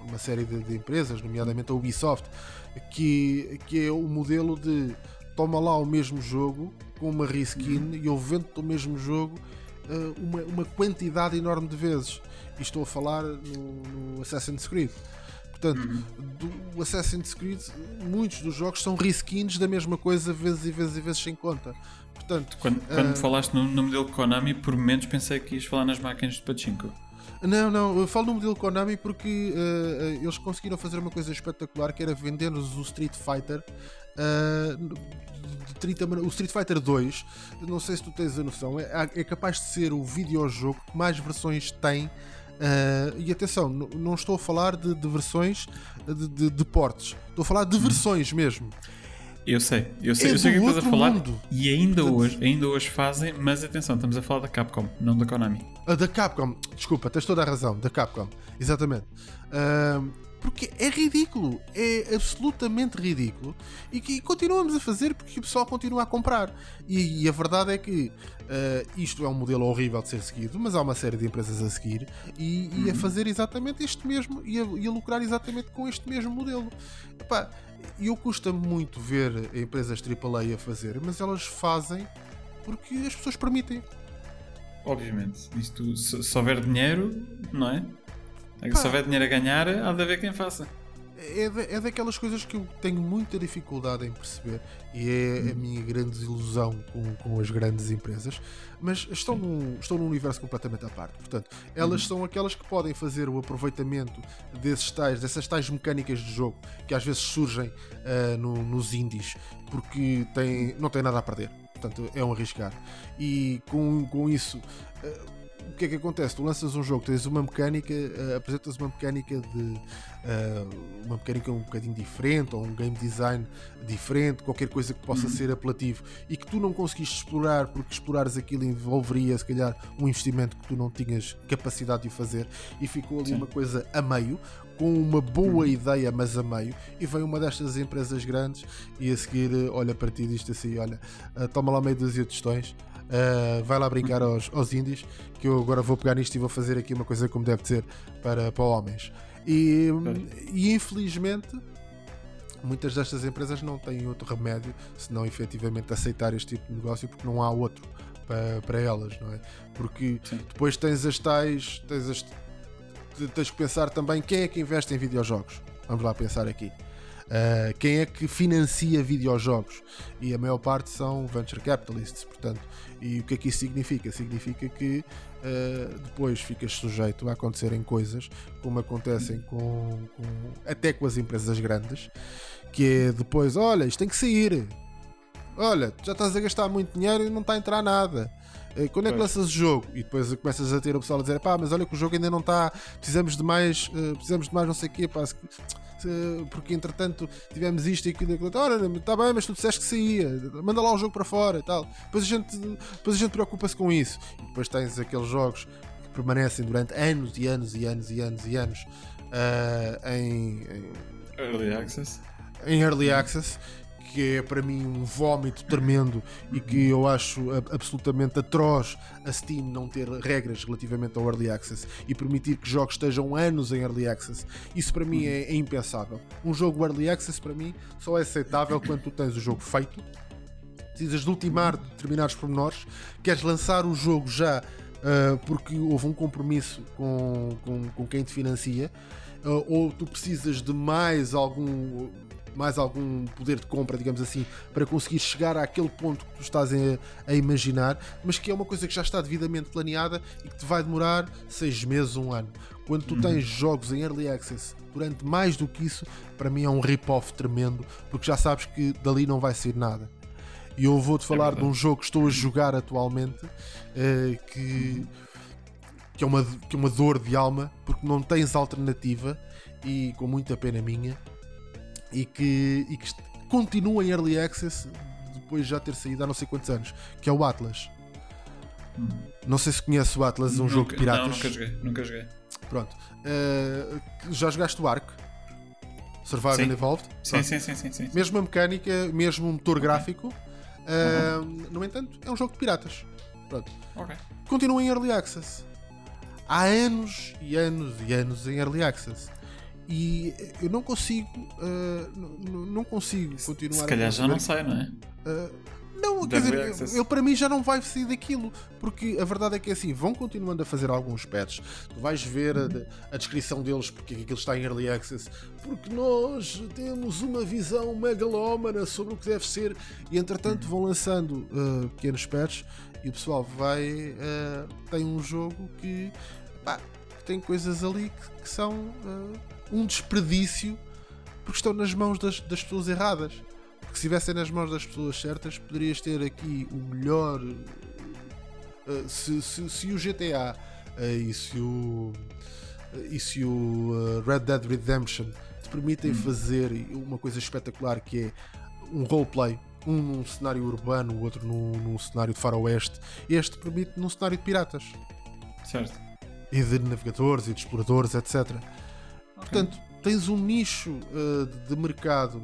uma série de, de empresas, nomeadamente a Ubisoft, que, que é o modelo de toma lá o mesmo jogo com uma reskin e eu vendo o mesmo jogo uma, uma quantidade enorme de vezes. E estou a falar no, no Assassin's Creed. Portanto, do Assassin's Creed, muitos dos jogos são reskins da mesma coisa, vezes e vezes e vezes sem conta. Portanto, Quando, quando me falaste no, no modelo Konami, por momentos pensei que ias falar nas máquinas de Pachinko. Não, não, eu falo no modelo Konami porque eh, eles conseguiram fazer uma coisa espetacular que era vender-nos o Street Fighter. de 30 mane- o Street Fighter 2, não sei se tu tens a noção, é, é capaz de ser o videojogo que mais versões tem. Eh, e atenção, não estou a falar de, de versões de, de, de portes, estou a falar de versões mesmo. Eu sei, eu sei, É eu sei o que estás a falar. mundo. E ainda Portanto- hoje, ainda hoje fazem, mas atenção, estamos a falar da Capcom, não da Konami. A da Capcom, desculpa, tens toda a razão, da Capcom, exatamente. Ahm, porque é ridículo, é absolutamente ridículo e que continuamos a fazer porque o pessoal continua a comprar. E, e a verdade é que ah, isto é um modelo horrível de ser seguido, mas há uma série de empresas a seguir e, e a fazer exatamente este mesmo e a, e a lucrar exatamente com este mesmo modelo. Epá, eu custa-me muito ver empresas AAA a fazer, mas elas fazem porque as pessoas permitem. Obviamente, isto, se, se houver dinheiro, não é? Se Pá. houver dinheiro a ganhar, há de haver quem faça. é, da- é daquelas coisas que eu tenho muita dificuldade em perceber e é a minha grande desilusão com, com as grandes empresas, mas estão num, estão num universo completamente à parte. Portanto, elas são aquelas que podem fazer o aproveitamento desses tais, dessas tais mecânicas de jogo que às vezes surgem ah, no- nos indies porque têm, não têm nada a perder. Portanto, é um arriscar. E com, com isso. ah, o que é que acontece? Tu lanças um jogo, tens uma mecânica, ah, apresentas uma mecânica de ah, uma mecânica um bocadinho diferente ou um game design diferente, qualquer coisa que possa ser apelativo e que tu não conseguiste explorar porque explorares aquilo envolveria se calhar um investimento que tu não tinhas capacidade de fazer e ficou ali Sim. uma coisa a meio com uma boa ideia mas a meio e vem uma destas empresas grandes e a seguir eh, olha para ti e diz assim olha toma lá meio dúzia de tostões ah, vai lá brincar aos, aos indies que eu agora vou pegar nisto e vou fazer aqui uma coisa como deve ser para, para homens e, e infelizmente muitas destas empresas não têm outro remédio senão efetivamente aceitar este tipo de negócio porque não há outro para, para elas, não é? Porque Sim. depois tens as tais, tens, as, tens que pensar também quem é que investe em videojogos. Vamos lá pensar aqui. Uh, quem é que financia videojogos? E a maior parte são venture capitalists, portanto. E o que é que isso significa? Significa que uh, depois ficas sujeito a acontecerem coisas como acontecem com, com- até com as empresas grandes, que é depois, olha, isto tem que sair. Olha, já estás a gastar muito dinheiro e não está a entrar nada. Eh, Quando é que lanças o jogo? E depois começas a ter o pessoal a dizer: pá, mas olha que o jogo ainda não está, precisamos de mais, eh, precisamos de mais não sei o quê, pá, porque entretanto tivemos isto e aquilo. e aquilo. Ora, está bem, mas tu disseste que saía, manda lá o jogo para fora e tal. Depois a gente, depois a gente preocupa-se com isso. E depois tens aqueles jogos que permanecem durante anos e anos e anos e anos e anos ah, em- em Early Access. em Early Access, que é para mim um vómito tremendo e que eu acho absolutamente atroz a Steam não ter regras relativamente ao Early Access e permitir que jogos estejam anos em Early Access. Isso para mim é, é impensável. Um jogo Early Access para mim só é aceitável quando tu tens o jogo feito, precisas de ultimar determinados pormenores, queres lançar o jogo já ah, porque houve um compromisso com, com, com quem te financia, ah, ou tu precisas de mais algum mais algum poder de compra, digamos assim, para conseguir chegar àquele ponto que tu estás a, a imaginar, mas que é uma coisa que já está devidamente planeada e que te vai demorar seis meses, um ano. Quando tu tens jogos em early access durante mais do que isso, para mim é um rip-off tremendo, porque já sabes que dali não vai sair nada. E eu vou-te falar de verdade. um jogo que estou a jogar atualmente eh, que, que, é uma, que é uma dor de alma porque não tens alternativa e com muita pena minha e que, e que continua em early access depois de já ter saído há não sei quantos anos, que é o Atlas. Não sei se conhece o Atlas, um jogo de Nunca- piratas. Não, nunca joguei. Nunca joguei. Pronto. Eh, já jogaste o Ark? Survival Sim. Evolved? Sim, sim, sim, sim, sim. Mesma mecânica, mesmo motor gráfico. Ah, No entanto, é um jogo de piratas. Pronto. Ok. Continua em Early Access. Há anos e anos e anos em Early Access. E eu não consigo. n- não consigo continuar Se a calhar já perceber- não sai, não é? ah, não, quer dizer, Access. ele para mim já não vai sair daquilo, porque a verdade é que é assim, vão continuando a fazer alguns patches. Tu vais ver a, a descrição deles porque que aquilo está em Early Access, porque nós temos uma visão megalómana sobre o que deve ser, e entretanto vão lançando ah, pequenos patches e o pessoal vai. ah, tem um jogo que, pá, tem coisas ali que, que são ah, um desperdício porque estão nas mãos das, das pessoas erradas. Porque se estivessem nas mãos das pessoas certas, poderias ter aqui o melhor. eh, se, se, se o GTA eh, e se o. eh, e se o Red Dead Redemption te permitem fazer uma coisa espetacular que é um roleplay, um num cenário urbano, o outro num, num cenário de faroeste, este permite num cenário de piratas Certo. e de navegadores e de exploradores, etc. Portanto, tens um nicho uh, de de mercado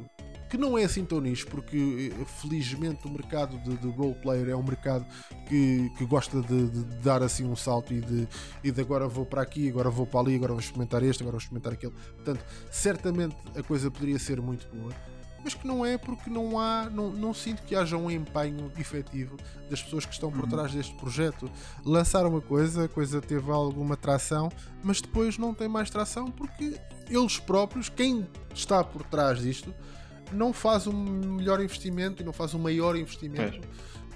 que não é assim tão nicho, porque eh, felizmente o mercado de, de roleplayer é um mercado que, que gosta de, de dar assim um salto e de, e de agora vou para aqui, agora vou para ali, agora vou experimentar este, agora vou experimentar aquele. Portanto, certamente a coisa poderia ser muito boa. Mas que não é porque não há, não, não sinto que haja um empenho efetivo das pessoas que estão por trás deste projeto. Lançaram uma coisa, a coisa teve alguma tração, mas depois não tem mais tração porque eles próprios, quem está por trás disto, não faz um melhor investimento e não faz um maior investimento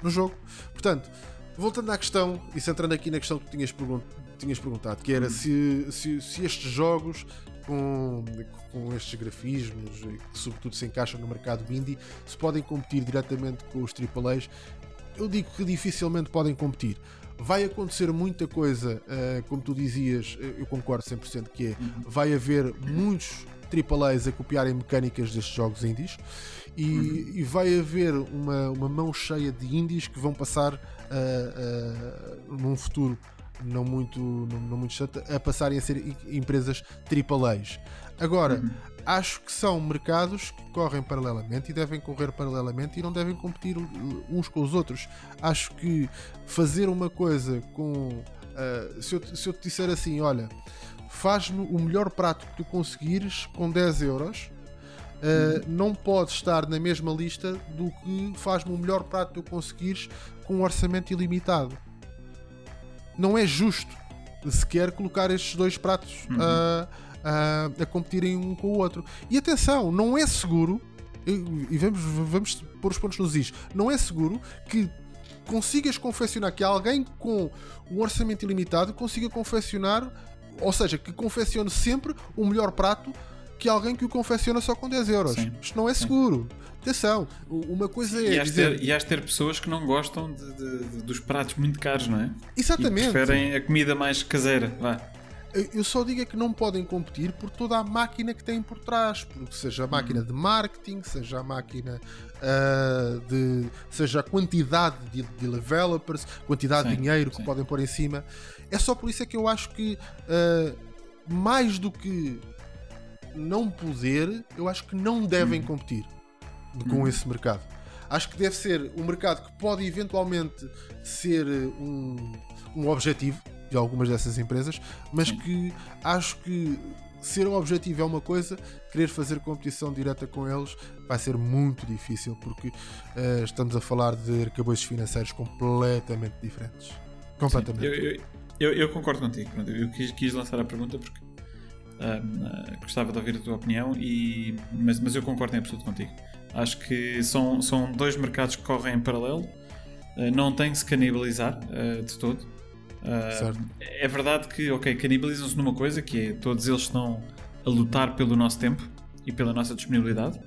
no jogo. Portanto, voltando à questão e centrando aqui na questão que tu tinhas, pergun tinhas perguntado, que era se, se, se, estes jogos com, com estes grafismos que sobretudo se encaixam no mercado indie se podem competir diretamente com os AAAs, eu digo que dificilmente podem competir. Vai acontecer muita coisa, uh, como tu dizias, eu concordo 100% que é, uhum. vai haver muitos AAAs a copiarem mecânicas destes jogos indies e, uhum. e vai haver uma, uma mão cheia de indies que vão passar uh, uh, num futuro não muito, não, não muito chato, a passarem a ser empresas AAAs. Agora, uhum. acho que são mercados que correm paralelamente e devem correr paralelamente e não devem competir uns com os outros. Acho que fazer uma coisa com. Uh, se, eu, se eu te disser assim, olha, faz-me o melhor prato que tu conseguires com 10 euros. Uh, não pode estar na mesma lista do que faz-me o melhor prato que tu conseguires com um orçamento ilimitado. Não é justo sequer colocar estes dois pratos uhum. a, a, a competirem um com o outro. E atenção, não é seguro, e, e vamos, vamos pôr os pontos nos is, não é seguro que consigas confeccionar, que alguém com um orçamento ilimitado consiga confeccionar ou seja, que confeccione sempre o melhor prato que alguém que o confecciona só com 10 euros. Sim. Isto não é seguro. Sim. Atenção, uma coisa é. E has, dizer... ter, e has ter pessoas que não gostam de, de, de, dos pratos muito caros, não é? Exatamente. E preferem a comida mais caseira. Vá. Eu só digo é que não podem competir por toda a máquina que têm por trás, porque seja a máquina hum. de marketing, seja a máquina uh, de. seja a quantidade de, de developers, quantidade sim, de dinheiro que podem pôr em cima. É só por isso é que eu acho que uh, mais do que não poder, eu acho que não devem hum. competir com hum. esse mercado. Acho que deve ser um mercado que pode eventualmente ser um, um objetivo de algumas dessas empresas, mas Sim. que acho que ser um objetivo é uma coisa, querer fazer competição direta com eles vai ser muito difícil porque uh, estamos a falar de arcabouços financeiros completamente diferentes. Completamente. Eu, eu, eu, concordo contigo. Eu quis, quis, lançar a pergunta porque uh, gostava de ouvir a tua opinião, e, mas, mas eu concordo em absoluto contigo. Acho que são, são dois mercados que correm em paralelo, uh, não tem que se canibalizar de todo. Uh, é verdade que, ok, canibalizam-se numa coisa que é todos eles estão a lutar pelo nosso tempo e pela nossa disponibilidade.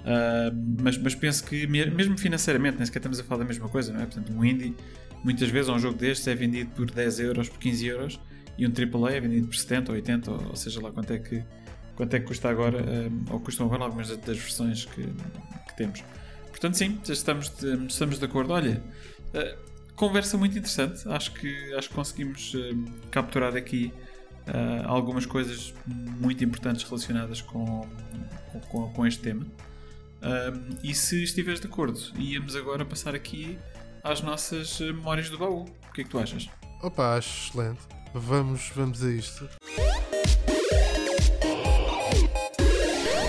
Uh, mas, mas penso que, mesmo financeiramente, nem sequer estamos a falar da mesma coisa, não é? Portanto, um indie, muitas vezes, um jogo destes é vendido por 10 euros, por 15 euros, e um AAA é vendido por 70 ou 80, ou, ou seja lá quanto é que, quanto é que custa agora, uh, ou custam agora algumas das versões que, que temos. Portanto, sim, estamos de, estamos de acordo. Olha, uh, conversa muito interessante. Acho que, acho que conseguimos uh, capturar aqui uh, algumas coisas muito importantes relacionadas com, com, com este tema. Uh, e se estiveres de acordo, íamos agora passar aqui às nossas memórias do baú. O que é que tu achas? Opa, acho excelente. Vamos, vamos a isto.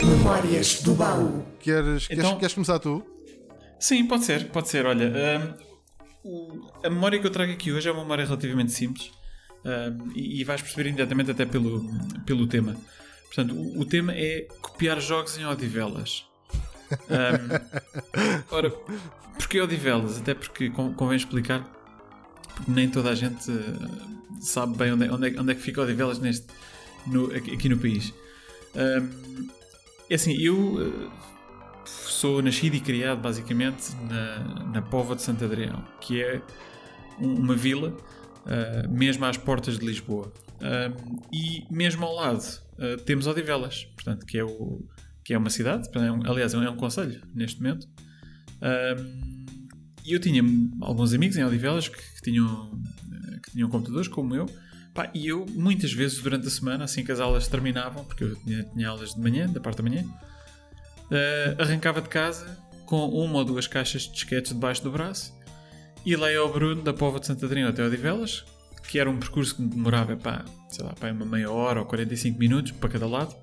Memórias do baú. Queres, então, queres, queres começar tu? Sim, pode ser, pode ser. Olha, o, a memória que eu trago aqui hoje é uma memória relativamente simples um, e, e, vais perceber imediatamente até pelo, pelo tema. Portanto, o, o tema é copiar jogos em Odivelas. Um, ora, porquê Odivelas? Até porque convém explicar, porque nem toda a gente sabe bem onde é, onde, é, onde é que fica Odivelas neste, no, aqui, no país. Um, é assim, eu uh, sou nascido e criado basicamente na, na Pova de Santo Adrião, que é uma vila, uh, mesmo às portas de Lisboa. Uh, e mesmo ao lado uh, temos Odivelas, portanto, que é, o, que é uma cidade, é um, aliás, é um, é um conselho neste momento. E eu tinha alguns amigos em Odivelas que, que tinham, que tinham computadores, como eu, Pá, e eu, muitas vezes durante a semana, assim que as aulas terminavam, porque eu tinha, tinha aulas de manhã, da parte da manhã, uh, arrancava de casa com uma ou duas caixas de disquetes debaixo do braço e lá ia ao Bruno da Pova de Santo Adriano até Odivelas, que era um percurso que me demorava pá, sei lá, pá, uma meia hora ou 45 minutos para cada lado.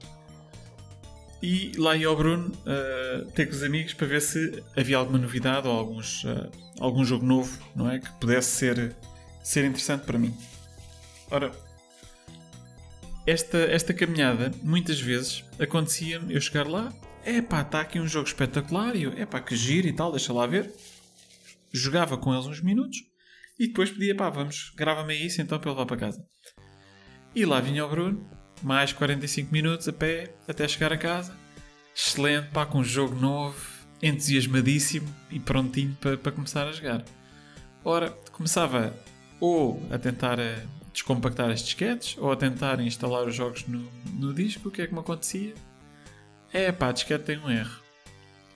E lá ia ao Bruno uh, ter com os amigos para ver se havia alguma novidade ou alguns, uh, algum jogo novo não é? que pudesse ser, ser interessante para mim. Ora, esta, esta caminhada, muitas vezes, acontecia-me eu chegar lá, é pá, está aqui um jogo espetacular, e eu, é pá, que giro e tal, deixa lá ver. Jogava com eles uns minutos e depois pedia, pá, vamos, grava-me isso então para eu levar para casa. E lá vinha o Bruno, mais 45 minutos a pé até chegar a casa. Excelente, pá, com um jogo novo, entusiasmadíssimo e prontinho para, para começar a jogar. Ora, começava ou a tentar eh, descompactar as disquetes ou a tentar instalar os jogos no, no disco. O que é que me acontecia? É pá, a disquete tem um erro.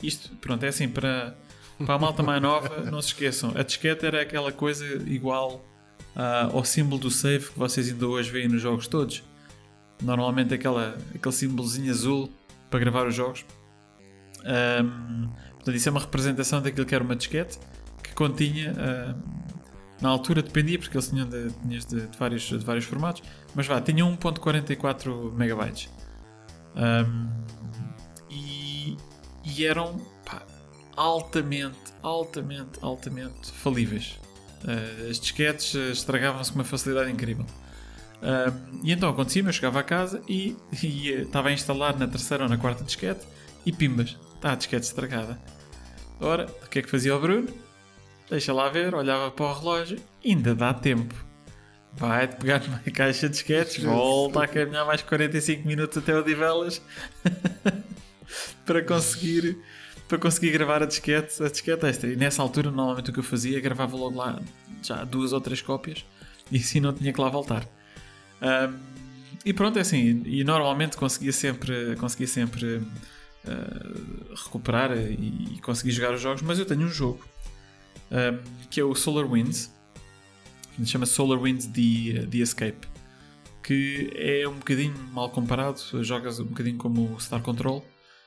Isto, pronto, é assim para, para a malta mais nova, não se esqueçam. A disquete era aquela coisa igual uh, ao símbolo do save que vocês ainda hoje veem nos jogos todos. Normalmente aquela, aquele símbolozinho azul para gravar os jogos. Um, portanto, isso é uma representação daquilo que era uma disquete que continha. Uh, na altura dependia, porque eles tinham de, de, de, vários, de vários formatos, mas vá, tinham 1.44 megabytes. Um, e, e, eram pá, altamente, altamente, altamente falíveis. Uh, as disquetes estragavam-se com uma facilidade incrível. E então acontecia-me, eu chegava a casa e, e estava a instalar na terceira ou na quarta disquete e pimbas, está a disquete estragada. Ora, o que é que fazia o Bruno? Deixa lá ver, olhava para o relógio, ainda dá tempo. Vai pegar numa caixa de sketches, volta a caminhar mais 45 minutos até o Divelas para conseguir para conseguir gravar a disquete, a disquete esta. E nessa altura, normalmente o que eu fazia, gravava logo lá já duas ou três cópias e assim não tinha que lá voltar. Um, e pronto, é assim. E normalmente conseguia sempre, conseguia sempre uh, recuperar e, e conseguir jogar os jogos, mas eu tenho um jogo um, que é o Solar Winds, que se chama Solar Winds The, The Escape, que é um bocadinho mal comparado, jogas um bocadinho como o Star Control,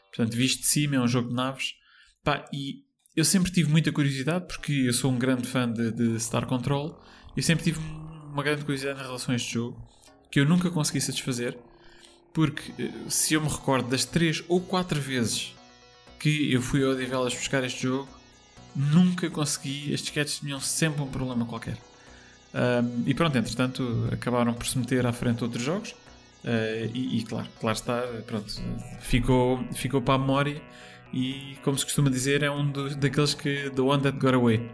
portanto, visto de cima, é um jogo de naves, Pá, e eu sempre tive muita curiosidade, porque eu sou um grande fã de, de Star Control, eu sempre tive uma grande curiosidade em relação a este jogo, que eu nunca consegui satisfazer, porque eh, se eu me recordo das 3 ou 4 vezes que eu fui ao Odivelas buscar este jogo, nunca consegui. Estes sketches tinham sempre um problema qualquer. Um, e pronto, entretanto, acabaram por se meter à frente outros jogos. Uh, e, e, claro, claro está, pronto, ficou, ficou para a memória. E como se costuma dizer, é um dos, daqueles que. The One That Got Away.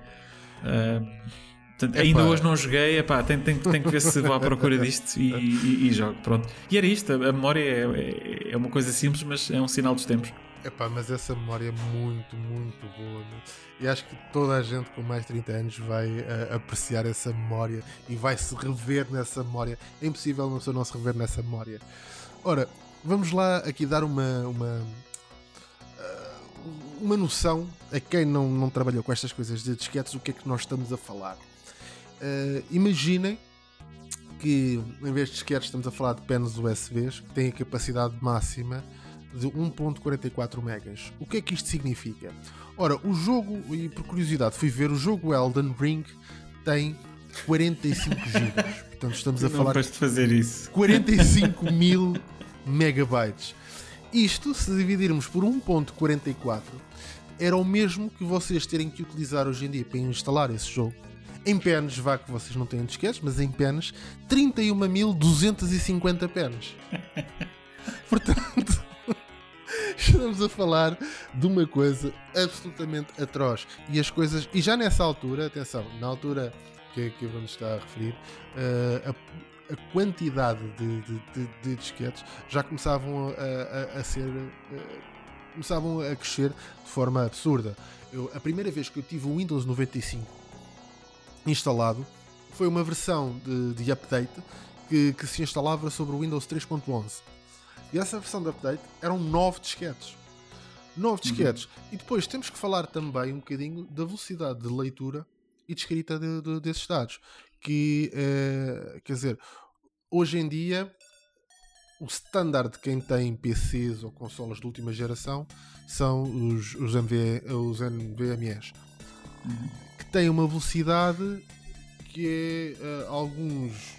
Portanto, ainda hoje não joguei, epá, tenho, tenho, tenho que ver se vou à procura disto e, e, e, jogo. Pronto. E era isto, a memória é, é, é uma coisa simples, mas é um sinal dos tempos. Epá, mas essa memória é muito, muito boa. Né? E acho que toda a gente com mais de 30 anos vai uh, apreciar essa memória e vai se rever nessa memória. É impossível uma pessoa não se rever nessa memória. Ora, vamos lá aqui dar uma, uma, uh, uma noção a quem não, não trabalhou com estas coisas de disquetes, o que é que nós estamos a falar. Uh, imaginem que em vez de disquetes estamos a falar de penas USBs que têm a capacidade máxima de 1.44 megas. O que é que isto significa? Ora, o jogo, e por curiosidade fui ver, o jogo Elden Ring tem 45 gigas. Portanto, estamos a Não falar de fazer isso. 45 mil megabytes. Isto, se dividirmos por 1.44, era o mesmo que vocês terem que utilizar hoje em dia para instalar esse jogo. Em penas, vá que vocês não têm disquetes, mas em penas, 31.250 penas. Portanto, estamos a falar de uma coisa absolutamente atroz. E as coisas, e já nessa altura, atenção, na altura que, que vamos estar a referir, uh, a, a, quantidade de, de, de, de, disquetes já começavam a, a, a ser. Uh, começavam a crescer de forma absurda. Eu, a primeira vez que eu tive o Windows 95 instalado foi uma versão de, update que, que se instalava sobre o Windows 3.11 e essa versão de update eram 9 disquetes. 9 uhum. disquetes. Uhum. E depois temos que falar também um bocadinho da velocidade de leitura e de escrita de, de, desses dados. Que, é, quer dizer, hoje em dia, o standard de quem tem PCs ou consolas de última geração são os, os, MV, os NVMEs. Uhum. Que têm uma velocidade que é uh, alguns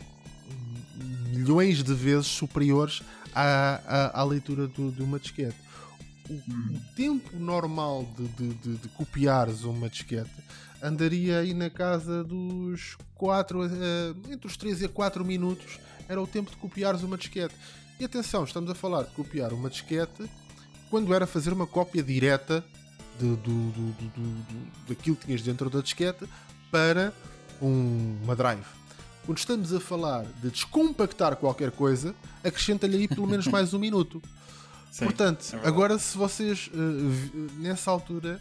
milhões de vezes superiores à, à, à leitura do, de uma disquete. O, o tempo normal de, de, de, de, copiares uma disquete andaria aí na casa dos 4, uh, entre os 3 e 4 minutos era o tempo de copiares uma disquete. E atenção, estamos a falar de copiar uma disquete quando era fazer uma cópia direta de, do, do, do, daquilo que tinhas dentro da disquete para um, uma drive. Quando estamos a falar de descompactar qualquer coisa, acrescenta-lhe aí pelo menos mais um minuto. Sim, Portanto, é agora se vocês uh, nessa altura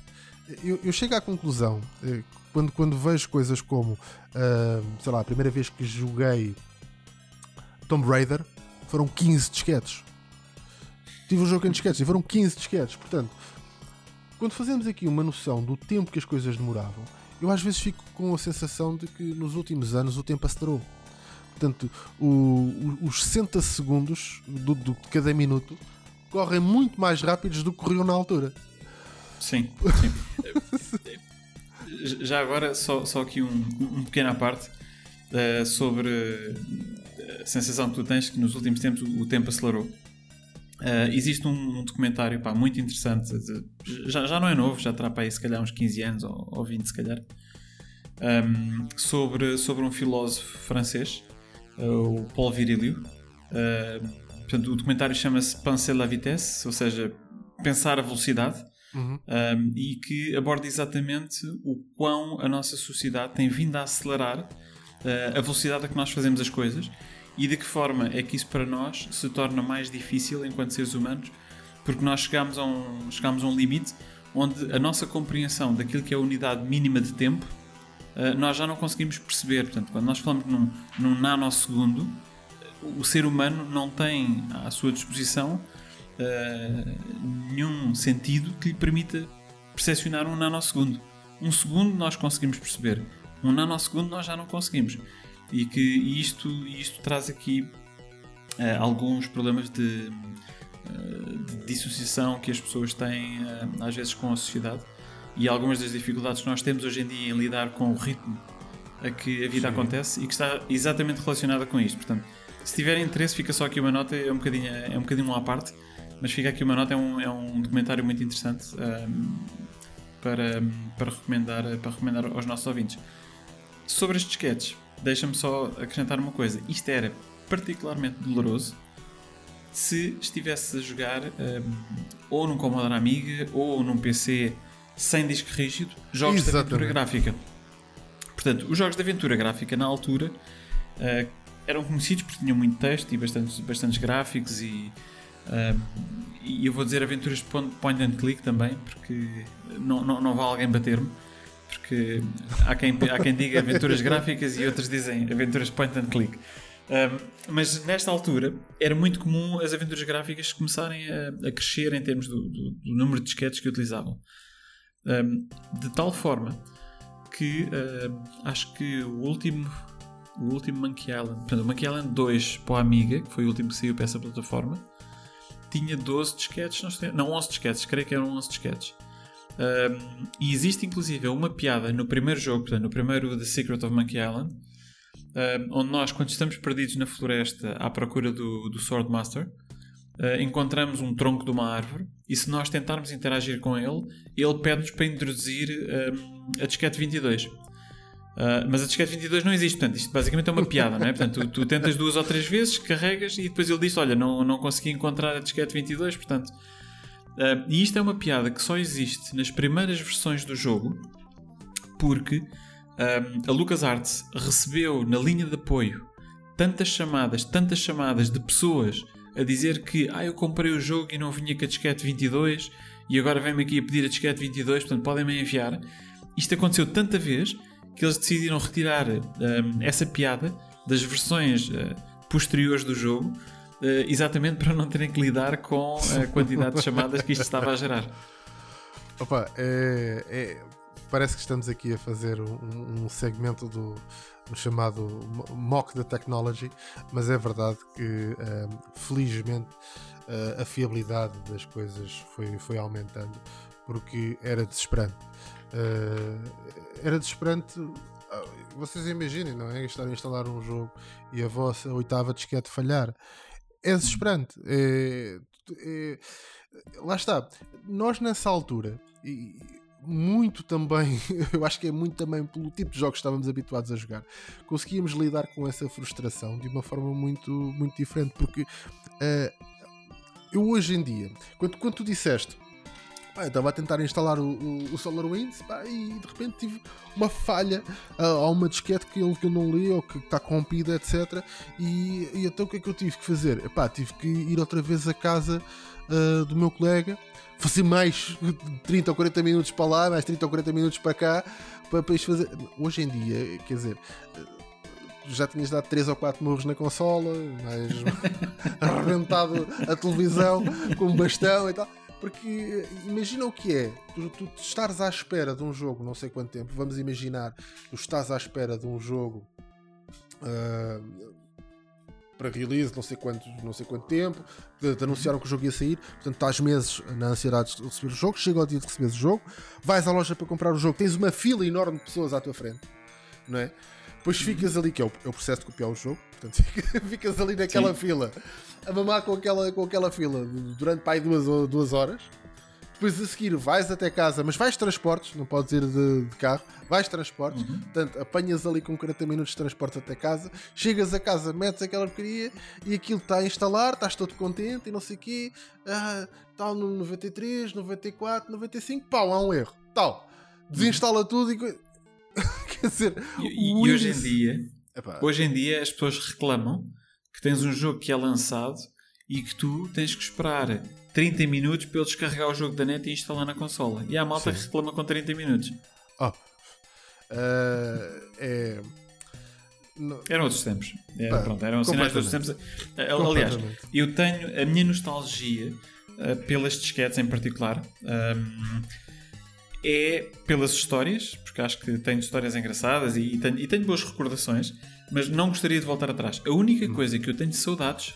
eu, eu, chego à conclusão uh, quando, quando vejo coisas como uh, sei lá, a primeira vez que joguei Tomb Raider foram 15 disquetes. Tive um jogo em disquetes e foram 15 disquetes. Portanto, quando fazemos aqui uma noção do tempo que as coisas demoravam, eu às vezes fico com a sensação de que nos últimos anos o tempo acelerou. Portanto, o, o, os 60 segundos do, do, de cada minuto correm muito mais rápidos do que corriam na altura. Sim, sim. Já agora, só, só aqui um, um parte uh, sobre a sensação que tu tens que nos últimos tempos o, o tempo acelerou. Uh, existe um, um documentário pá, muito interessante, de, já, já não é novo, já terá para aí se calhar uns 15 anos ou, ou 20 se calhar, um, sobre, sobre um filósofo francês, uh, o Paul Virilio. Uh, portanto, o documentário chama-se Penser la vitesse, ou seja, pensar a velocidade, uhum. um, e que aborda exatamente o quão a nossa sociedade tem vindo a acelerar a velocidade a que nós fazemos as coisas e de que forma é que isso para nós se torna mais difícil enquanto seres humanos, porque nós chegamos a um, chegamos a um limite onde a nossa compreensão daquilo que é a unidade mínima de tempo uh, nós já não conseguimos perceber. Portanto, quando nós falamos num, num nanosegundo, o ser humano não tem à sua disposição uh, nenhum sentido que lhe permita percepcionar um nanosegundo. Um segundo nós conseguimos perceber, um nanosegundo nós já não conseguimos e que isto, isto traz aqui uh, alguns problemas de, uh, de, dissociação que as pessoas têm uh, às vezes com a sociedade e algumas das dificuldades que nós temos hoje em dia em lidar com o ritmo a que a vida Sim. acontece e que está exatamente relacionada com isto. Portanto, se tiverem interesse, fica só aqui uma nota, é um bocadinho, é um bocadinho à parte, mas fica aqui uma nota, é um, é um documentário muito interessante um, para, para, recomendar, para recomendar aos nossos ouvintes. Sobre estes sketches, deixa-me só acrescentar uma coisa. Isto era particularmente doloroso se estivesse a jogar um, ou num Commodore Amiga ou num PC sem disco rígido, jogos Exatamente. de aventura gráfica. Portanto, os jogos de aventura gráfica na altura uh, eram conhecidos porque tinham muito texto e bastantes, bastantes gráficos e, uh, e eu vou dizer aventuras de point and click também, porque não, não, não vai alguém bater-me porque há quem, há quem diga aventuras gráficas e outros dizem aventuras point and click. Um, mas nesta altura era muito comum as aventuras gráficas começarem a, a crescer em termos do, do, do, número de disquetes que utilizavam. Um, de tal forma que um, acho que o último, o último Monkey Island, portanto, o Monkey Island 2 para a Amiga, que foi o último que saiu para essa plataforma, tinha 12 disquetes, não, não 11 disquetes, creio que eram 11 disquetes. Um, e existe inclusive uma piada no primeiro jogo, portanto, no primeiro The Secret of Monkey Island, um, onde nós, quando estamos perdidos na floresta à procura do, do Swordmaster, uh, encontramos um tronco de uma árvore e se nós tentarmos interagir com ele, ele pede-nos para introduzir um, a disquete 22. Uh, mas a disquete 22 não existe, portanto, isto basicamente é uma piada, não é? Portanto, tu, tu, tentas duas ou três vezes, carregas e depois ele diz: Olha, não, não consegui encontrar a disquete 22, portanto, Uh, e isto é uma piada que só existe nas primeiras versões do jogo, porque uh, a LucasArts recebeu na linha de apoio tantas chamadas, tantas chamadas de pessoas a dizer que ah, eu comprei o jogo e não vinha com a disquete 22 e agora vem-me aqui a pedir a disquete 22, portanto podem-me enviar. Isto aconteceu tanta vez que eles decidiram retirar uh, essa piada das versões uh, posteriores do jogo exatamente para não terem que lidar com a quantidade de chamadas que isto estava a gerar. Opa, é, é, parece que estamos aqui a fazer um, um segmento do, do, chamado Mock the Technology, mas é verdade que um, eh, felizmente a fiabilidade das coisas foi, foi aumentando porque era desesperante. Uh, era desesperante vocês imaginem, não é? Estar a instalar um jogo e a vossa oitava disquete falhar é desesperante. É, é, lá está. Nós nessa altura, e muito também, eu acho que é muito também pelo tipo de jogos que estávamos habituados a jogar, conseguíamos lidar com essa frustração de uma forma muito, muito diferente, porque uh, eu hoje em dia, quando, quando tu disseste Pá, eu estava a tentar instalar o, o, o SolarWinds pá, e de repente tive uma falha uh, a uma disquete que eu, que eu não li ou que está corrompida, etc. E, e, então o que é que eu tive que fazer? Epá, tive que ir outra vez à casa uh, do meu colega, fazer mais 30 ou 40 minutos para lá, mais 30 ou 40 minutos para cá, para, para isto fazer. Hoje em dia, quer dizer já tinhas dado 3 ou 4 murros na consola, mais arrebentado a televisão com um bastão e tal. Porque imagina o que é, tu, tu estares à espera de um jogo, não sei quanto tempo, vamos imaginar, tu estás à espera de um jogo uh, para release, não sei quanto, não sei quanto tempo, te, anunciaram que o jogo ia sair, portanto estás meses na ansiedade de receber o jogo, chega o dia de receber o jogo, vais à loja para comprar o jogo, tens uma fila enorme de pessoas à tua frente, não é? Depois ficas ali, que é o, é o processo de copiar o jogo, portanto ficas ali naquela Sim. fila a mamar com aquela, com aquela fila durante pai duas, duas horas. Depois a seguir vais até casa, mas vais transportes, não podes ir de, de carro, vais transportes, uhum. portanto apanhas ali com 40 minutos de transporte até casa, chegas a casa, metes aquela porcaria e aquilo está a instalar, estás todo contente e não sei o quê, ah, tal no 93, 94, 95, pau, há um erro, tal, desinstala uhum. tudo e. Quer dizer, e, e hoje em dia, Epá. hoje em dia as pessoas reclamam que tens um jogo que é lançado e que tu tens que esperar 30 minutos para ele descarregar o jogo da net e instalar na consola. E há malta Sim. que reclama com 30 minutos. Oh. Uh, é... Eram outros tempos. É, pronto, eram sinais outros tempos. Aliás, eu tenho a minha nostalgia uh, pelas disquetes em particular. Um, é pelas histórias, porque acho que tenho histórias engraçadas e, e, tenho, e tenho boas recordações mas não gostaria de voltar atrás. A única hum. coisa que eu tenho de saudades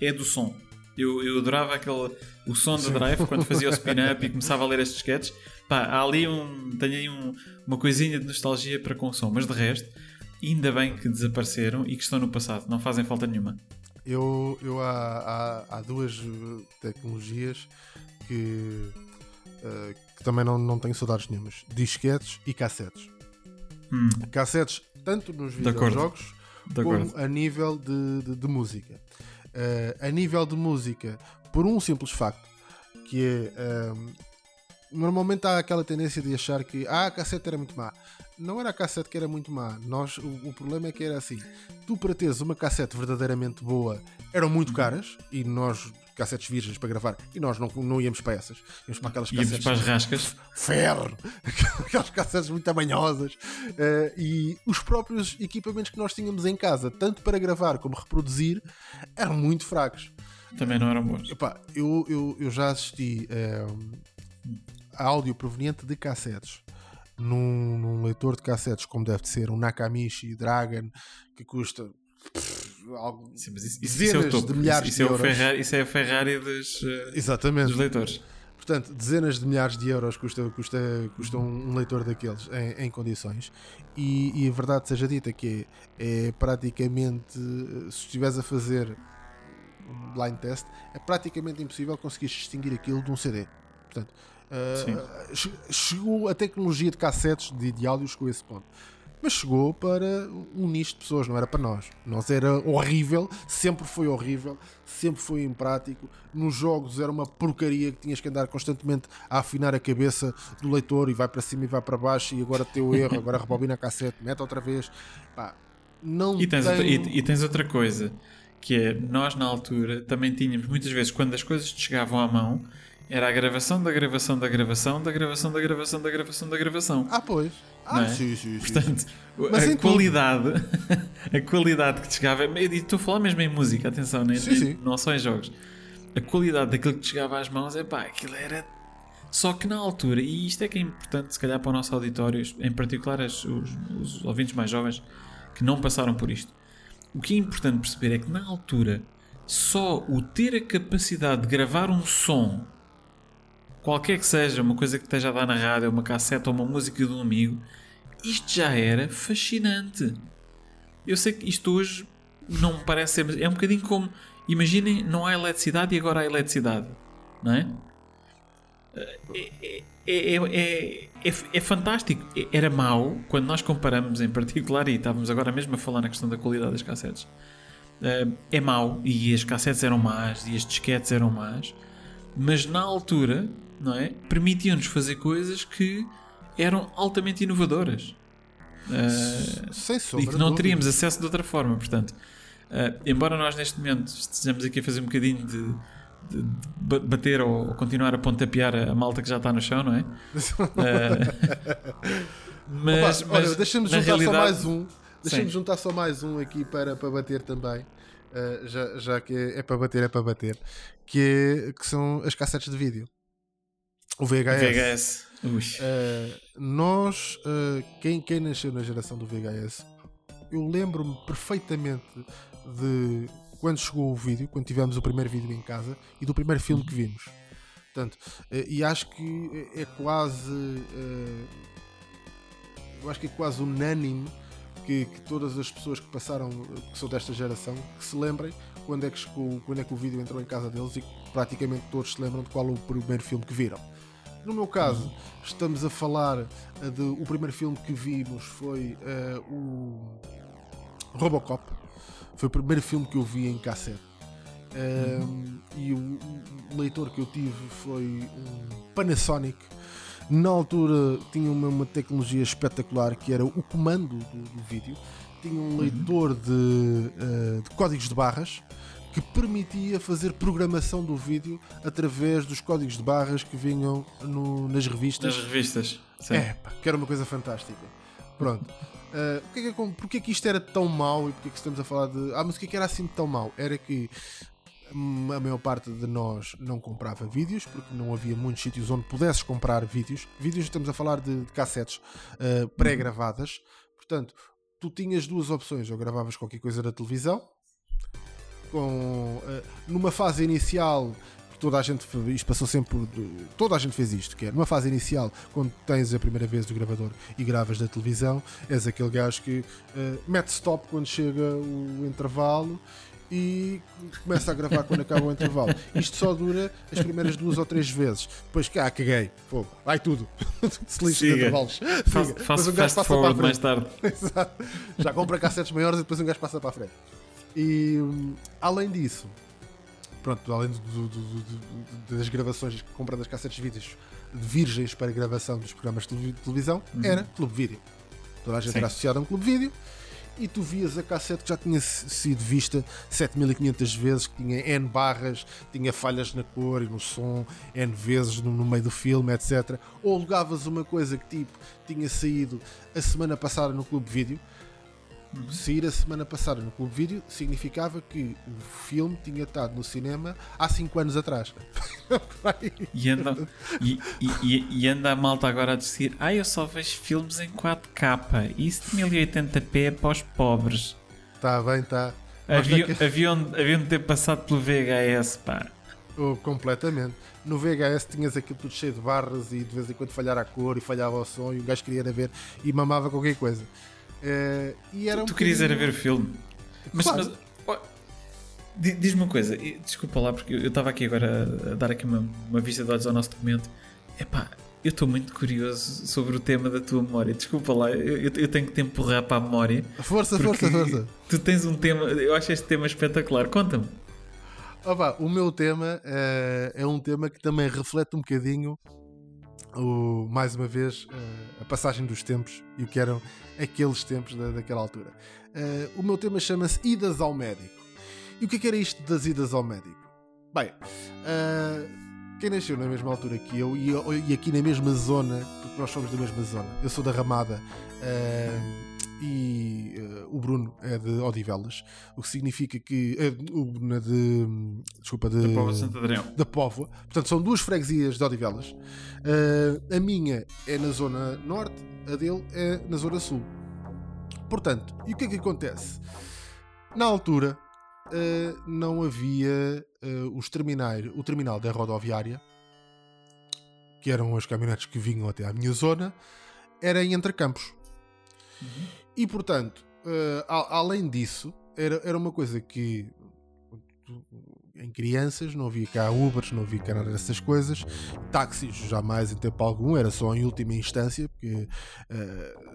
é do som. Eu, eu adorava aquele, o som do Drive quando fazia o spin-up e começava a ler estes sketches. Pá, há ali um, tenho aí um, uma coisinha de nostalgia para com o som, mas de resto, ainda bem que desapareceram e que estão no passado, não fazem falta nenhuma. Eu, eu há, há, há duas tecnologias que, uh, que também não, não tenho saudades nenhumas: disquetes e cassetes. Hum. Cassetes tanto nos videojogos como a nível de, de, de música. Uh, a nível de música, por um simples facto, que é. Um, normalmente há aquela tendência de achar que ah, a cassete era muito má. Não era a cassete que era muito má. Nós, o, o problema é que era assim: tu para teres uma cassete verdadeiramente boa eram muito caras e nós cassetes virgens para gravar e nós não, não íamos para essas, íamos para aquelas íamos cassetes. para as rascas. Ferro! Aquelas cassetes muito tamanhosas. Uh, e os próprios equipamentos que nós tínhamos em casa, tanto para gravar como reproduzir, eram muito fracos. Também não eram bons. Epá, eu, eu, eu já assisti uh, a áudio proveniente de cassetes. Num, num leitor de cassetes, como deve ser um Nakamichi Dragon, que custa algo, Sim, mas isso, dezenas isso é de milhares isso, isso de é euros. Ferrari, isso é a Ferrari dos, uh, Exatamente. dos leitores. Portanto, dezenas de milhares de euros custa, custa, custa um leitor daqueles em, em condições. E, e, a verdade seja dita que é, é praticamente, se estiveres a fazer um blind test, é praticamente impossível conseguir distinguir aquilo de um CD. Portanto, uh, chegou a tecnologia de cassetes de, de áudio chegou a esse ponto mas chegou para um nicho de pessoas, não era para nós. Nós era horrível, sempre foi horrível, sempre foi imprático. Nos jogos era uma porcaria que tinhas que andar constantemente a afinar a cabeça do leitor e vai para cima e vai para baixo e agora teu erro, agora rebobina a cassete, mete outra vez. Pá, não e, tens outra, e, e tens outra coisa que é nós na altura também tínhamos muitas vezes quando as coisas te chegavam à mão era a gravação da gravação da gravação da gravação da gravação da gravação da gravação. Ah, pois. Ah, é? sim, sim, sim. Portanto, Mas a qualidade, a qualidade que te chegava, e estou a falar mesmo em música, atenção, né? sim, sim. não só em jogos. A qualidade daquilo que te chegava às mãos, é pá, aquilo era. Só que na altura, e isto é que é importante, se calhar, para o nosso auditório, em particular os, os ouvintes mais jovens que não passaram por isto, o que é importante perceber é que na altura, só o ter a capacidade de gravar um som qualquer que seja, uma coisa que esteja a dar na rádio, uma cassete ou uma música de um amigo, isto já era fascinante. Eu sei que isto hoje não me parece ser. É um bocadinho como. Imaginem, não há eletricidade e agora há eletricidade. Não é? é, é, é, é, fantástico. Era mau quando nós comparamos em particular, e estávamos agora mesmo a falar na questão da qualidade das cassetes. É mau e as cassetes eram más e as disquetes eram más, mas na altura não é? permitiam-nos fazer coisas que eram altamente inovadoras. Sem e que não teríamos acesso de outra forma. Portanto, uh, embora nós neste momento estejamos aqui a fazer um bocadinho de, de, de bater ou, continuar a pontapear a, a malta que já está no chão, não é? Uh, mas, Opa, mas deixa-me juntar realidade... só mais um. Deixa-me juntar só mais um aqui para, para bater também. Uh, já, já que é, é, para bater, é para bater. Que, é, que são as cassetes de vídeo. O VHS. VHS. Uh, nós, uh, quem, quem nasceu na geração do VHS, eu lembro-me perfeitamente de quando chegou o vídeo, quando tivemos o primeiro vídeo em casa e do primeiro filme que vimos. Portanto, uh, e acho que é quase. eu acho que é quase unânime que, que, todas as pessoas que passaram, que são desta geração, que se lembrem quando é que, chegou, quando é que o vídeo entrou em casa deles e praticamente todos se lembram de qual é o primeiro filme que viram. No meu caso, estamos a falar uh, de. O primeiro filme que vimos foi uh, o Robocop. Foi o primeiro filme que eu vi em cassete. Uhum. E o, o, leitor que eu tive foi um Panasonic. Na altura tinha uma, uma tecnologia espetacular que era o comando do, do vídeo. Tinha um uhum. leitor uhum. de, uh, de códigos de barras que permitia fazer programação do vídeo através dos códigos de barras que vinham no, nas revistas. Nas revistas, sim. É, pá, que era uma coisa fantástica. Pronto. Uh, porque, é que, porque é que isto era tão mau e porque é que estamos a falar de. Ah, mas o que é que era assim tão mau? Era que a maior parte de nós não comprava vídeos porque não havia muitos sítios onde pudesses comprar vídeos. Vídeos estamos a falar de, de cassetes uh, pré-gravadas. Portanto, tu tinhas duas opções: ou gravavas qualquer coisa na televisão com uh, numa fase inicial toda a gente isto passou sempre por, toda a gente fez isto que é numa fase inicial quando tens a primeira vez o gravador e gravas da televisão és aquele gajo que uh, mete stop quando chega o intervalo e começa a gravar quando acaba o intervalo. Isto só dura as primeiras duas ou três vezes. Depois, cá, caguei. Fogo. Vai tudo. Se lixa de intervalos. Faço, faço um gajo passa para a frente. mais tarde. Exato. Já compra cassetes maiores e depois um gajo passa para a frente. E além disso, pronto, além do, do, do, das gravações, compra das cassetes de vídeos virgens para gravação dos programas de televisão, uhum. era Clube Vídeo. Toda a gente Sim. era associada a um Clube Vídeo e tu vias a cassete que já tinha sido vista 7500 vezes, que tinha N barras, tinha falhas na cor e no som, N vezes no, no meio do filme, etc. Ou alugavas uma coisa que tipo tinha saído a semana passada no Clube Vídeo sair a semana passada no Clube Vídeo significava que o filme tinha estado no cinema há 5 anos atrás. e, anda, e, e, e, anda a malta agora a dizer: Ah, eu só vejo filmes em 4K. Isso de 1080p é para os pobres. Está bem, está. Havia, que... haviam, haviam de ter passado pelo VHS, pá. Oh, completamente. No VHS tinhas aquilo tudo cheio de barras e de vez em quando falhar a cor e falhava o som e o gajo queria ver e mamava qualquer coisa. Uh, e era tu, um tu querias era ver o filme. Mas, claro. mas diz-me uma coisa, desculpa lá, porque eu estava aqui agora a dar aqui uma, uma vista de olhos ao nosso documento. Epá, eu estou muito curioso sobre o tema da tua memória. Desculpa lá, eu, eu tenho que te empurrar para a memória. Força, força, força. Tu tens um tema, eu acho este tema espetacular. Conta-me. Opa, o meu tema é, é um tema que também reflete um bocadinho o, mais uma vez, uh, a passagem dos tempos e o que eram aqueles tempos da, daquela altura. Uh, o meu tema chama-se Idas ao Médico. E o que, é que era isto das idas ao médico? Bem, uh, quem nasceu na mesma altura que eu e, e, aqui na mesma zona, porque nós somos da mesma zona, eu sou da Ramada e uh, o Bruno é de Odivelas, o que significa que o Bruno é de desculpa de, da Póvoa de Santo Adrião. Da Póvoa. Portanto, são duas freguesias de Odivelas. Uh, a minha é na zona norte, a dele é na zona sul. Portanto, e o que é que acontece? Na altura uh, não havia os terminais, o terminal da rodoviária, que eram as caminhonetes que vinham até à minha zona, era em Entre Campos. Uhum. E portanto, uh, a, além disso, era, era uma coisa que em crianças, não havia cá Ubers, não havia cá nada dessas coisas, táxis jamais em tempo algum, era só em última instância, porque uh,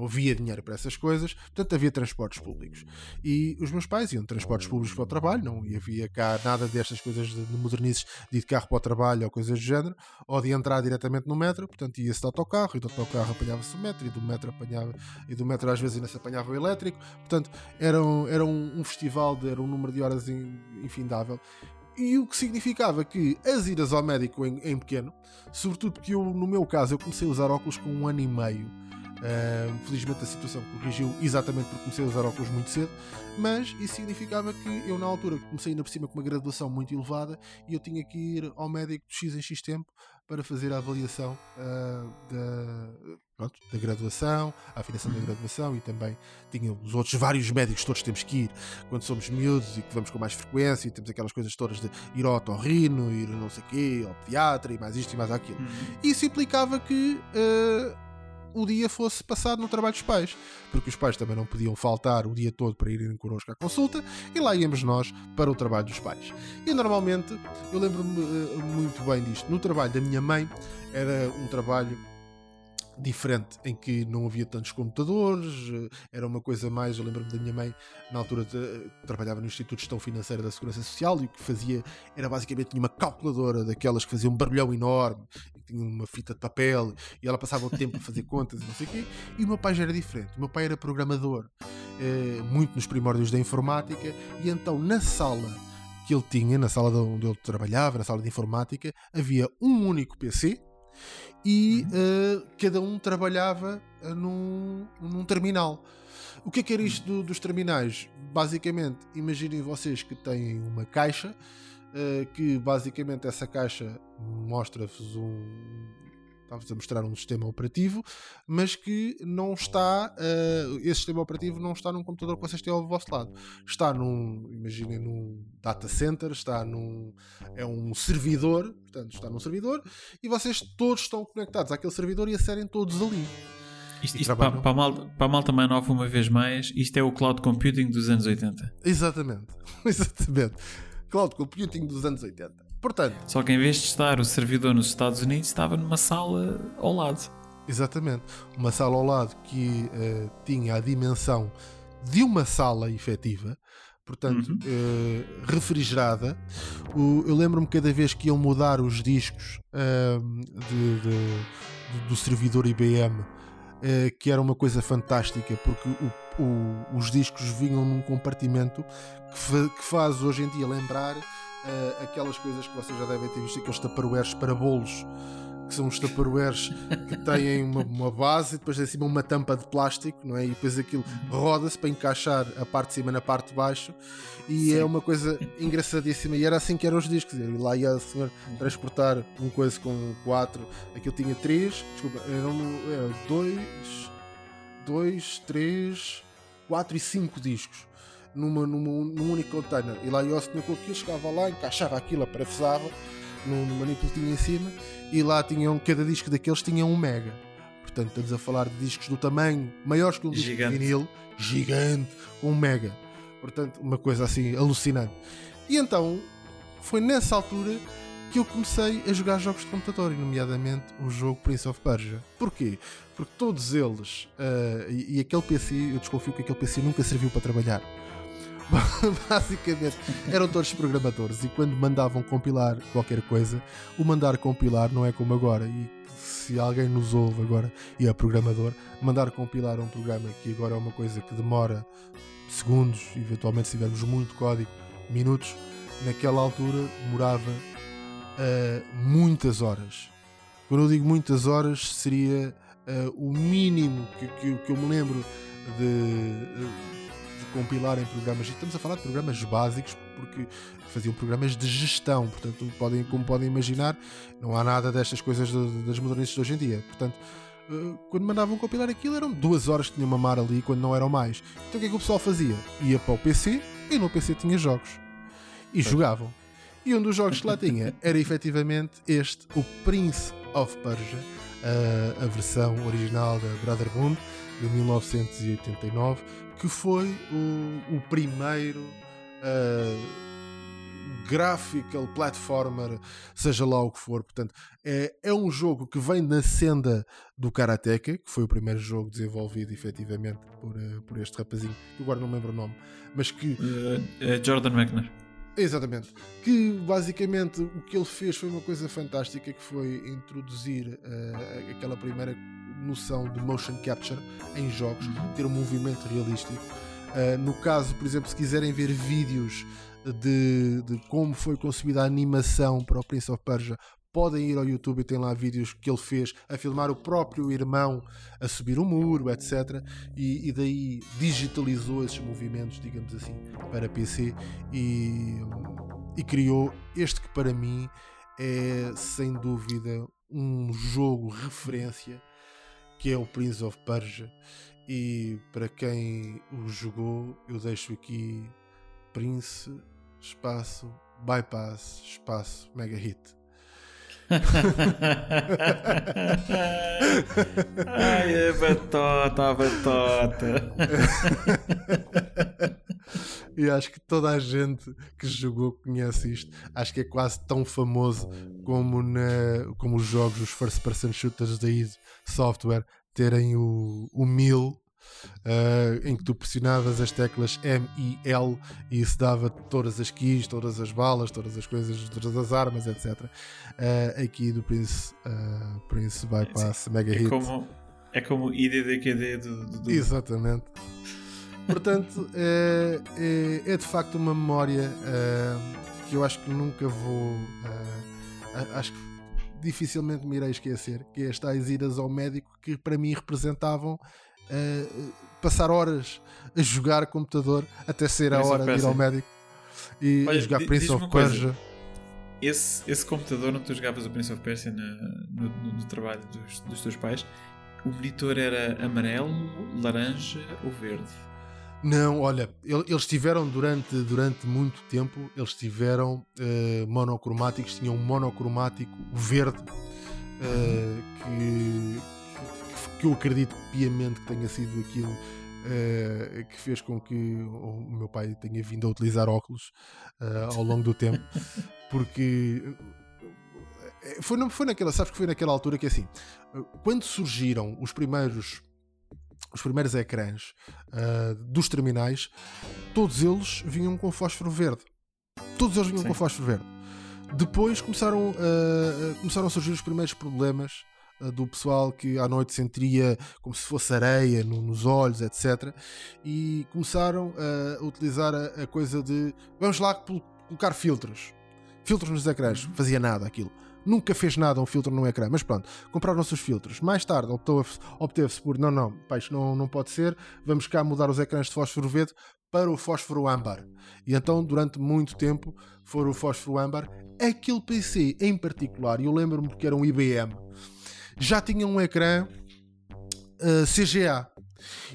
não havia dinheiro para essas coisas, portanto havia transportes públicos. E os meus pais iam de transportes públicos para o trabalho, não havia cá nada destas coisas de, de modernices de ir de carro para o trabalho ou coisas do género, ou de entrar diretamente no metro, portanto ia-se de autocarro, e do autocarro apanhava-se o metro, e do metro apanhava, e do metro às vezes ainda se apanhava o elétrico, portanto era um, era um, um festival, de, era um número de horas infindável. E o que significava que as idas ao médico em, em, pequeno, sobretudo porque eu, no meu caso, eu comecei a usar óculos com um ano e meio Uh, felizmente a situação corrigiu exatamente porque comecei a usar óculos muito cedo, mas isso significava que eu na altura comecei ainda por cima com uma graduação muito elevada e eu tinha que ir ao médico de X em X tempo para fazer a avaliação uh, da, pronto, da graduação, a afinação da uhum. graduação e também tinha os outros vários médicos todos temos que ir quando somos miúdos e que vamos com mais frequência e temos aquelas coisas todas de ir ao otorrino, ir não sei o quê, ao pediatra e mais isto e mais aquilo. Uhum. Isso implicava que uh, o dia fosse passado no trabalho dos pais, porque os pais também não podiam faltar o dia todo para irem connosco à consulta e lá íamos nós para o trabalho dos pais. E normalmente, eu lembro-me uh, muito bem disto, no trabalho da minha mãe era um trabalho diferente em que não havia tantos computadores, eh, era uma coisa mais. Eu lembro-me da minha mãe, na altura de, trabalhava no Instituto de Gestão Financeira da Segurança Social e o que fazia era basicamente tinha uma calculadora daquelas que fazia um barulhão enorme tinha uma fita de papel e ela passava o tempo a fazer contas e não sei o quê. E o meu pai já era diferente. O meu pai era programador, eh, muito nos primórdios da informática, e então na sala que ele tinha, na sala onde ele trabalhava, na sala de informática, havia um único PC e uh, cada um trabalhava uh, num, num terminal. O que é que era isto do, dos terminais? Basicamente, imaginem vocês que têm uma caixa uh, que basicamente essa caixa mostra-vos um. Está-vos a mostrar um sistema operativo, mas que não está. Uh, esse sistema operativo não está num computador que vocês têm ao vosso lado. Está num. Imaginem num data center, está num. É um servidor, portanto, está num servidor, e vocês todos estão conectados àquele servidor e acerem todos ali. Isto, isto para, para, a malta, para a malta mais nova, uma vez mais, isto é o cloud computing dos anos 80. Exatamente. Exatamente cloud computing dos anos 80. Portanto, Só que em vez de estar o servidor nos Estados Unidos, estava numa sala ao lado. Exatamente. Uma sala ao lado que uh, tinha a dimensão de uma sala efetiva, portanto, uhum. uh, refrigerada. O, eu lembro-me cada vez que iam mudar os discos uh, de, de, do servidor IBM eh, que era uma coisa fantástica, porque o, o, os discos vinham num compartimento que, fa, que faz hoje em dia lembrar uh, aquelas coisas que vocês já devem ter visto, aqueles taparoeiros para bolos que são os tupperwares que têm uma, uma, base e depois em cima uma tampa de plástico, não é? E depois aquilo roda-se para encaixar a parte de cima na parte de baixo e é Sim. é uma coisa engraçadíssima. E era assim que eram os discos. E lá ia o senhor transportar um coisa com quatro, aquilo tinha três, desculpa, eram era dois, dois, três, quatro e cinco discos. Numa, numa, num único container e lá o senhor com aquilo, chegava lá, encaixava aquilo, aparafusava no manipulo em cima e lá tinham, cada disco daqueles tinha um mega. Portanto, estamos a falar de discos do tamanho maiores que um disco gigante. de vinil, gigante, um mega. Portanto, uma coisa assim alucinante. E então, foi nessa altura que eu comecei a jogar jogos de computador, nomeadamente o jogo Prince of Persia. Porquê? Porque todos eles, uh, e, e aquele PC, eu desconfio que aquele PC nunca serviu para trabalhar. basicamente eram todos programadores e quando mandavam compilar qualquer coisa, o mandar compilar não é como agora. E se alguém nos ouve agora e é programador, mandar compilar um programa que agora é uma coisa que demora segundos, eventualmente se tivermos muito código, minutos, naquela altura demorava uh, muitas horas. Quando eu digo muitas horas, seria uh, o mínimo que, que, que, eu me lembro de. Uh, compilarem programas, e estamos a falar de programas básicos, porque faziam programas de gestão, portanto, podem, como podem imaginar, não há nada destas coisas de, das modernistas de hoje em dia. Portanto, eh, quando mandavam compilar aquilo, eram duas horas que tinham uma mar ali, quando não eram mais. Então o que é que o pessoal fazia? Ia para o PC e no PC tinha jogos. E jogavam. E um dos jogos que lá tinha era efetivamente este, o Prince of Persia, a, a versão original da Brotherhood de 1989, que foi o, o primeiro uh, graphical platformer, seja lá o que for. Portanto, é, é um jogo que vem na senda do Karateka, que foi o primeiro jogo desenvolvido efetivamente por, uh, por este rapazinho, que agora não me lembro o nome, mas que. Uh, Jordan McNair. Exatamente. Que basicamente o que ele fez foi uma coisa fantástica que foi introduzir uh, aquela primeira noção de motion capture em jogos, uhum. ter um movimento realístico. Uh, no caso, por exemplo, se quiserem ver vídeos de, de, como foi concebida a animação para o Prince of Persia, podem ir ao YouTube e tem lá vídeos que ele fez a filmar o próprio irmão a subir o muro, etc. E, e daí digitalizou esses movimentos, digamos assim, para PC e, e criou este que para mim é sem dúvida um jogo referência que é o Prince of Persia. E para quem o jogou, eu deixo aqui Prince, espaço, bypass, espaço, mega hit. Ai, é batota, batota. e acho que toda a gente que jogou conhece isto. Acho que é quase tão famoso como, na, como os jogos, os first person shooters da id Software terem o, o mil Uh, em que tu pressionavas as teclas M e L e isso dava todas as keys, todas as balas, todas as coisas, todas as armas, etc. Uh, ah, aqui do Prince, uh, Prince Bypass é, Mega é Hit. Como, é como IDDQD do, do, do... Exatamente. Portanto, é, é, é, de facto uma memória que eu acho que nunca vou. acho que dificilmente me irei esquecer, que é as tais idas ao médico que para mim representavam uh, passar horas a jogar computador até ser a hora de ir ao médico e Olha, jogar Prince of Persia. Esse, esse computador onde tu jogavas o Prince of Persia no, no, no trabalho dos, dos teus pais, o monitor era amarelo, laranja ou verde? Não, olha, eles tiveram durante, durante muito tempo, eles tiveram uh, monocromáticos, tinham um monocromático verde uh, que, que eu acredito piamente que tenha sido aquilo uh, que fez com que o meu pai tenha vindo a utilizar óculos uh, ao longo do tempo, porque eh, foi, foi naquela, sabes que foi naquela altura que assim, quando surgiram os primeiros os primeiros ecrãs uh, dos terminais, todos eles vinham com fósforo verde. Todos eles vinham Sim. com fósforo verde. Depois começaram, uh, começaram a surgir os primeiros problemas do pessoal que à noite sentiria como se fosse areia no, nos olhos, etc. E começaram a utilizar a, a coisa de vamos lá colocar filtros. Filtros nos ecrãs. Uhum. Fazia nada aquilo. Nunca fez nada um filtro no ecrã, mas pronto, compraram os filtros. Mais tarde obteve-se por não, não, peixe não, não pode ser, vamos cá mudar os ecrãs de fósforo verde para o fósforo âmbar. E então, durante muito tempo, foi o fósforo âmbar. Aquele PC em particular, eu lembro-me que era um IBM, já tinha um ecrã uh, eh, CGA.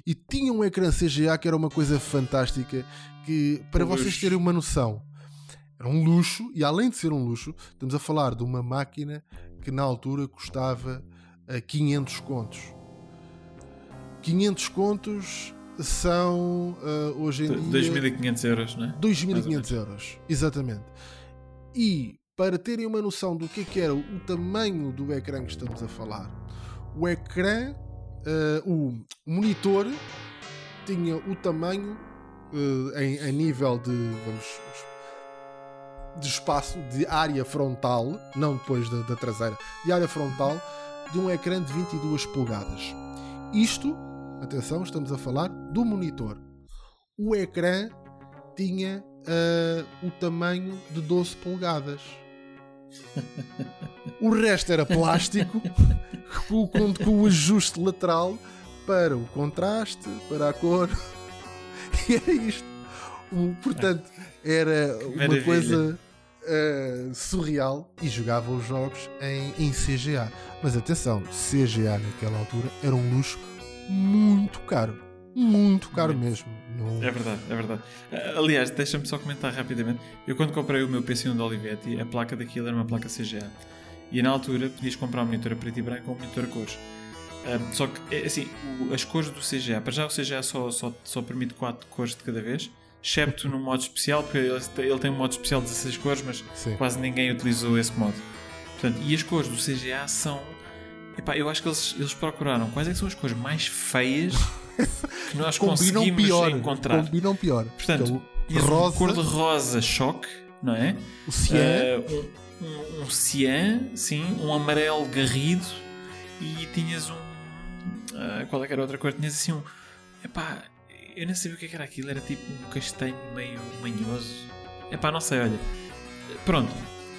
E tinha um ecrã CGA que era uma coisa fantástica. Que, para vocês terem uma noção, era um luxo. E além de ser um luxo, estamos a falar de uma máquina que na altura custava uh, eh, 500 contos. 500 contos são uh, hoje em dia 2.500 euros, não é? 2.500 euros, exatamente. E para terem uma noção do que, é que era o tamanho do ecrã que estamos a falar, o ecrã, uh, o monitor, tinha o tamanho uh, em, a nível de, vamos, de espaço, de área frontal, não depois da, da traseira, de área frontal, de um ecrã de 22 polegadas. Isto, atenção, estamos a falar do monitor. O ecrã tinha uh, o tamanho de 12 polegadas. O resto era plástico com, com, com, o ajuste lateral para o contraste, para a cor. E era isto. O, portanto, era uma coisa uh, surreal e jogava os jogos em, em CGA. Mas atenção, CGA naquela altura era um luxo muito caro muito caro muito. mesmo. Não... É verdade, é verdade. Aliás, deixa-me só comentar rapidamente. Eu quando comprei o meu PC1 da Olivetti, a placa daquilo era uma placa CGA. E na altura podias comprar um monitor a preto e branco ou um monitor a cores. Um, só que, é, assim, o, as cores do CGA, para já o CGA só, só, só permite 4 cores de cada vez, excepto no modo especial, porque ele, ele tem um modo especial de 16 cores, mas Sim. quase ninguém utilizou esse modo. Portanto, e as cores do CGA são. Epá, eu acho que eles, eles procuraram quais é que são as cores mais feias que nós Combinam conseguimos pior. encontrar. Combinam pior. Portanto, é rosa, cor de rosa choque, não é? o cian, Eh, um, um, um cian, sim, um amarelo garrido e tinhas um. ah, qual é que era a outra cor? Tinhas assim um. Epá, eu nem sabia o que é que era aquilo, era tipo um castanho meio manhoso. Epá, não sei, olha. Pronto,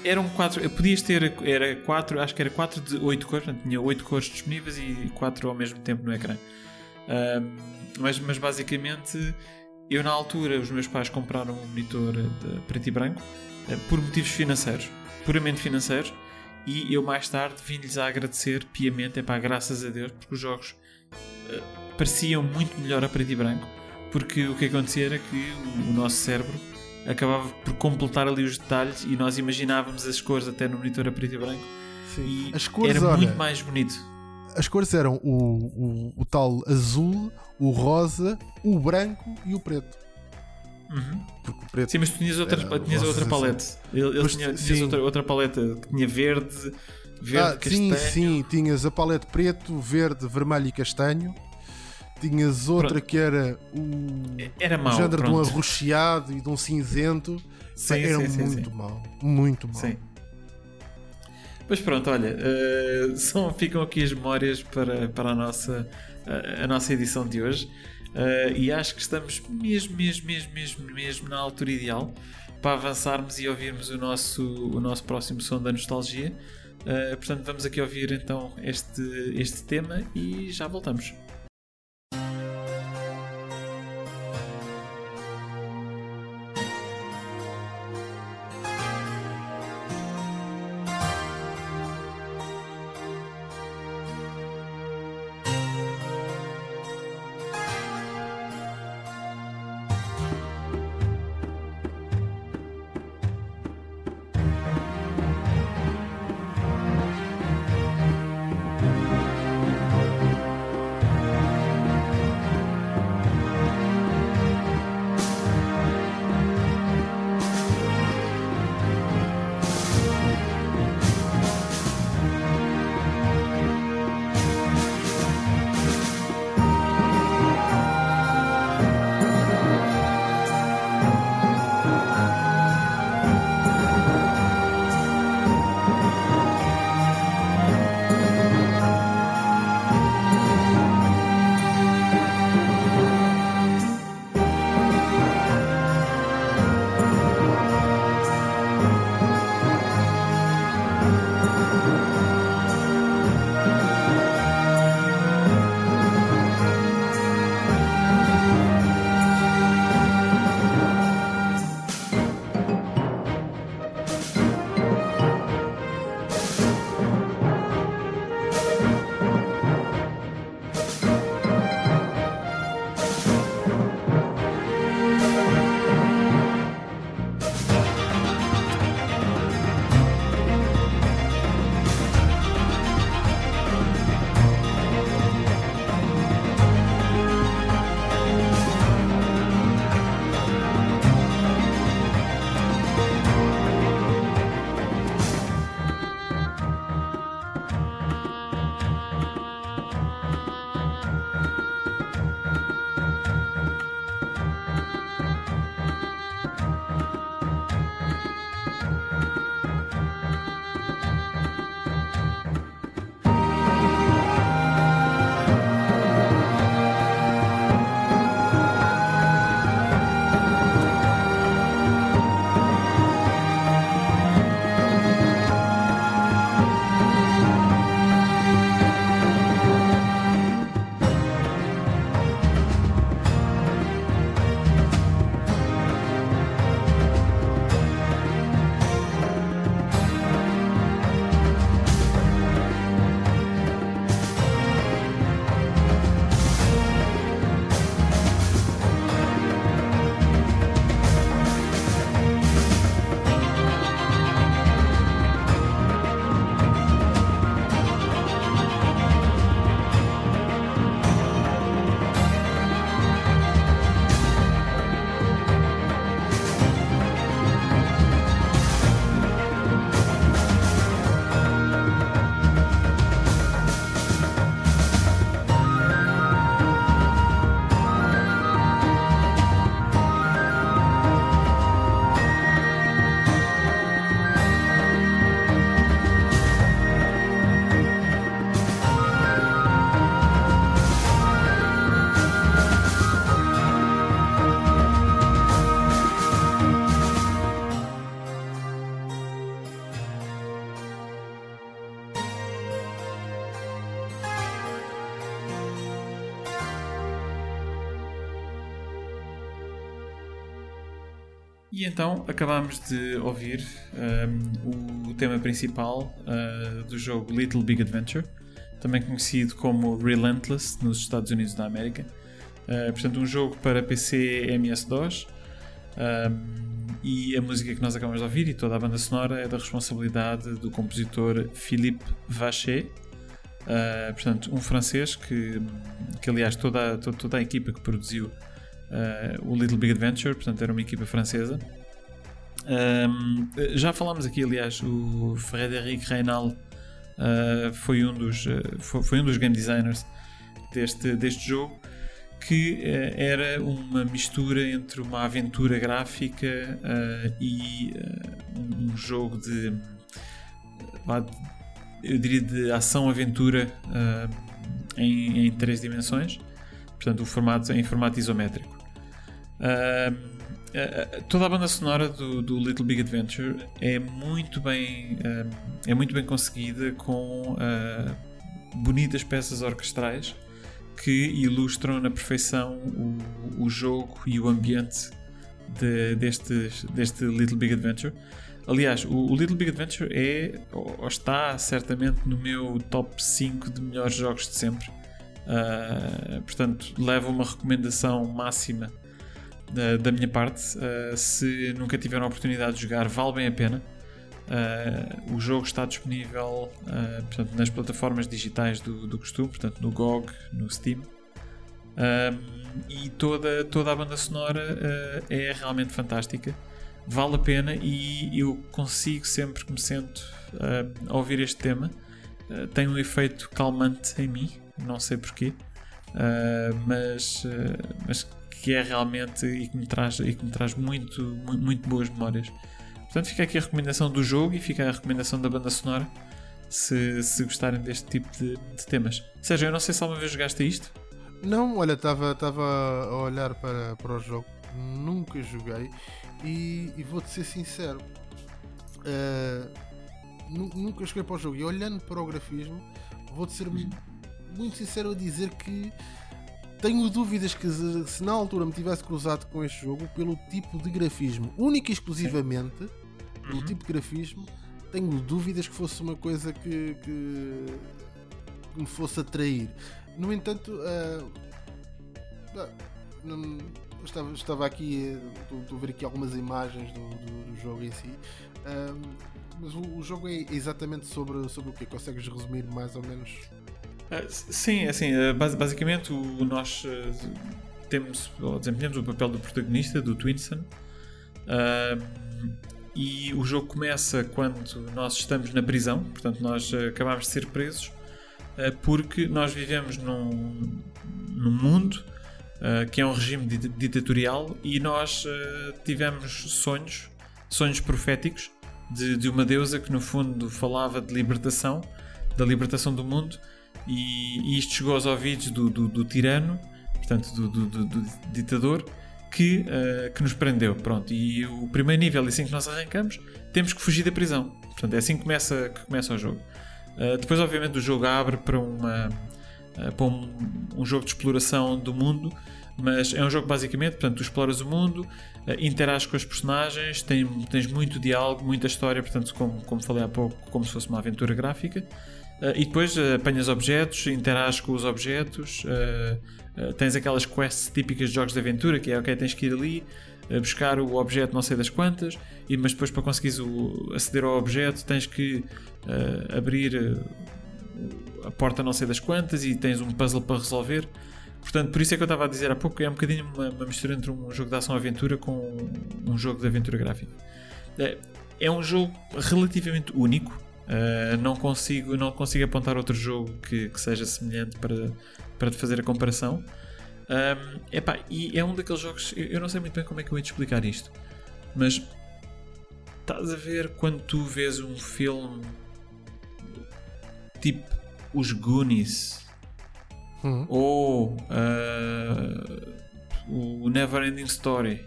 eram quatro. Podias ter. Era quatro, acho que era quatro de oito cores, portanto, tinha oito cores disponíveis e quatro ao mesmo tempo no ecrã. Ahm, mas, mas basicamente, eu na altura, os meus pais compraram um monitor de preto e branco eh, por motivos financeiros, puramente financeiros, e eu mais tarde vim-lhes a agradecer piamente, epá, graças a Deus, porque os jogos eh, pareciam muito melhor a preto e branco, porque o que acontecia era que o, o nosso cérebro acabava por completar ali os detalhes e nós imaginávamos as cores até no monitor a preto e branco sim. e As cores, era olha, muito mais bonito. As cores eram o, o, o tal azul, o rosa, o branco e o preto. Uhum. Porque o preto Sim, mas tu tinhas, outras, Era tinhas rosa, outra sim. palete. Ele, ele tinha, tinhas sim. outra, outra paleta que tinha verde, verde, Ah, sim, castanho. sim, tinhas a palete preto, verde, vermelho e castanho. Tinhas outra Pronto. que era o, Era o mau. género de um pronto. arroxeado e de um cinzento. Sim, era sim, sim, muito sim. mau. Muito mau. Sim. Mas pronto, olha, eh, são, ficam aqui as memórias para, para a, nossa, a, a nossa edição de hoje. Eh, e acho que estamos mesmo, mesmo, mesmo, mesmo, mesmo na altura ideal para avançarmos e ouvirmos o nosso, o nosso próximo som da nostalgia. Eh, portanto, vamos aqui ouvir então este, este tema e já voltamos. Então acabámos de ouvir um, o tema principal uh, do jogo Little Big Adventure, também conhecido como Relentless nos Estados Unidos da América. Uh, portanto, um jogo para PC MS-DOS. Um, e a música que nós acabamos de ouvir e toda a banda sonora é da responsabilidade do compositor Philippe Vacher. Uh, portanto, um francês que, que aliás, toda, toda, toda a equipa que produziu uh, o Little Big Adventure, portanto era uma equipa francesa. Um, já falámos aqui, aliás, o Frédéric Reynal uh, foi, um dos, uh, foi, foi, um dos game designers deste, deste jogo que era uma mistura entre uma aventura gráfica e um jogo de, eu diria de ação-aventura em, em três dimensões portanto o formato em formato isométrico. Uh, uh, toda a banda sonora do, do, Little Big Adventure é muito bem uh, é muito bem conseguida com bonitas peças orquestrais que ilustram na perfeição o, o jogo e o ambiente de, deste, deste Little Big Adventure. Aliás, o, o, Little Big Adventure é ou está certamente no meu top 5 de melhores jogos de sempre. Uh, portanto, leva uma recomendação máxima da, minha parte. Uh, se nunca tiveram a oportunidade de jogar, vale bem a pena. Uh, o jogo está disponível uh, portanto, nas plataformas digitais do, do costume, portanto no GOG, no Steam. e toda, toda a banda sonora é realmente fantástica. Vale a pena e eu consigo sempre que me sento a ouvir este tema. tem um efeito calmante em mim, não sei porquê. mas, mas que é realmente e que me traz, e que me traz muito, muito, muito boas memórias. Portanto, fica aqui a recomendação do jogo e fica a recomendação da banda sonora se, se gostarem deste tipo de, de temas. Sérgio, eu não sei se alguma vez jogaste isto. Não, olha, estava a olhar para, para o jogo, nunca joguei e, e vou-te ser sincero, uh, nunca joguei para o jogo e olhando para o grafismo, vou-te ser muito sincero a dizer que tenho dúvidas que se na altura me tivesse cruzado com este jogo pelo tipo de grafismo, única e exclusivamente uhum. pelo tipo de grafismo, tenho dúvidas que fosse uma coisa que, que, que me fosse atrair. No entanto, uh, não, estava, estava aqui, estou a ver aqui algumas imagens do, do, do jogo em si. Uh, mas o, o, jogo é exatamente sobre, sobre o que? Consegues resumir mais ou menos? Uh, sim, assim, uh, basicamente nós uh, temos, ou desempenhamos o papel do protagonista, do Twinson, e o jogo começa quando nós estamos na prisão, portanto nós acabamos de ser presos, porque nós vivemos num, num mundo que é um regime ditatorial e nós tivemos sonhos, sonhos proféticos de, de uma deusa que no fundo falava de libertação, da libertação do mundo, e, e isto chegou aos ouvidos do, do, do tirano, portanto, do, do, do ditador, que, uh, que nos prendeu. Pronto, e o primeiro nível, assim que nós arrancamos, temos que fugir da prisão. Portanto, é assim que começa, que começa o jogo. Uh, depois, obviamente, o jogo abre para, uma, uh, para um, um, jogo de exploração do mundo, mas é um jogo basicamente, portanto, tu exploras o mundo, uh, interages com os personagens, tem, tens muito diálogo, muita história, portanto, como, como falei há pouco, como se fosse uma aventura gráfica. Uh, e depois uh, apanhas objetos, interages com os objetos, uh, tens aquelas quests típicas de jogos de aventura, que é ok, tens que ir ali buscar o objeto não sei das quantas, e, mas depois para conseguires aceder ao objeto tens que abrir a porta não sei das quantas e tens um puzzle para resolver. Portanto, por isso é que eu estava a dizer há pouco, é um bocadinho uma, uma mistura entre um jogo de ação-aventura com um jogo de aventura gráfica. É, é um jogo relativamente único, Uh, não, consigo, não consigo apontar outro jogo que, que seja semelhante para, para te fazer a comparação. Um, epá, e é um daqueles jogos. Eu, eu não sei muito bem como é que eu ia te explicar isto, mas estás a ver quando tu vês um filme tipo Os Goonies uhum. ou uh, o Never Ending Story,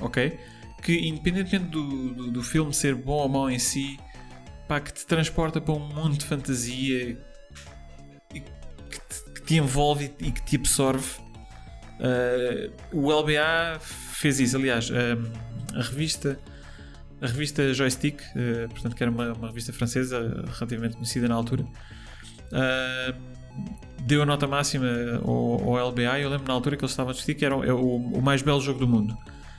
ok? Que independentemente do, do, do filme ser bom ou mau em si, pá, que te transporta para um mundo de fantasia que te, que te envolve e que te absorve. Uh, o LBA fez isso, aliás, uh, a revista a revista Joystick, uh, portanto que era uma, uma, revista francesa relativamente conhecida na altura, uh, deu a nota máxima ao, ao, LBA. Eu lembro na altura que eles estavam a discutir que era o, é o, o mais belo jogo do mundo.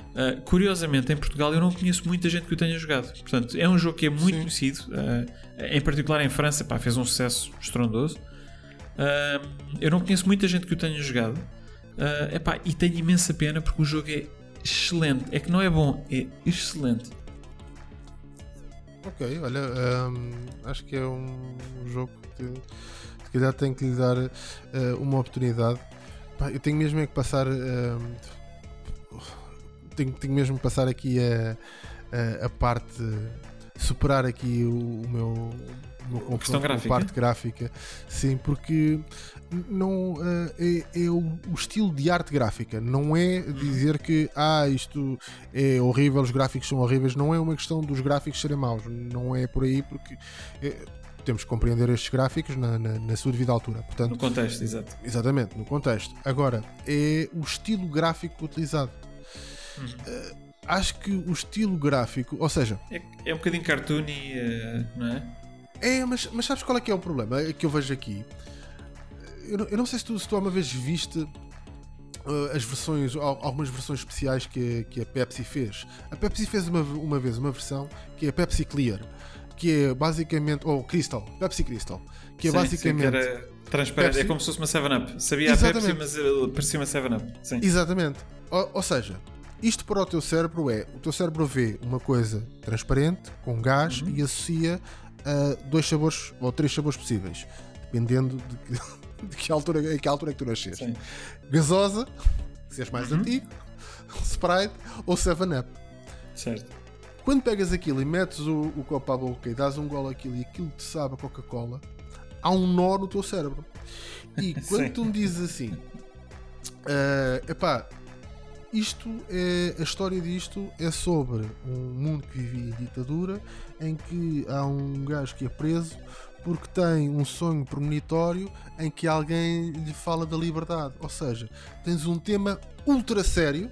Uh, curiosamente, em Portugal eu não conheço muita gente que o tenha jogado. Portanto, é um jogo que é muito Sim. conhecido, em particular em França, pá, fez um sucesso estrondoso. eu não conheço muita gente que o tenha jogado. Uh, epá, e tenho imensa pena porque o jogo é excelente. É que não é bom, é excelente. Ok, olha, um, acho que é um jogo que se calhar tenho que lhe dar uh, uma oportunidade. Pá, eu tenho mesmo é que passar. Uh, tenho, tenho mesmo que passar aqui a, a, a parte. superar aqui o, o meu a questão gráfica. parte gráfica, sim, porque não uh, é, é o, o, estilo de arte gráfica, não é dizer que ah, isto é horrível, os gráficos são horríveis, não é uma questão dos gráficos serem maus, não é por aí porque é, temos que compreender estes gráficos na, na, na, sua devida altura. Portanto, no contexto, exato. Exatamente, no contexto. Agora, é o estilo gráfico utilizado. Uhum. Uh, acho que o estilo gráfico, ou seja, é, é um bocadinho cartoony, uh, não é? É, mas, mas sabes qual é que é o problema que eu vejo aqui? Eu não, eu não sei se tu, se tu uma vez viste uh, as versões, algumas versões especiais que, que a Pepsi fez. A Pepsi fez uma, uma vez uma versão que é a Pepsi Clear, que é basicamente. Ou Crystal, Pepsi Crystal, que é sim, basicamente. Sim, que era transparente, Pepsi. é como se fosse uma 7-Up. Sabia Exatamente. a Pepsi, mas parecia uma 7-Up. Exatamente. Ou, ou seja, isto para o teu cérebro é: o teu cérebro vê uma coisa transparente, com gás, uhum. e associa a dois sabores ou três sabores possíveis, dependendo de que, de que altura, em que altura é que tu nasces. Gasosa, se és mais uhum. antigo, Sprite ou 7-Up. Certo. Quando pegas aquilo e metes o, o copo à boca e dás um golo aquilo e aquilo te sabe a Coca-Cola, há um nó no teu cérebro. E quando tu me dizes assim, uh, epá, isto é a história disto é sobre um mundo que vivia em ditadura em que há um gajo que é preso porque tem um sonho premonitório em que alguém lhe fala da liberdade. Ou seja, tens um tema ultra sério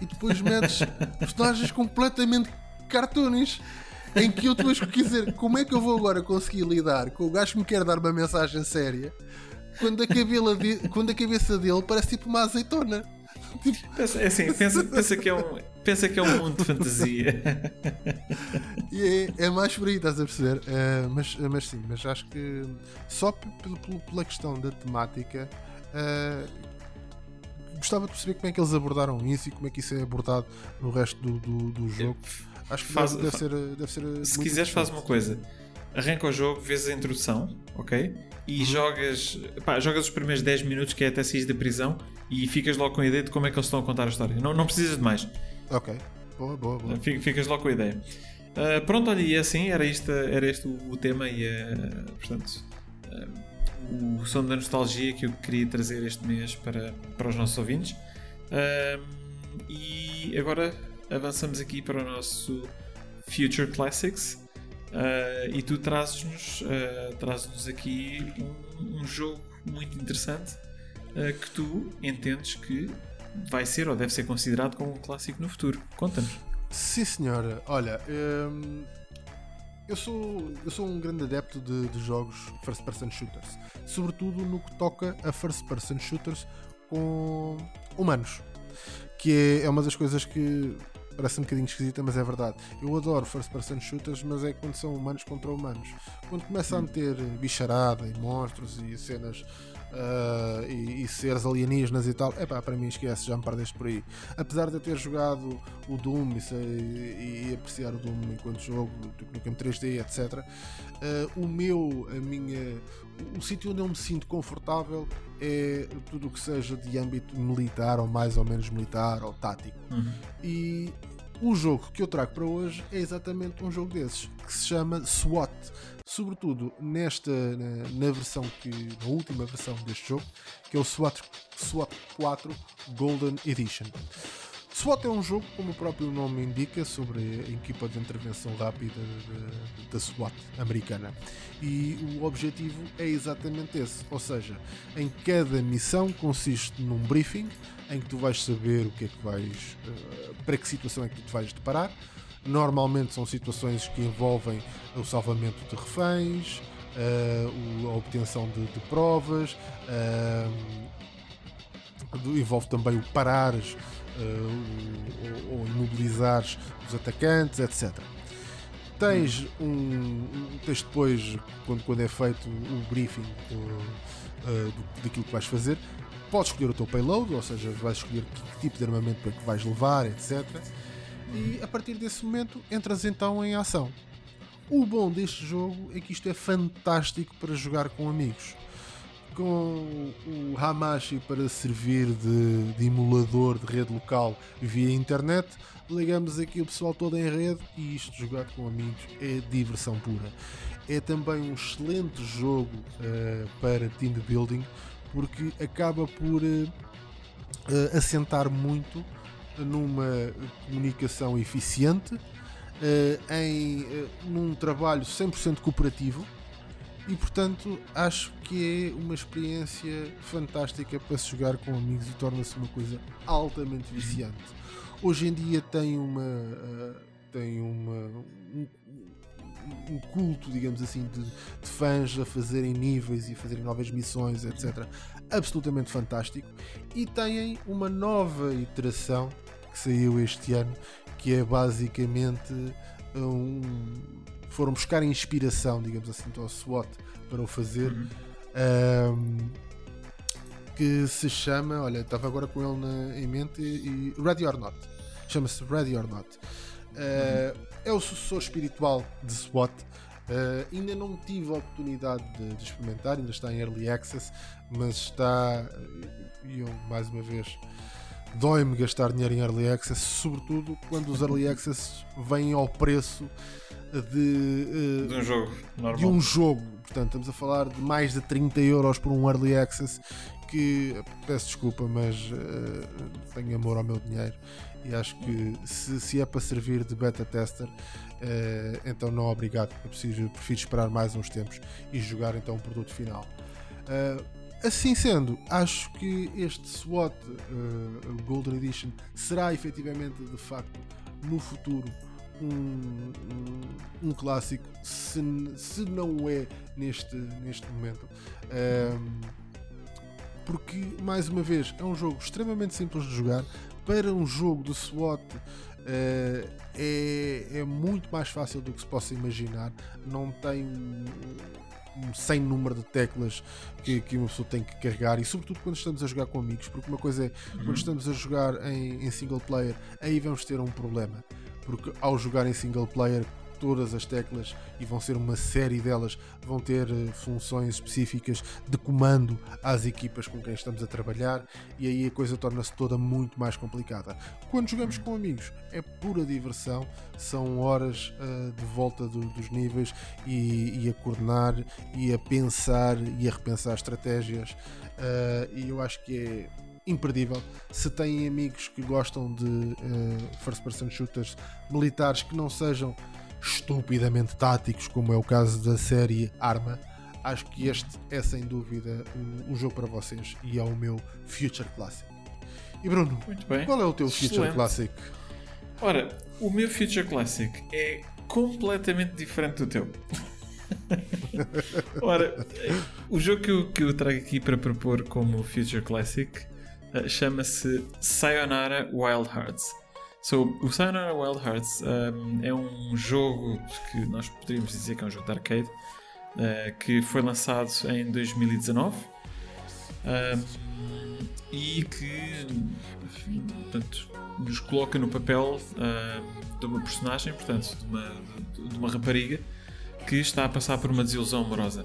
e depois metes personagens completamente cartoons em que eu depois dizer como é que eu vou agora conseguir lidar com o gajo que me quer dar uma mensagem séria quando a, de, quando a cabeça dele parece tipo uma azeitona. Pensa, é assim, pensa, pensa, que é um, pensa que é um mundo de fantasia. E é, é mais por aí, estás a perceber? Uh, mas, mas sim, mas acho que só pela questão da temática. Uh, gostava de perceber como é que eles abordaram isso e como é que isso é abordado no resto do, do, do jogo. Acho que faz, deve, ser, deve ser. Se quiseres, faz uma coisa. Arranca o jogo, vês a introdução, ok? E uhum. jogas, pá, jogas os primeiros 10 minutos, que é até sair da prisão, e ficas logo com a ideia de como é que eles estão a contar a história. Não, não precisas de mais. Ok, boa, boa, boa. Ficas logo com a ideia. Uh, pronto, olha, e assim era este, era este o, o tema e uh, portanto uh, o som da nostalgia que eu queria trazer este mês para, para os nossos ouvintes. e agora avançamos aqui para o nosso Future Classics. E tu trazes-nos trazes aqui um, um, jogo muito interessante que tu entendes que vai ser ou deve ser considerado como um clássico no futuro. Conta-nos. Sim, senhora. Olha, hum, eu, sou, eu sou um grande adepto de, de jogos first person shooters, sobretudo no que toca a first person shooters com humanos, que é, é uma das coisas que parece um bocadinho esquisita, mas é verdade. Eu adoro first person shooters, mas é quando são humanos contra humanos. Quando começa a hum. meter bicharada e monstros e cenas uh, e, e, seres alienígenas e tal, é pá, para mim esquece, já me perdeste por aí. Apesar de eu ter jogado o Doom e, e, e apreciar o Doom enquanto jogo, tipo, no campo 3D, etc., uh, o meu, a minha, o sítio onde eu me sinto confortável é tudo o que seja de âmbito militar ou mais ou menos militar ou tático. Uhum. E o jogo que eu trago para hoje é exatamente um jogo desses, que se chama SWAT. Sobretudo nesta, na, na versão que. na última versão deste jogo, que é o SWAT, SWAT 4 Golden Edition. SWAT é um jogo, como o próprio nome indica, sobre a equipa de intervenção rápida da SWAT americana. E o objetivo é exatamente esse, ou seja, em cada missão consiste num briefing em que tu vais saber o que é que vais, uh, para que situação é que tu te vais deparar. Normalmente são situações que envolvem o salvamento de reféns, uh, a obtenção de, de provas, uh, envolve também o parares ou, ou imobilizares os atacantes, etc. Tens um, tens depois, quando, quando é feito o briefing do, uh, do, daquilo que vais fazer, podes escolher o teu payload, ou seja, vais escolher que tipo de armamento é que vais levar, etc. E a partir desse momento entras então em ação. O bom deste jogo é que isto é fantástico para jogar com amigos com o Hamashi para servir de, de, emulador de rede local via internet, ligamos aqui o pessoal todo em rede e isto jogar com amigos é diversão pura. É também um excelente jogo uh, para team building porque acaba por uh, assentar muito numa comunicação eficiente, uh, em num trabalho 100% cooperativo e portanto acho que é uma experiência fantástica para se jogar com amigos e torna-se uma coisa altamente viciante. Hoje em dia tem uma uh, tem uma um, um, culto, digamos assim, de, de, fãs a fazerem níveis e a fazerem novas missões, etc. Absolutamente fantástico. E têm uma nova iteração que saiu este ano, que é basicamente um foram buscar inspiração, digamos assim, ao SWAT para o fazer. Uhum. Um, que se chama, olha, estava agora com ele na, em mente, e, Ready or Not. Chama-se Ready or Not. Uh, uhum. É o sucessor espiritual de SWAT. Uh, ainda não tive a oportunidade de, de, experimentar, ainda está em Early Access, mas está, e eu mais uma vez dói-me gastar dinheiro em Early Access, sobretudo quando os Early Access vêm ao preço de, uh, de um jogo normal. de um jogo. Portanto, estamos a falar de mais de 30 euros por um early access que peço desculpa, mas uh, tenho amor ao meu dinheiro e acho que se, se é para servir de beta tester, uh, então não obrigado. Eu preciso, prefiro esperar mais uns tempos e jogar então o produto final. Uh, assim sendo, acho que este SWAT Golden Edition será efetivamente de facto no futuro um, um, um clássico, se, se não é neste, neste momento. Um, porque, mais uma vez, é um jogo extremamente simples de jogar. Para um jogo de SWAT uh, é, é muito mais fácil do que se possa imaginar. Não tem um sem número de teclas que, que uma pessoa tem que carregar e sobretudo quando estamos a jogar com amigos, porque uma coisa é quando uhum. estamos a jogar em, em single player, aí vamos ter um problema porque ao jogar em single player todas as teclas e vão ser uma série delas vão ter eh, funções específicas de comando às equipas com quem estamos a trabalhar e aí a coisa torna-se toda muito mais complicada. Quando jogamos com amigos é pura diversão, são horas uh, de volta do, dos níveis e, e, a coordenar e a pensar e a repensar estratégias uh, e eu acho que é imperdível. Se têm amigos que gostam de uh, first person shooters militares que não sejam estupidamente táticos, como é o caso da série Arma, acho que este é sem dúvida o, o jogo para vocês e é o meu Future Classic. E Bruno, qual é o teu Excelente. Future Classic? Ora, o meu Future Classic é completamente diferente do teu. Ora, o jogo que eu, que eu trago aqui para propor como Future Classic uh, chama-se Sayonara Wild Hearts. So, o Sayonara Wild Hearts um, é um jogo que nós poderíamos dizer que é um jogo de arcade uh, que foi lançado em 2019 um, e que portanto, nos coloca no papel uh, de uma personagem, portanto, de uma, de uma rapariga que está a passar por uma desilusão amorosa.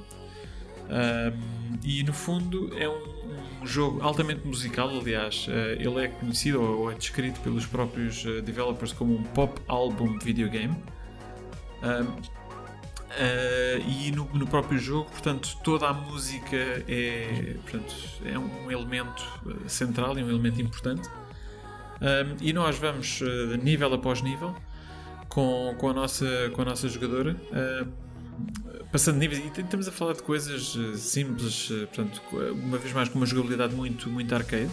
Um, e no fundo é um jogo altamente musical, aliás, uh, ele é conhecido ou é descrito pelos próprios uh, developers como um pop album videogame. Uh, e no, no, próprio jogo, portanto, toda a música é, portanto, é um elemento central e um elemento importante. E nós vamos nível após nível com, com, a, nossa, com a nossa jogadora. Passando níveis e estamos a falar de coisas uh, simples, portanto, uma vez mais com uma jogabilidade muito, muito arcade,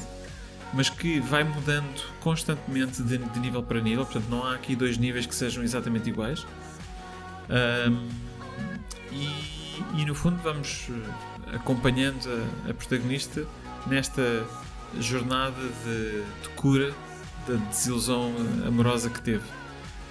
mas que vai mudando constantemente de, de nível para nível. Portanto, não há aqui dois níveis que sejam exatamente iguais. Um, e, e, no fundo vamos acompanhando a, a protagonista nesta jornada de, de cura da desilusão amorosa que teve.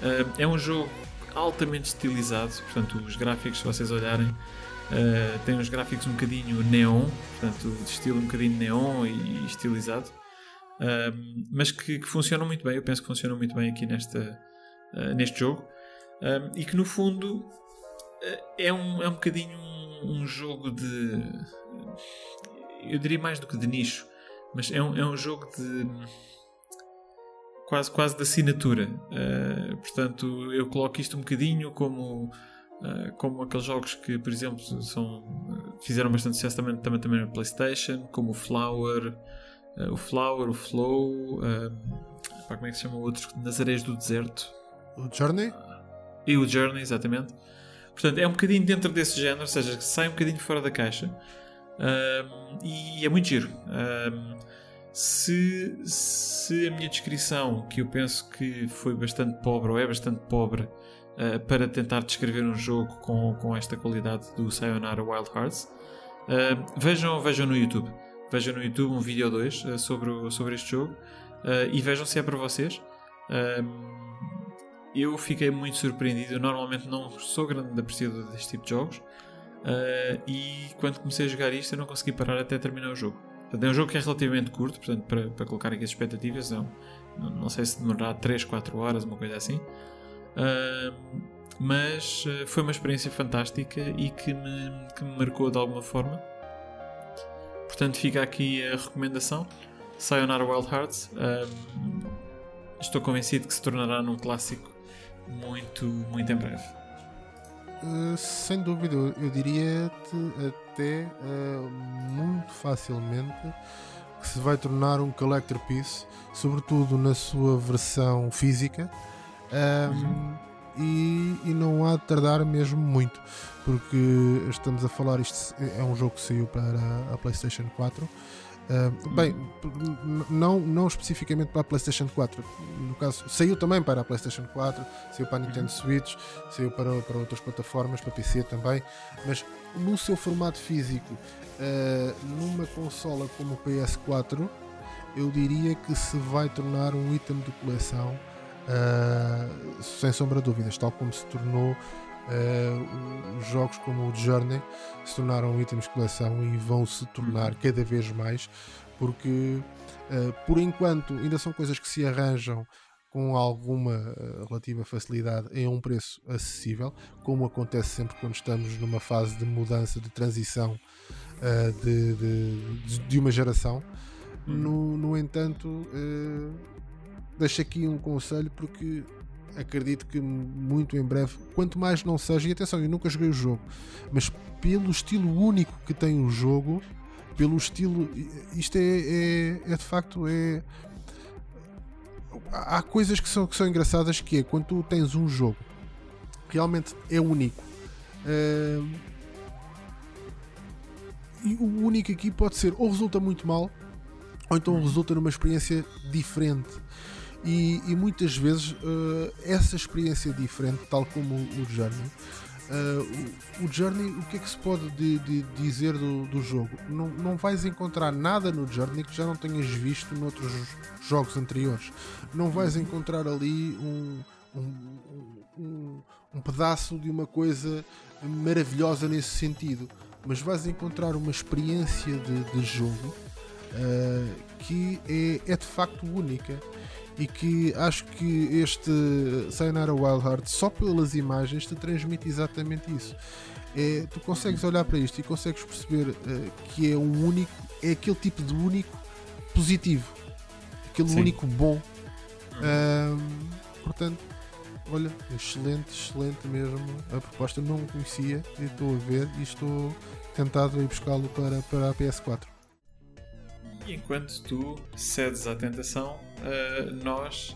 Uh, é um jogo altamente estilizado, portanto, os gráficos, se vocês olharem, uh, tem uns gráficos um bocadinho neon, portanto, de estilo um bocadinho neon e, estilizado, uh, mas que, que, funcionam muito bem. Eu penso que funcionam muito bem aqui nesta, neste jogo e que no fundo é um, é um bocadinho um, um jogo de. Eu diria mais do que de nicho, mas é um, é um jogo de quase, quase de assinatura. Uh, portanto, eu coloco isto um bocadinho como, uh, como aqueles jogos que, por exemplo, são, fizeram bastante sucesso também, também, também na PlayStation, como o Flower, uh, o Flower, o Flow, pá, como é que se chama o outro? Nas Areias do Deserto. O Journey? e o Journey, exatamente. Portanto, é um bocadinho dentro desse género, ou seja, sai um bocadinho fora da caixa. e é muito giro se, se a minha descrição, que eu penso que foi bastante pobre, ou é bastante pobre, uh, para tentar descrever um jogo com, com esta qualidade do Sayonara Wild Hearts, uh, vejam, vejam no YouTube. Vejam no YouTube um vídeo ou dois uh, sobre, sobre este jogo e vejam se é para vocês. eu fiquei muito surpreendido. Eu normalmente não sou grande apreciador deste tipo de jogos. e quando comecei a jogar isto, eu não consegui parar até terminar o jogo. Portanto, é um jogo que é relativamente curto, portanto, para, para colocar aqui as expectativas, não, não sei se demorará 3, 4 horas, uma coisa assim. Uh, mas uh, foi uma experiência fantástica e que me, que me marcou de alguma forma. Portanto, fica aqui a recomendação: Sayonara Wild Hearts. Uh, estou convencido que se tornará num clássico muito, muito em breve. Uh, sem dúvida, eu diria até uh, muito facilmente que se vai tornar um collector piece, sobretudo na sua versão física. Um, uhum. e, e, não há de tardar mesmo muito, porque estamos a falar, isto é um jogo que saiu para a PlayStation 4 Uh, bem, não, não especificamente para a PlayStation 4, no caso, saiu também para a PlayStation 4, saiu para a Nintendo uhum. Switch, saiu para, para outras plataformas, para PC também, mas no seu formato físico, uh, numa consola como o PS4, eu diria que se vai tornar um item de coleção, uh, sem sombra de dúvidas, tal como se tornou uh, os jogos como o Journey se tornaram itens de coleção e vão se tornar cada vez mais, porque uh, por enquanto ainda são coisas que se arranjam com alguma uh, relativa facilidade em um preço acessível, como acontece sempre quando estamos numa fase de mudança, de transição uh, de, de, de, uma geração. Uhum. No, no entanto, uh, deixo aqui um conselho porque acredito que muito em breve, quanto mais não seja, e atenção, eu nunca joguei o jogo, mas pelo estilo único que tem o jogo, pelo estilo, isto é, é, é de facto é há coisas que são, que são engraçadas que é quando tu tens um jogo realmente é único. E o único aqui pode ser ou resulta muito mal ou então resulta numa experiência diferente e, e muitas vezes uh, essa experiência diferente, tal como o, Journey, uh, o, o, Journey, o que é que se pode de, de dizer do, do jogo? Não, não vais encontrar nada no Journey que já não tenhas visto noutros jogos anteriores. Não vais encontrar ali um, um, um, um pedaço de uma coisa maravilhosa nesse sentido, mas vais encontrar uma experiência de, de jogo uh, que é, é de facto única e que acho que este Sayonara Wild Heart, só pelas imagens, te transmite exatamente isso. É, tu consegues olhar para isto e consegues perceber uh, que é um único, é aquele tipo de único positivo, aquele Sim. único bom. portanto, olha, excelente, excelente mesmo. A proposta não conhecia estou a ver e estou tentado a ir buscá-lo para, para a PS4. E enquanto tu cedes à tentação, uh, nós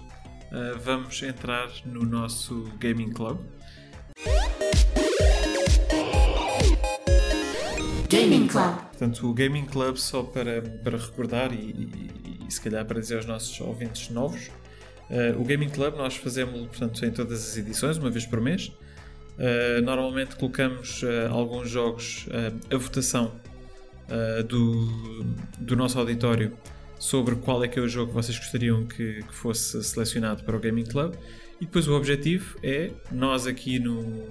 uh, vamos entrar no nosso Gaming Club. Gaming Club. Portanto, o Gaming Club, só para, para recordar e, e, e se calhar para dizer aos nossos ouvintes novos, uh, o Gaming Club nós fazemos portanto, em todas as edições, uma vez por mês. Uh, normalmente colocamos uh, alguns jogos uh, a votação do, do nosso auditório sobre qual é que é o jogo que vocês gostariam que, que, fosse selecionado para o Gaming Club. E depois o objetivo é nós aqui no,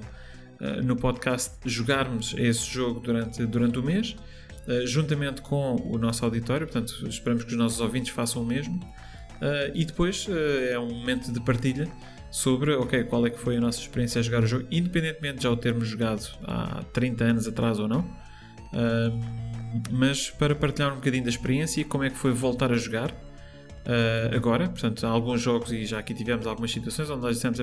no podcast jogarmos esse jogo durante, durante o mês juntamente com o nosso auditório, portanto esperamos que os nossos ouvintes façam o mesmo. E depois é um momento de partilha sobre ok, qual é que foi a nossa experiência a jogar o jogo, independentemente de já o termos jogado há 30 anos atrás ou não. Mas para partilhar um bocadinho da experiência como é que foi voltar a jogar uh, agora. Portanto, há alguns jogos e já aqui tivemos algumas situações onde nós dissemos: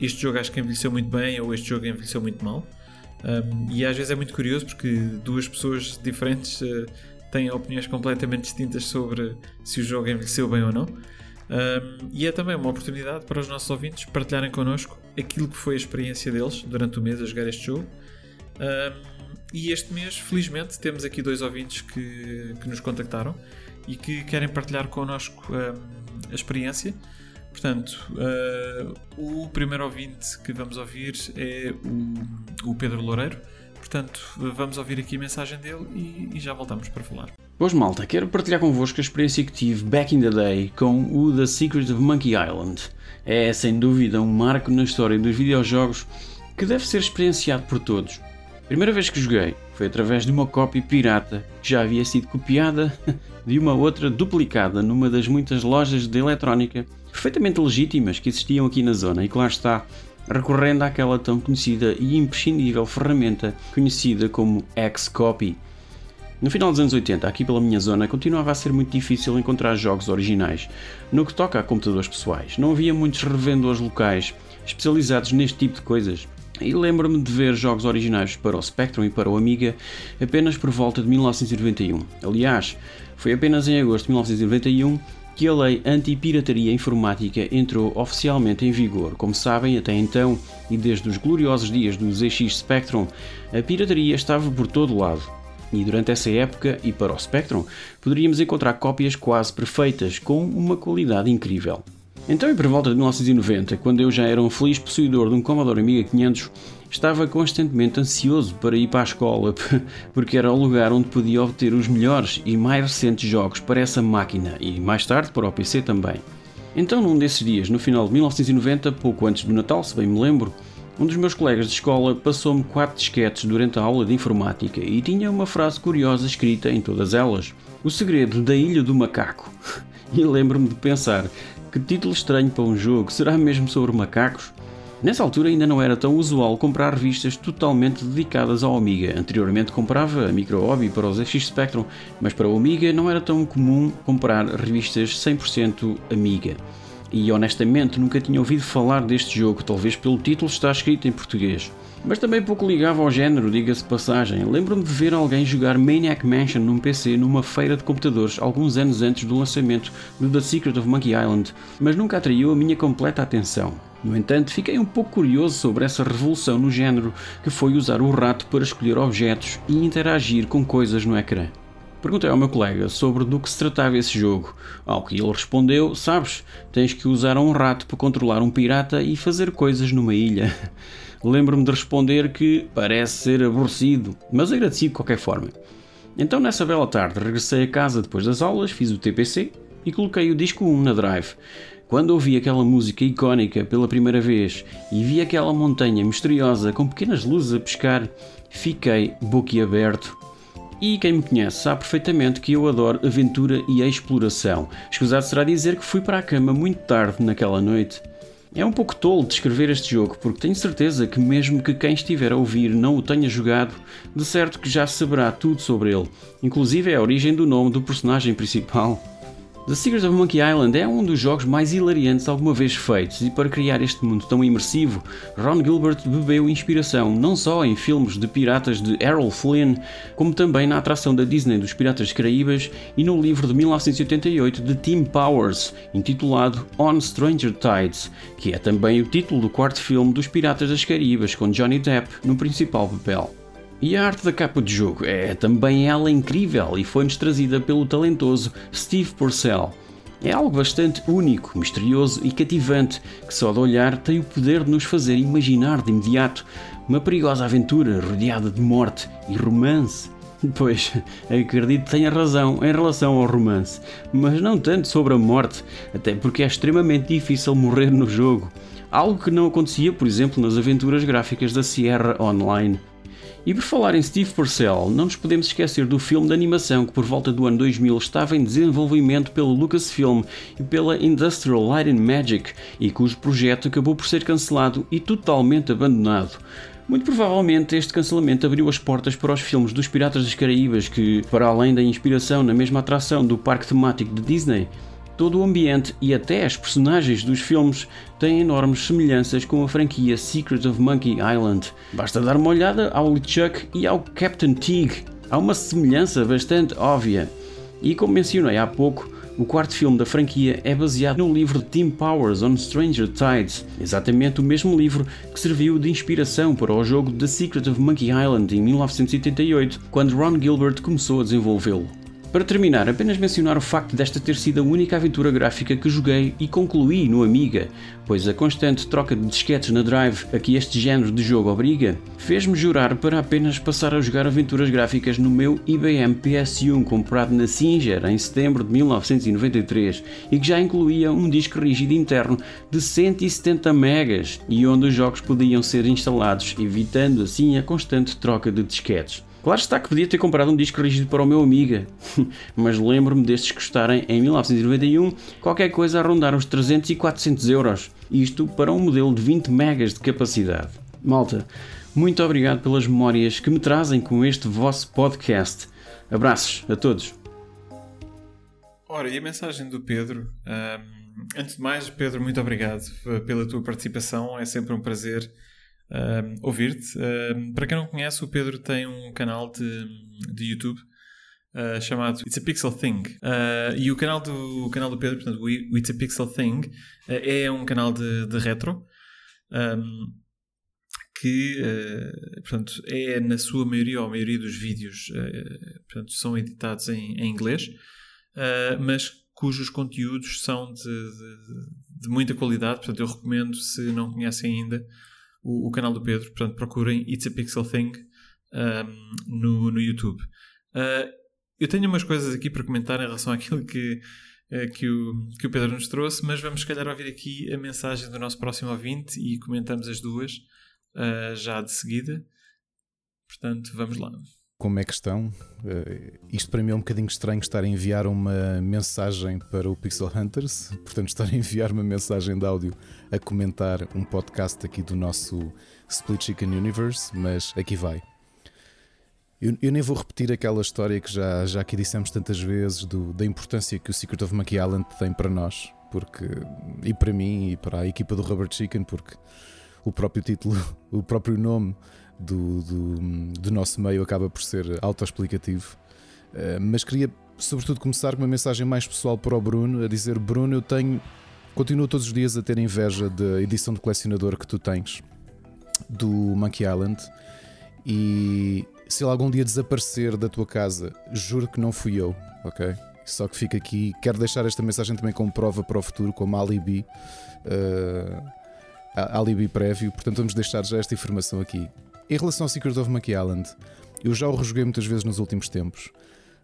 este jogo acho que envelheceu muito bem ou este jogo envelheceu muito mal. Um, e às vezes é muito curioso porque duas pessoas diferentes uh, têm opiniões completamente distintas sobre se o jogo envelheceu bem ou não. Um, e é também uma oportunidade para os nossos ouvintes partilharem connosco aquilo que foi a experiência deles durante o mês a jogar este jogo. Um, e este mês, felizmente, temos aqui dois ouvintes que, que nos contactaram e que querem partilhar connosco um, a experiência. Portanto, uh, o primeiro ouvinte que vamos ouvir é o, o Pedro Loureiro. Portanto, vamos ouvir aqui a mensagem dele e, e já voltamos para falar. Boas malta, quero partilhar convosco a experiência que tive back in the day com o The Secret of Monkey Island. É sem dúvida um marco na história dos videojogos que deve ser experienciado por todos. Primeira vez que joguei foi através de uma cópia pirata que já havia sido copiada de uma outra duplicada numa das muitas lojas de eletrónica perfeitamente legítimas que existiam aqui na zona e lá está, recorrendo àquela tão conhecida e imprescindível ferramenta conhecida como Xcopy no final dos anos 80, aqui pela minha zona, continuava a ser muito difícil encontrar jogos originais. No que toca a computadores pessoais, não havia muitos revendedores locais especializados neste tipo de coisas. E lembro-me de ver jogos originais para o Spectrum e para o Amiga apenas por volta de 1991. Aliás, foi apenas em agosto de 1991 que a lei anti-pirataria informática entrou oficialmente em vigor. Como sabem, até então, e desde os gloriosos dias do ZX Spectrum, a pirataria estava por todo lado. E durante essa época, e para o Spectrum, poderíamos encontrar cópias quase perfeitas, com uma qualidade incrível. Então, e por volta de 1990, quando eu já era um feliz possuidor de um Commodore Amiga 500, estava constantemente ansioso para ir para a escola, porque era o lugar onde podia obter os melhores e mais recentes jogos para essa máquina e mais tarde para o PC também. Então, num desses dias, no final de 1990, pouco antes do Natal, se bem me lembro, um dos meus colegas de escola passou-me quatro disquetes durante a aula de informática e tinha uma frase curiosa escrita em todas elas: O segredo da Ilha do Macaco. E lembro-me de pensar: que título estranho para um jogo, será mesmo sobre macacos? Nessa altura ainda não era tão usual comprar revistas totalmente dedicadas ao Amiga. Anteriormente comprava a Micro Hobby para os ZX Spectrum, mas para o Amiga não era tão comum comprar revistas 100% Amiga e honestamente nunca tinha ouvido falar deste jogo, talvez pelo título estar escrito em português. Mas também pouco ligava ao género, diga-se passagem. Lembro-me de ver alguém jogar Maniac Mansion num PC numa feira de computadores alguns anos antes do lançamento do The Secret of Monkey Island, mas nunca atraiu a minha completa atenção. No entanto, fiquei um pouco curioso sobre essa revolução no género que foi usar o rato para escolher objetos e interagir com coisas no ecrã. Perguntei ao meu colega sobre do que se tratava esse jogo, ao que ele respondeu: Sabes, tens que usar um rato para controlar um pirata e fazer coisas numa ilha. Lembro-me de responder que parece ser aborrecido, mas agradeci de qualquer forma. Então, nessa bela tarde, regressei a casa depois das aulas, fiz o TPC e coloquei o disco 1 na drive. Quando ouvi aquela música icónica pela primeira vez e vi aquela montanha misteriosa com pequenas luzes a pescar, fiquei boquiaberto e quem me conhece sabe perfeitamente que eu adoro aventura e exploração. Escusado será dizer que fui para a cama muito tarde naquela noite. É um pouco tolo descrever este jogo, porque tenho certeza que, mesmo que quem estiver a ouvir não o tenha jogado, de certo que já saberá tudo sobre ele, inclusive a origem do nome do personagem principal. The Secret of Monkey Island é um dos jogos mais hilariantes alguma vez feitos e para criar este mundo tão imersivo, Ron Gilbert bebeu inspiração não só em filmes de piratas de Errol Flynn, como também na atração da Disney dos Piratas Caraíbas e no livro de 1988 de Tim Powers, intitulado On Stranger Tides, que é também o título do quarto filme dos Piratas das Caraíbas com Johnny Depp no principal papel. E a arte da capa de jogo é também ela incrível e foi-nos trazida pelo talentoso Steve Purcell. É algo bastante único, misterioso e cativante que só de olhar tem o poder de nos fazer imaginar de imediato uma perigosa aventura rodeada de morte e romance. Pois, acredito que tenha razão em relação ao romance, mas não tanto sobre a morte, até porque é extremamente difícil morrer no jogo. Algo que não acontecia, por exemplo, nas aventuras gráficas da Sierra Online. E por falar em Steve Purcell, não nos podemos esquecer do filme de animação que por volta do ano 2000 estava em desenvolvimento pelo Lucasfilm e pela Industrial Light and Magic e cujo projeto acabou por ser cancelado e totalmente abandonado. Muito provavelmente este cancelamento abriu as portas para os filmes dos Piratas das Caraíbas que, para além da inspiração na mesma atração do parque temático de Disney, Todo o ambiente e até as personagens dos filmes têm enormes semelhanças com a franquia Secret of Monkey Island. Basta dar uma olhada ao LeChuck e ao Captain Tig. Há uma semelhança bastante óbvia. E como mencionei há pouco, o quarto filme da franquia é baseado no livro de Tim Powers on Stranger Tides, exatamente o mesmo livro que serviu de inspiração para o jogo The Secret of Monkey Island em 1988, quando Ron Gilbert começou a desenvolvê-lo. Para terminar, apenas mencionar o facto desta ter sido a única aventura gráfica que joguei e concluí no Amiga, pois a constante troca de disquetes na Drive a que este género de jogo obriga, fez-me jurar para apenas passar a jogar aventuras gráficas no meu IBM PS1 comprado na Singer em setembro de 1993 e que já incluía um disco rígido interno de 170 megas e onde os jogos podiam ser instalados, evitando assim a constante troca de disquetes. Claro está que podia ter comprado um disco rígido para o meu Amiga, mas lembro-me destes custarem em 1991 qualquer coisa a rondar os 300 e 400 euros. Isto para um modelo de 20 megas de capacidade. Malta, muito obrigado pelas memórias que me trazem com este vosso podcast. Abraços a todos. Ora, e a mensagem do Pedro? Um, antes de mais, Pedro, muito obrigado pela tua participação. É sempre um prazer uh, ouvir-te. Uh, para quem não conhece, o Pedro tem um canal de, de YouTube uh, chamado It's a Pixel Thing. Ah, e o canal, do, o canal do Pedro, portanto, o It's a Pixel Thing, é um canal de, de retro. Um, que portanto, é na sua maioria, ou a maioria dos vídeos portanto, são editados em, em inglês, mas cujos conteúdos são de, de, de, muita qualidade. Portanto, eu recomendo, se não conhecem ainda, o, o, canal do Pedro. Portanto, procurem It's a Pixel Thing um, no, no YouTube. Uh, eu tenho umas coisas aqui para comentar em relação àquilo que, uh, que, o, que o Pedro nos trouxe, mas vamos, se calhar, ouvir aqui a mensagem do nosso próximo ouvinte e comentamos as duas uh, já de seguida. Portanto, vamos lá como é que estão. Uh, isto para mim é um bocadinho estranho estar a enviar uma mensagem para o Pixel Hunters, portanto, estar a enviar uma mensagem de áudio a comentar um podcast aqui do nosso Split Chicken Universe, mas aqui vai. Eu, eu, nem vou repetir aquela história que já, já aqui dissemos tantas vezes do, da importância que o Secret of Monkey Island tem para nós, porque e para mim e para a equipa do Rubber Chicken, porque o próprio título, o próprio nome do, do, do nosso meio acaba por ser autoexplicativo. Uh, mas queria, sobretudo, começar com uma mensagem mais pessoal para o Bruno, a dizer: Bruno, eu tenho. Continuo todos os dias a ter inveja da edição de colecionador que tu tens do Monkey Island. E se ele algum dia desaparecer da tua casa, juro que não fui eu, ok? Só que fica aqui. Quero deixar esta mensagem também como prova para o futuro, como alibi. Uh, alibi prévio, portanto vamos deixar já esta informação aqui. Em relação ao Secret of Monkey Island, eu já o rejoguei muitas vezes nos últimos tempos.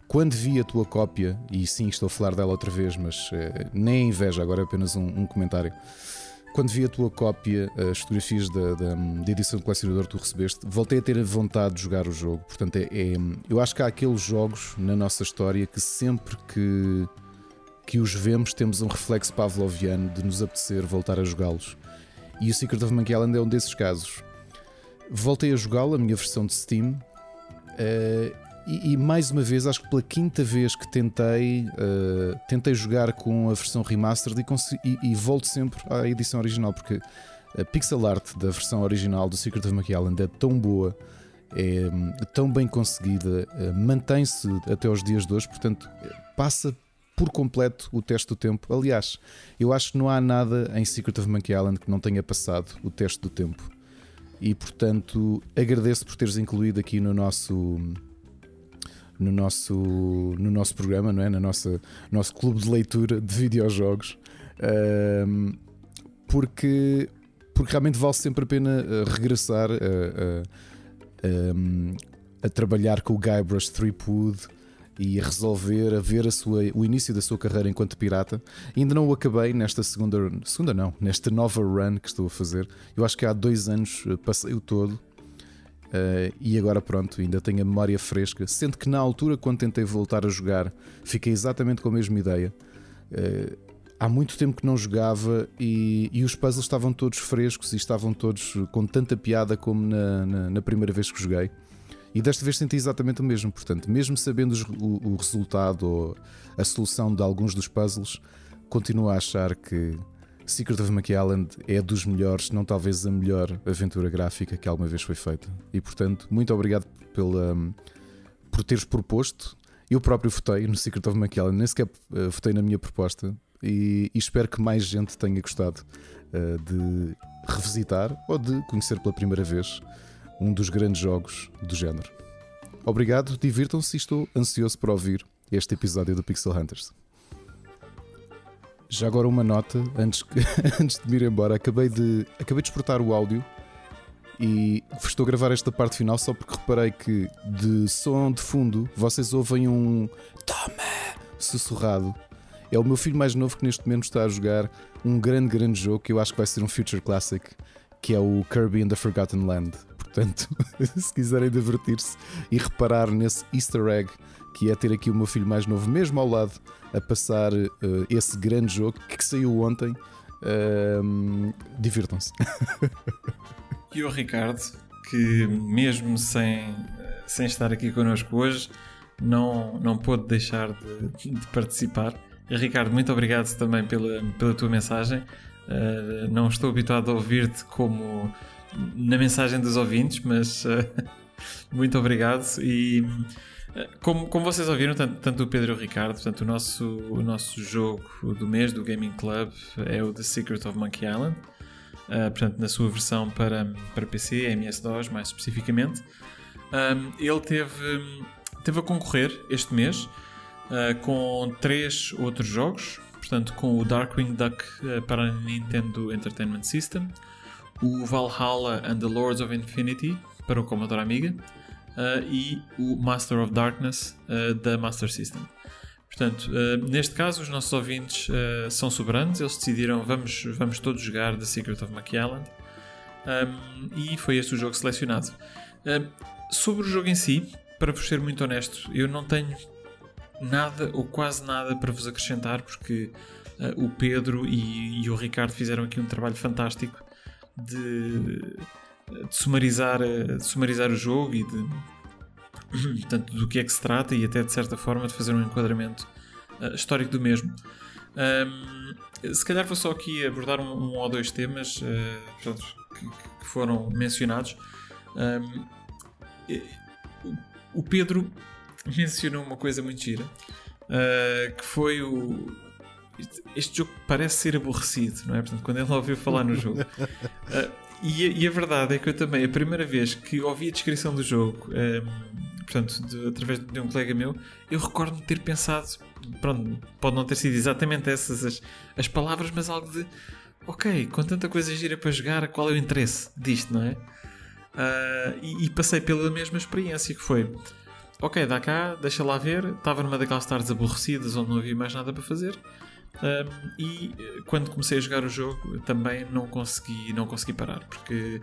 Quando vi a tua cópia, e sim, estou a falar dela outra vez, mas eh, nem é inveja, agora é apenas um, um, comentário. Quando vi a tua cópia, as fotografias da, da, da, edição de colecionador que tu recebeste, voltei a ter a vontade de jogar o jogo. Portanto, é, é, eu acho que há aqueles jogos na nossa história que sempre que, que os vemos temos um reflexo pavloviano de nos apetecer voltar a jogá-los. E o Secret of Monkey Island é um desses casos voltei a jogá-lo, a minha versão de Steam, uh, e, e, mais uma vez, acho que pela quinta vez que tentei, uh, tentei jogar com a versão remastered e, e, e, volto sempre à edição original, porque a pixel art da versão original do Secret of Monkey Island é tão boa, é tão bem conseguida, uh, mantém-se até os dias de hoje, portanto, passa por completo o teste do tempo. Aliás, eu acho que não há nada em Secret of Monkey Island que não tenha passado o teste do tempo. E portanto, agradeço por teres incluído aqui no nosso no nosso, no nosso programa, não é? no nosso, nosso clube de leitura de videojogos, um, porque, porque realmente vale sempre a pena eh, regressar a, a, a, a trabalhar com o Guybrush Threepwood e resolver a ver a sua, o início da sua carreira enquanto pirata. Ainda não o acabei nesta segunda, segunda não, nesta nova run que estou a fazer. Eu acho que há dois anos eh, passei o todo Uh, e agora pronto, ainda tenho a memória fresca. Sendo que na altura, quando tentei voltar a jogar, fiquei exatamente com a mesma ideia. Uh, há muito tempo que não jogava e, e, os puzzles estavam todos frescos e estavam todos com tanta piada como na, na, na, primeira vez que joguei. E desta vez senti exatamente o mesmo. Portanto, mesmo sabendo o, o resultado ou a solução de alguns dos puzzles, continuo a achar que Secret of Monkey Island é dos melhores, não talvez a melhor aventura gráfica que alguma vez foi feita. E portanto, muito obrigado pela, por teres proposto. Eu próprio votei no Secret of Monkey Island, nem sequer uh, votei na minha proposta. E, e, espero que mais gente tenha gostado uh, de revisitar ou de conhecer pela primeira vez um dos grandes jogos do género. Obrigado, divirtam-se e estou ansioso para ouvir este episódio do Pixel Hunters. Já agora uma nota, antes, antes de me ir embora, acabei de, acabei de exportar o áudio e estou a gravar esta parte final só porque reparei que de som de fundo vocês ouvem um toma sussurrado. É o meu filho mais novo que neste momento está a jogar um grande, grande jogo que eu acho que vai ser um future classic, que é o Kirby in the Forgotten Land. Portanto, se quiserem divertir-se e reparar nesse easter egg que é ter aqui o meu filho mais novo mesmo ao lado a passar uh, esse grande jogo que saiu ontem. Uh, Divirtam-se. e o Ricardo, que mesmo sem, sem estar aqui connosco hoje, não, não pôde deixar de, de participar. Ricardo, muito obrigado também pela, pela tua mensagem. Uh, não estou habituado a ouvir-te como na mensagem dos ouvintes, mas uh, muito obrigado. E como, como vocês ouviram, tanto, tanto o Pedro e o Ricardo, portanto, o nosso, o nosso jogo do mês do Gaming Club é o The Secret of Monkey Island. Uh, portanto, na sua versão para, para PC, MS-DOS mais especificamente. Um, ele teve, teve a concorrer este mês uh, com três outros jogos, portanto, com o Darkwing Duck uh, para a Nintendo Entertainment System, o Valhalla and the Lords of Infinity para o Commodore Amiga uh, e o Master of Darkness uh, da Master System. Portanto, uh, neste caso, os nossos ouvintes são soberanos, eles decidiram vamos, vamos todos jogar The Secret of Monkey um, e foi este o jogo selecionado. sobre o jogo em si, para vos ser muito honesto, eu não tenho nada ou quase nada para vos acrescentar porque o Pedro e, e o Ricardo fizeram aqui um trabalho fantástico de de sumarizar, de sumarizar o jogo e de portanto, do que é que se trata e até de certa forma de fazer um enquadramento uh, histórico do mesmo. Um, se calhar vou só aqui abordar um, um ou dois temas uh, portanto, que, que, foram mencionados. Um, o Pedro mencionou uma coisa muito gira uh, que foi o. Este jogo parece ser aborrecido, não é? Portanto, quando ele ouviu falar no jogo, E, e, a verdade é que eu também, a primeira vez que ouvi a descrição do jogo, um, ehm, portanto, de, através de um colega meu, eu recordo-me ter pensado, pronto, pode não ter sido exatamente essas as, as palavras, mas algo de, ok, com tanta coisa gira para jogar, qual é o interesse disto, não é? Uh, e, e, passei pela mesma experiência que foi, ok, dá cá, deixa lá ver, estava numa daquelas tardes aborrecidas onde não havia mais nada para fazer um, e eh, quando comecei a jogar o jogo também não consegui, não consegui parar, porque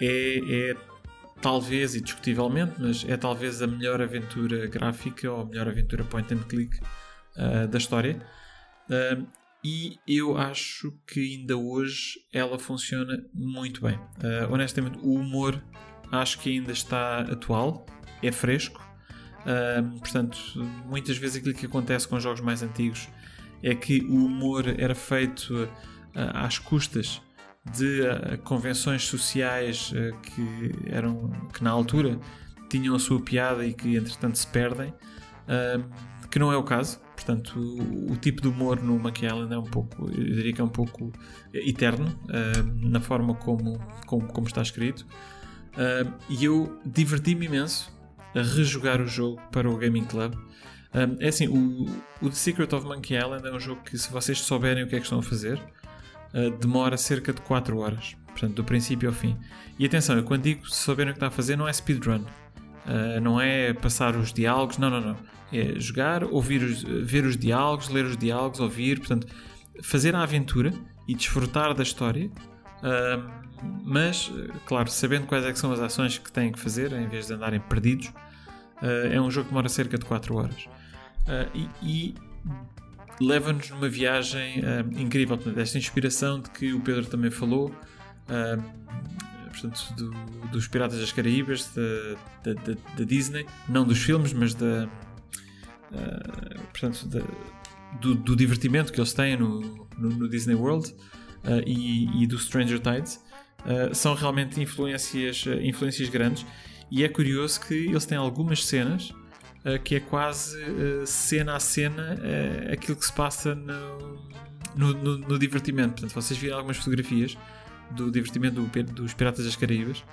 é, é talvez, e discutivelmente, mas é talvez a melhor aventura gráfica ou a melhor aventura point and click uh, da história. E eu acho que ainda hoje ela funciona muito bem. Uh, honestamente, o humor acho que ainda está atual, é fresco. Portanto, muitas vezes aquilo que acontece com jogos mais antigos é que o humor era feito uh, às custas de uh, convenções sociais que eram que na altura tinham a sua piada e que entretanto se perdem, que não é o caso. Portanto, o, tipo de humor no Island é um pouco, eu diria que é um pouco eterno na forma como, como, como está escrito. e eu diverti-me imenso a rejogar o jogo para o Gaming Club. É assim, o, o, The Secret of Monkey Island é um jogo que, se vocês souberem o que é que estão a fazer, uh, demora cerca de 4 horas. Portanto, do princípio ao fim. E atenção, eu quando digo souberem o que está a fazer, não é speedrun. Uh, não é passar os diálogos, não, não, não. É jogar, ouvir os, ver os diálogos, ler os diálogos, ouvir, portanto, fazer a aventura e desfrutar da história. Uh, mas, claro, sabendo quais é são as ações que têm que fazer, em vez de andarem perdidos, uh, é um jogo que demora cerca de 4 horas. Uh, e, e leva-nos numa viagem uh, incrível, portanto, esta inspiração de que o Pedro também falou, portanto, do, dos Piratas das Caraíbas, da, Disney, não dos filmes, mas da, portanto, da, do, do, divertimento que eles têm no, no, no Disney World e, e do Stranger Tides. Uh, são realmente influências, uh, influências grandes e é curioso que eles têm algumas cenas uh, que é quase cena a cena aquilo que se passa no, no, no, no, divertimento. Portanto, vocês viram algumas fotografias do divertimento do, dos Piratas das Caraíbas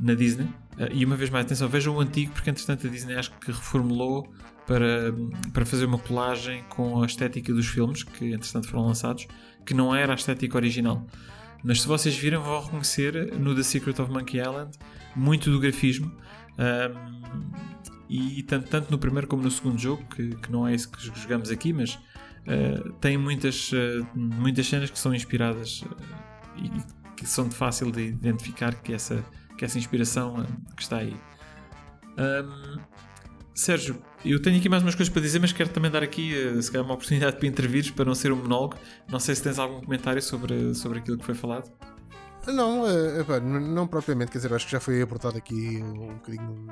na Disney e uma vez mais, atenção, vejam o antigo porque entretanto a Disney acho que reformulou para, para fazer uma colagem com a estética dos filmes que entretanto foram lançados que não era a estética original. Mas se vocês viram, vão reconhecer no The Secret of Monkey Island muito do grafismo. Um, e tanto, tanto, no primeiro como no segundo jogo, que, que não é isso que jogamos aqui, mas uh, tem muitas, uh, muitas cenas que são inspiradas uh, e que são de fácil de identificar que essa, que essa inspiração que está aí. Um, Sérgio, eu tenho aqui mais umas coisas para dizer, mas quero também dar aqui se calhar, uma oportunidade para intervires para não ser um monólogo. Não sei se tens algum comentário sobre, sobre aquilo que foi falado. Não, não propriamente, quer dizer, acho que já foi aportado aqui um bocadinho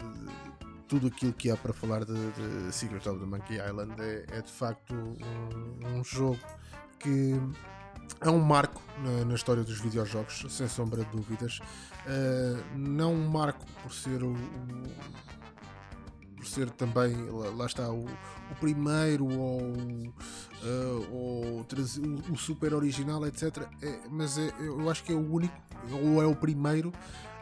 tudo aquilo que há para falar de, de Secret of the Monkey Island. É, é de facto um, um, jogo que é um marco na, na, história dos videojogos, sem sombra de dúvidas. Uh, não um marco por ser o, o por ser também, lá, está, o, o, primeiro ou, uh, ou o, o, super original, etc. É, mas é, eu acho que é o único, ou é o primeiro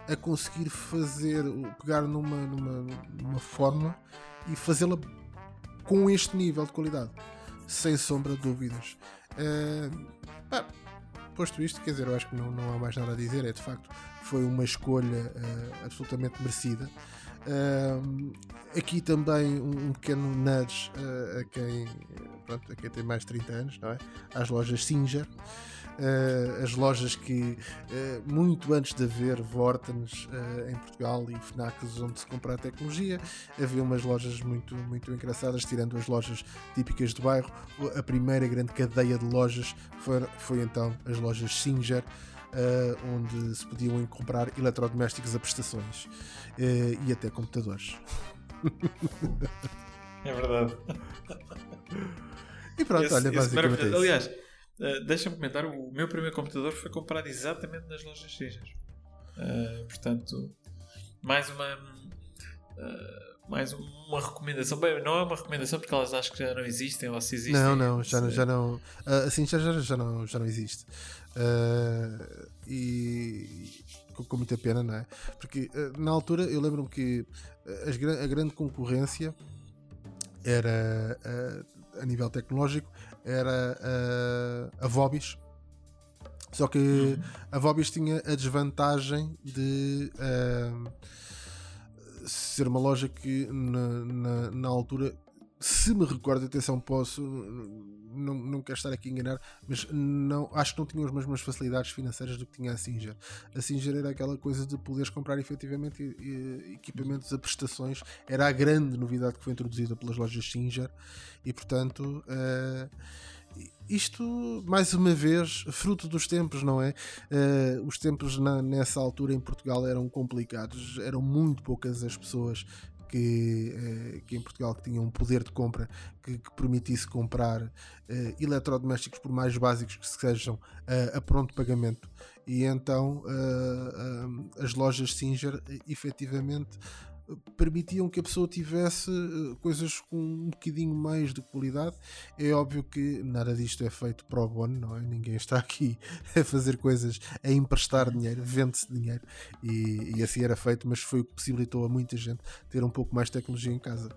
a conseguir fazer, pegar numa, numa, numa fórmula e fazê-la com este nível de qualidade, sem sombra de dúvidas. Uh, posto isto, quer dizer, eu acho que não, não há mais nada a dizer, é de facto, foi uma escolha uh, absolutamente merecida. Uh, aqui também um, um pequeno nudge a, quem, pronto, a quem tem mais de 30 anos, não é? Às lojas Singer. Uh, as lojas que uh, muito antes de haver Vortens uh, em Portugal e FNACs onde se compra a tecnologia, havia umas lojas muito, muito engraçadas, tirando as lojas típicas do bairro. A primeira grande cadeia de lojas foi, foi então as lojas Singer. Uh, onde se podiam comprar eletrodomésticos a prestações uh, e até computadores. É verdade. E pronto, esse, olha, basicamente é Aliás, uh, deixa-me comentar: o meu primeiro computador foi comprado exatamente nas lojas Caesar. portanto, mais uma. mais uma recomendação. Bem, não é uma recomendação porque elas acho que já não existem ou se existem. Não, não, já, não, já não. assim já, já, já, não, já não existe. Uh, e com, com, muita pena, não é? Porque uh, na altura eu lembro-me que as, a grande concorrência era uh, a nível tecnológico era a Vobis. Só que uhum. a Vobis tinha a desvantagem de ser uma loja que na, na, na altura se me recordo, atenção, posso, não, não quero estar aqui a enganar, mas não, acho que não tinham as mesmas facilidades financeiras do que tinha a Singer. A Singer era aquela coisa de poderes comprar efetivamente equipamentos a prestações, era a grande novidade que foi introduzida pelas lojas Singer e, portanto. Uh, isto, mais uma vez, fruto dos tempos, não é? Uh, os tempos na, nessa altura em Portugal eram complicados, eram muito poucas as pessoas que, uh, que em Portugal que tinha um poder de compra que, que permitisse comprar uh, eletrodomésticos por mais básicos que sejam a pronto pagamento. E então as lojas Singer efetivamente permitiam que a pessoa tivesse eh, coisas com um bocadinho mais de qualidade. É óbvio que nada disto é feito pro bono, não é? Ninguém está aqui a fazer coisas, a emprestar dinheiro, vende-se dinheiro e, e, assim era feito, mas foi o que possibilitou a muita gente ter um pouco mais de tecnologia em casa.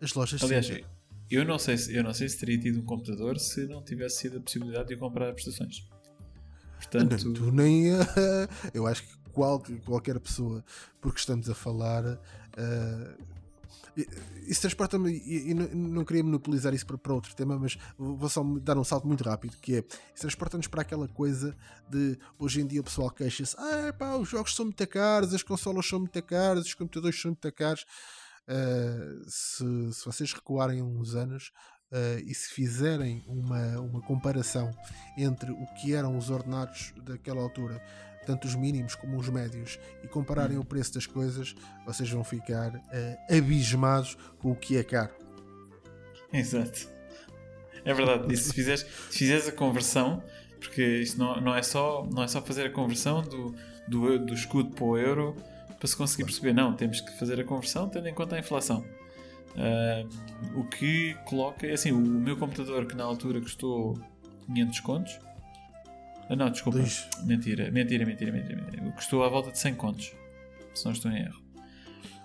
As lojas Aliás, sim. eu não sei se eu não sei se teria tido um computador se não tivesse sido a possibilidade de comprar prestações. Portanto, não, tu nem eu acho que qual, qualquer pessoa, porque estamos a falar. Uh, isso transporta-me, e, não queria monopolizar isso para, para, outro tema, mas vou só dar um salto muito rápido, que é, isso transporta-nos para aquela coisa de, hoje em dia o pessoal queixa-se, ah pá, os jogos são muito caros, as consolas são muito caras, os computadores são muito caros, uh, se, se vocês recuarem uns anos, Uh, e se fizerem uma, uma comparação entre o que eram os ordenados daquela altura tanto os mínimos como os médios, e compararem o preço das coisas, vocês vão ficar uh, abismados com o que é caro. Exato. É verdade. E se fizeres, se fizeres a conversão, porque isto não, não, é só, não é só fazer a conversão do, do, do escudo para o euro para se conseguir perceber, não, temos que fazer a conversão tendo em conta a inflação. Uh, o que coloca, é assim, o meu computador que na altura custou 500 contos, não, desculpa. Dois. Mentira, mentira, mentira, mentira, mentira. Custou à volta de 100 contos. Se não estou em erro.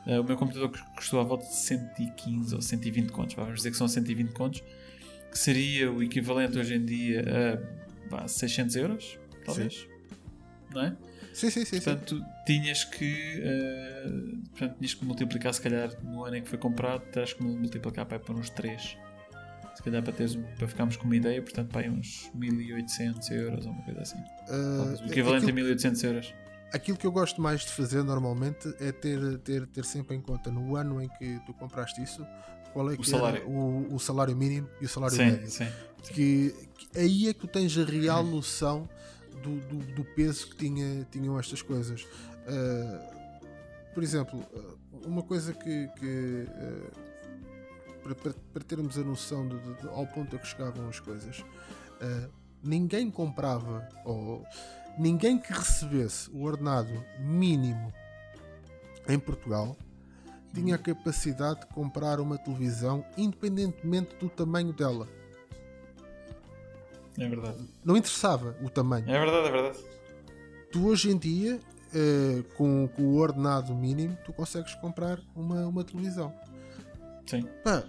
Uh, o meu computador custou à volta de 115 ou 120 contos. Vamos dizer que são 120 contos. Que seria o equivalente hoje em dia a bah, 600 euros, talvez. Sim. Não é? Sim, sim, sim. Portanto, sim. tinhas que. Uh, portanto, tinhas que multiplicar, se calhar, no ano em que foi comprado, terás que multiplicar para, para uns 3 se calhar para, teres, para ficarmos com uma ideia, portanto, para aí uns 1800 euros ou uma coisa assim. Uh, o equivalente aquilo, a 1800 euros. Aquilo que eu gosto mais de fazer normalmente é ter, ter, ter sempre em conta no ano em que tu compraste isso qual é o salário. O, o, salário mínimo e o salário sim, médio. Sim. Que, que, aí é que tu tens a real noção do, do, do peso que tinha, tinham estas coisas. Uh, por exemplo, uma coisa que, que uh, para, para, para termos a noção de, de, de, ao ponto a que chegavam as coisas, uh, ninguém comprava ou ninguém que recebesse o ordenado mínimo em Portugal tinha a capacidade de comprar uma televisão independentemente do tamanho dela. É verdade. Não interessava o tamanho. É verdade, é verdade. Tu hoje em dia, uh, com, com, o ordenado mínimo, tu consegues comprar uma, uma televisão. Sim. Pá,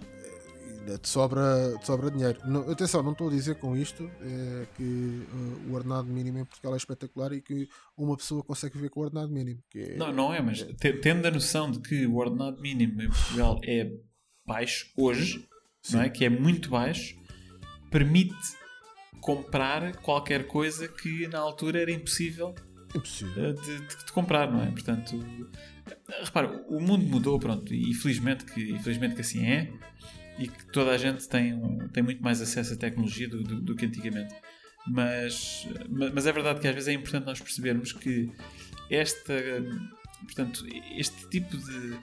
te sobra, te sobra dinheiro. Não, atenção, não estou a dizer com isto é, que uh, o ordenado mínimo em Portugal é espetacular e que uma pessoa consegue viver com o ordenado mínimo. É, não, não é, mas tendo a noção de que o ordenado mínimo em Portugal é baixo hoje, não é? que é muito baixo, permite comprar qualquer coisa que na altura era impossível, impossível. De, de, de comprar, não é? Portanto, repara, o mundo mudou, pronto, e felizmente que, infelizmente que assim é, e que toda a gente tem, tem muito mais acesso à tecnologia do, do, do que antigamente. Mas, mas é verdade que às vezes é importante nós percebermos que esta, portanto, este tipo de.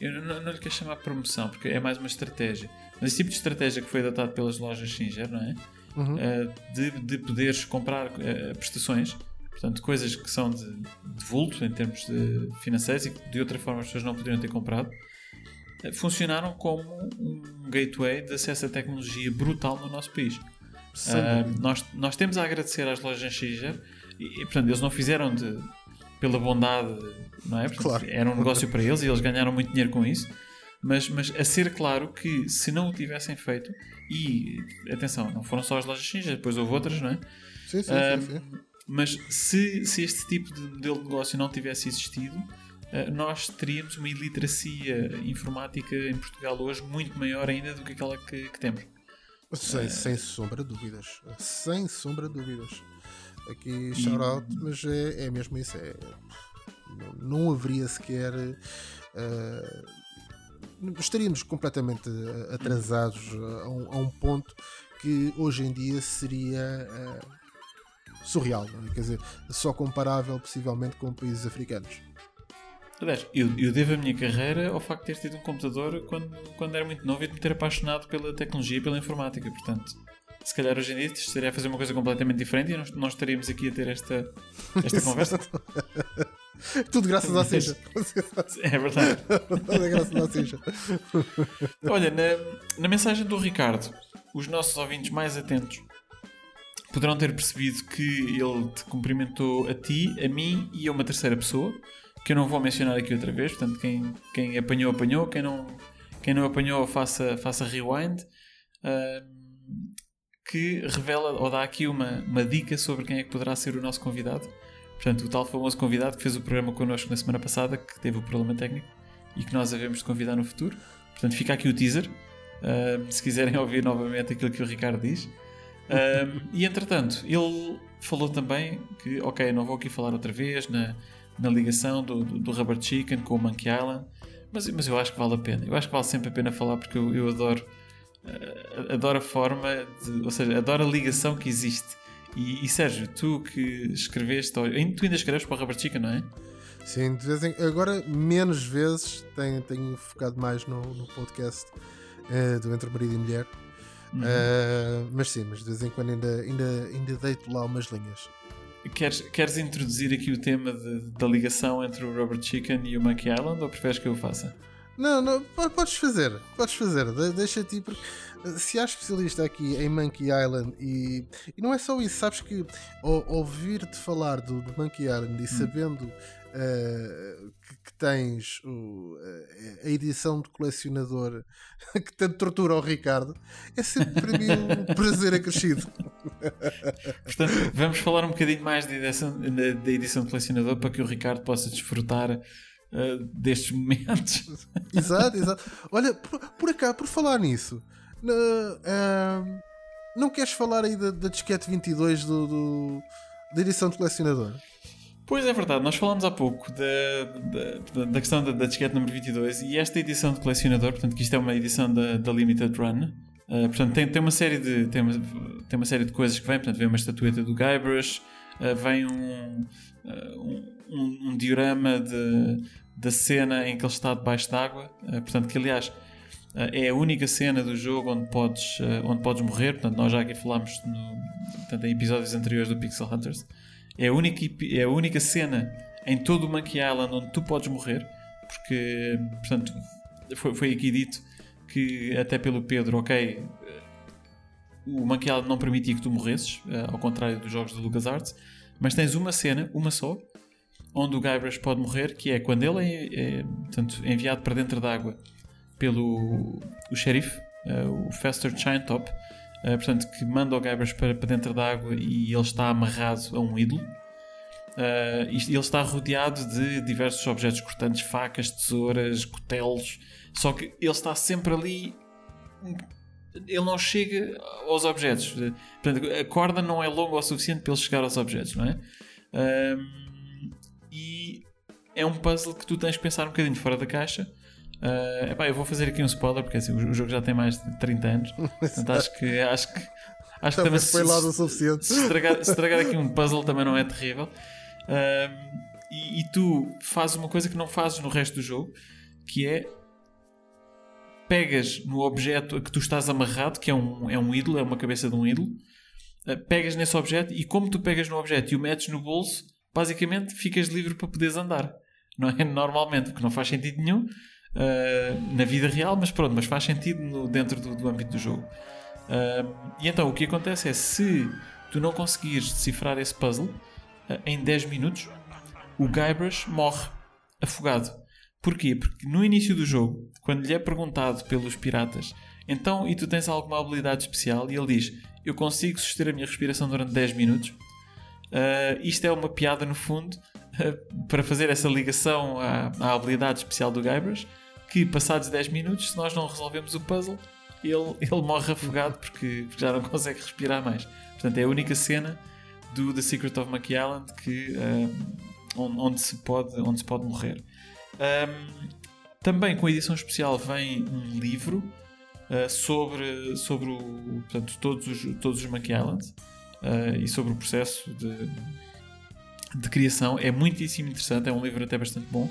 Eu não, não lhe quero chamar promoção, porque é mais uma estratégia. Mas esse tipo de estratégia que foi adotado pelas lojas Singer, não é? Uhum. Uh, de, de poderes comprar uh, prestações, portanto, coisas que são de, de vulto em termos financeiros e que de outra forma as pessoas não poderiam ter comprado, funcionaram como um gateway de acesso à tecnologia brutal no nosso país. Uh, nós, nós temos a agradecer às lojas Xija e, e, portanto, eles não fizeram de, pela bondade, não é? Portanto, claro. Era um negócio para eles e eles ganharam muito dinheiro com isso. Mas, mas a ser claro que se não o tivessem feito, e atenção, não foram só as lojas Xija, depois houve outras, não é? Sim, sim, uh, sim, sim. Mas se, se este tipo de modelo de negócio não tivesse existido, eh, nós teríamos uma iliteracia informática em Portugal hoje muito maior ainda do que aquela que, que temos. Sem, uh, sem sombra de dúvidas. Sem sombra de dúvidas. Aqui shout out, mas é, é mesmo isso. É, não, não haveria sequer. Uh, estaríamos completamente atrasados a um, a um, ponto que hoje em dia seria uh, surreal. É? Quer dizer, só comparável possivelmente com países africanos. Aliás, eu, eu devo a minha carreira ao facto de ter tido um computador quando, quando era muito novo e de me ter apaixonado pela tecnologia e pela informática. Portanto, se calhar hoje em dia estaria a fazer uma coisa completamente diferente e nós, nós estaríamos aqui a ter esta, esta conversa. Tudo graças à Cincha. É verdade. Tudo é graças à Cincha. Olha, na, na mensagem do Ricardo, os nossos ouvintes mais atentos poderão ter percebido que ele te cumprimentou a ti, a mim e a uma terceira pessoa, que eu não vou mencionar aqui outra vez. Portanto, quem, quem apanhou, apanhou. Quem não, quem não apanhou, faça, faça rewind. Uh, que revela ou dá aqui uma, uma dica sobre quem é que poderá ser o nosso convidado. Portanto, o tal famoso convidado que fez o programa connosco na semana passada, que teve o problema técnico e que nós havemos de convidar no futuro. Portanto, fica aqui o teaser. Uh, se quiserem ouvir novamente aquilo que o Ricardo diz. Uh, e entretanto, ele falou também que, ok, não vou aqui falar outra vez na, na ligação do, do, do Rubber Chicken com o Monkey Island, mas, mas eu acho que vale a pena. Eu acho que vale sempre a pena falar porque eu, eu adoro, uh, adoro a forma, de, ou seja, adoro a ligação que existe e, e Sérgio, tu que escreveste, tu ainda escreves para o Rubber Chicken, não é? Sim, de vez em, agora menos vezes tenho, tenho focado mais no, no podcast uh, do Entre Marido e Mulher. Uhum. Uh, mas sim, mas de vez em quando ainda, ainda, ainda deito lá umas linhas. Queres, queres introduzir aqui o tema de, da ligação entre o Rubber Chicken e o Monkey Island ou preferes que eu faça? Não, não, podes fazer, podes fazer, deixa-te porque se há especialista aqui em Monkey Island e, e não é só isso, sabes que ouvir-te falar do, do, Monkey Island e hum. sabendo uh, tens o, a edição de colecionador que tanto tortura ao Ricardo, é sempre para mim um prazer acrescido. Portanto, vamos falar um bocadinho mais da edição, da edição de colecionador para que o Ricardo possa desfrutar Uh, destes momentos. exato, exato. Olha, por, por acá, por falar nisso, uh, não queres falar aí da, da disquete 22 do, do, da edição de colecionador? Pois é verdade, nós falámos há pouco da, da, da questão da, da, disquete número 22 e esta edição de colecionador, portanto que isto é uma edição da, da Limited Run, uh, portanto tem, tem, uma série de, tem, uma, tem uma série de coisas que vem, portanto vem uma estatueta do Guybrush, uh, vem um, uh, um, um, diorama de, da cena em que ele está debaixo d'água, portanto que aliás é a única cena do jogo onde podes, onde podes morrer. Portanto, nós já aqui falámos no, portanto, em episódios anteriores do Pixel Hunters. É a única, é a única cena em todo o Monkey Island onde tu podes morrer. Porque, portanto, foi, foi aqui dito que, até pelo Pedro, ok, o Monkey Island não permitia que tu morresses, ao contrário dos jogos do LucasArts. Mas tens uma cena, uma só, onde o Guybrush pode morrer, que é quando ele é, é portanto, enviado para dentro d'água pelo o xerife, uh, o Fester Top, uh, portanto, que manda o Guybrush para, para dentro da água e ele está amarrado a um ídolo. Uh, e ele está rodeado de diversos objetos cortantes, facas, tesouras, cotelos, só que ele está sempre ali. Ele não chega aos objetos. Portanto, a corda não é longa o suficiente para ele chegar aos objetos, não é? e é um puzzle que tu tens que pensar um bocadinho fora da caixa Uh, epá, eu vou fazer aqui um spoiler porque assim, o jogo já tem mais de 30 anos. Portanto, acho que acho que acho que também foi lá o suficiente. Se estragar, se estragar, aqui um puzzle também não é terrível. Uh, e, e, tu fazes uma coisa que não fazes no resto do jogo, que é pegas no objeto a que tu estás amarrado, que é um, é um ídolo, é uma cabeça de um ídolo, uh, pegas nesse objeto e como tu pegas no objeto e o metes no bolso, basicamente ficas livre para poderes andar. Não é normalmente, porque não faz sentido nenhum uh, na vida real, mas pronto, mas faz sentido no, dentro do, do, âmbito do jogo. Uh, e então o que acontece é se tu não conseguires decifrar esse puzzle uh, em 10 minutos, o Guybrush morre afogado. Porquê? Porque no início do jogo, quando lhe é perguntado pelos piratas, então e tu tens alguma habilidade especial? E ele diz: Eu consigo suster a minha respiração durante 10 minutos. Uh, isto é uma piada no fundo uh, para fazer essa ligação à, à habilidade especial do Guybrush que passados 10 minutos, se nós não resolvemos o puzzle, ele, ele morre afogado porque, porque já não consegue respirar mais. Portanto, é a única cena do The Secret of Monkey Island que, um, onde, se pode, onde se pode morrer. Um, também com a edição especial vem um livro uh, sobre, sobre o, portanto, todos, os, todos os Monkey Islands uh, e sobre o processo de, de criação. É muitíssimo interessante, é um livro até bastante bom.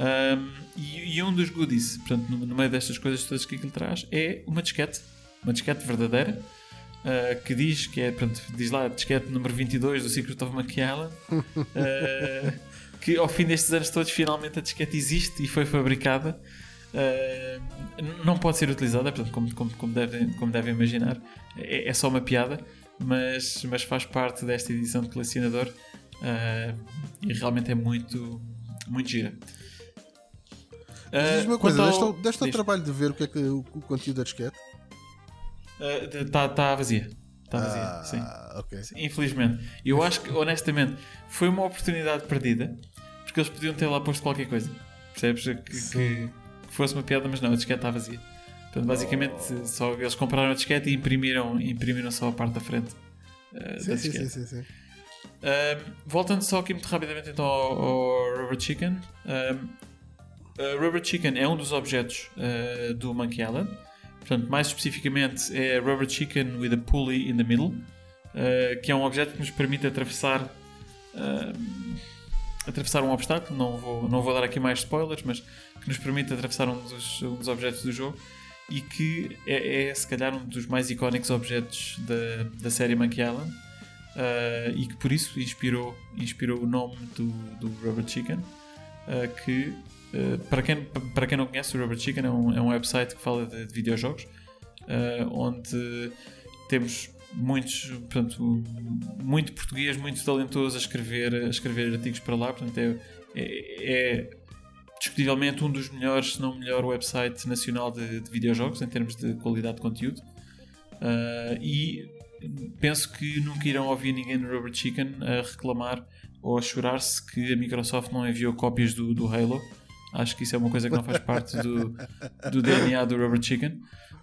Um, e, e, um dos goodies, portanto, no, no, meio destas coisas todas que ele traz, é uma disquete, uma disquete verdadeira, uh, que diz que é, portanto, diz lá, disquete número 22 do Secret of Island, uh, que ao fim destes anos todos, finalmente a disquete existe e foi fabricada. Uh, não pode ser utilizada, portanto, como, como, como, devem, como devem imaginar, é, é, só uma piada, mas, mas faz parte desta edição de colecionador e realmente é muito, muito gira. Diz uma coisa, ao... deste, ao trabalho de ver o que é que o, o conteúdo da disquete? Está uh, tá vazia. Está vazia, ah, sim. Okay. sim. Infelizmente. Eu acho que, honestamente, foi uma oportunidade perdida porque eles podiam ter lá posto qualquer coisa. Percebes? Que, que, que fosse uma piada, mas não, a disquete está vazia. Portanto, basicamente, oh. só eles compraram a disquete e imprimiram, imprimiram só a parte da frente uh, sim, da disquete. Sim, sim, sim, sim. Uh, voltando só aqui muito rapidamente então ao, ao Rubber Chicken. Uh, Rubber Chicken é um dos objetos uh, do Monkey Island. Portanto, mais especificamente é Rubber Chicken with a pulley in the middle, uh, que é um objeto que nos permite atravessar atravessar um obstáculo. Não vou, não vou dar aqui mais spoilers, mas que nos permite atravessar um dos, um dos objetos do jogo e que é, é, se calhar um dos mais icónicos objetos da, da série Monkey Island. Uh, e que por isso inspirou, inspirou o nome do, do Rubber Chicken, uh, que uh, para, quem, para quem não conhece o Rubber Chicken é um, é um website que fala de, de videojogos, onde temos muitos, portanto, muito português, muito talentoso a escrever, a escrever artigos para lá, portanto é, é, é discutivelmente um dos melhores, se não melhor website nacional de, de videojogos em termos de qualidade de conteúdo. e penso que nunca irão ouvir ninguém no Rubber Chicken a reclamar ou a chorar-se que a Microsoft não enviou cópias do, do Halo. Acho que isso é uma coisa que não faz parte do, do DNA do Rubber Chicken.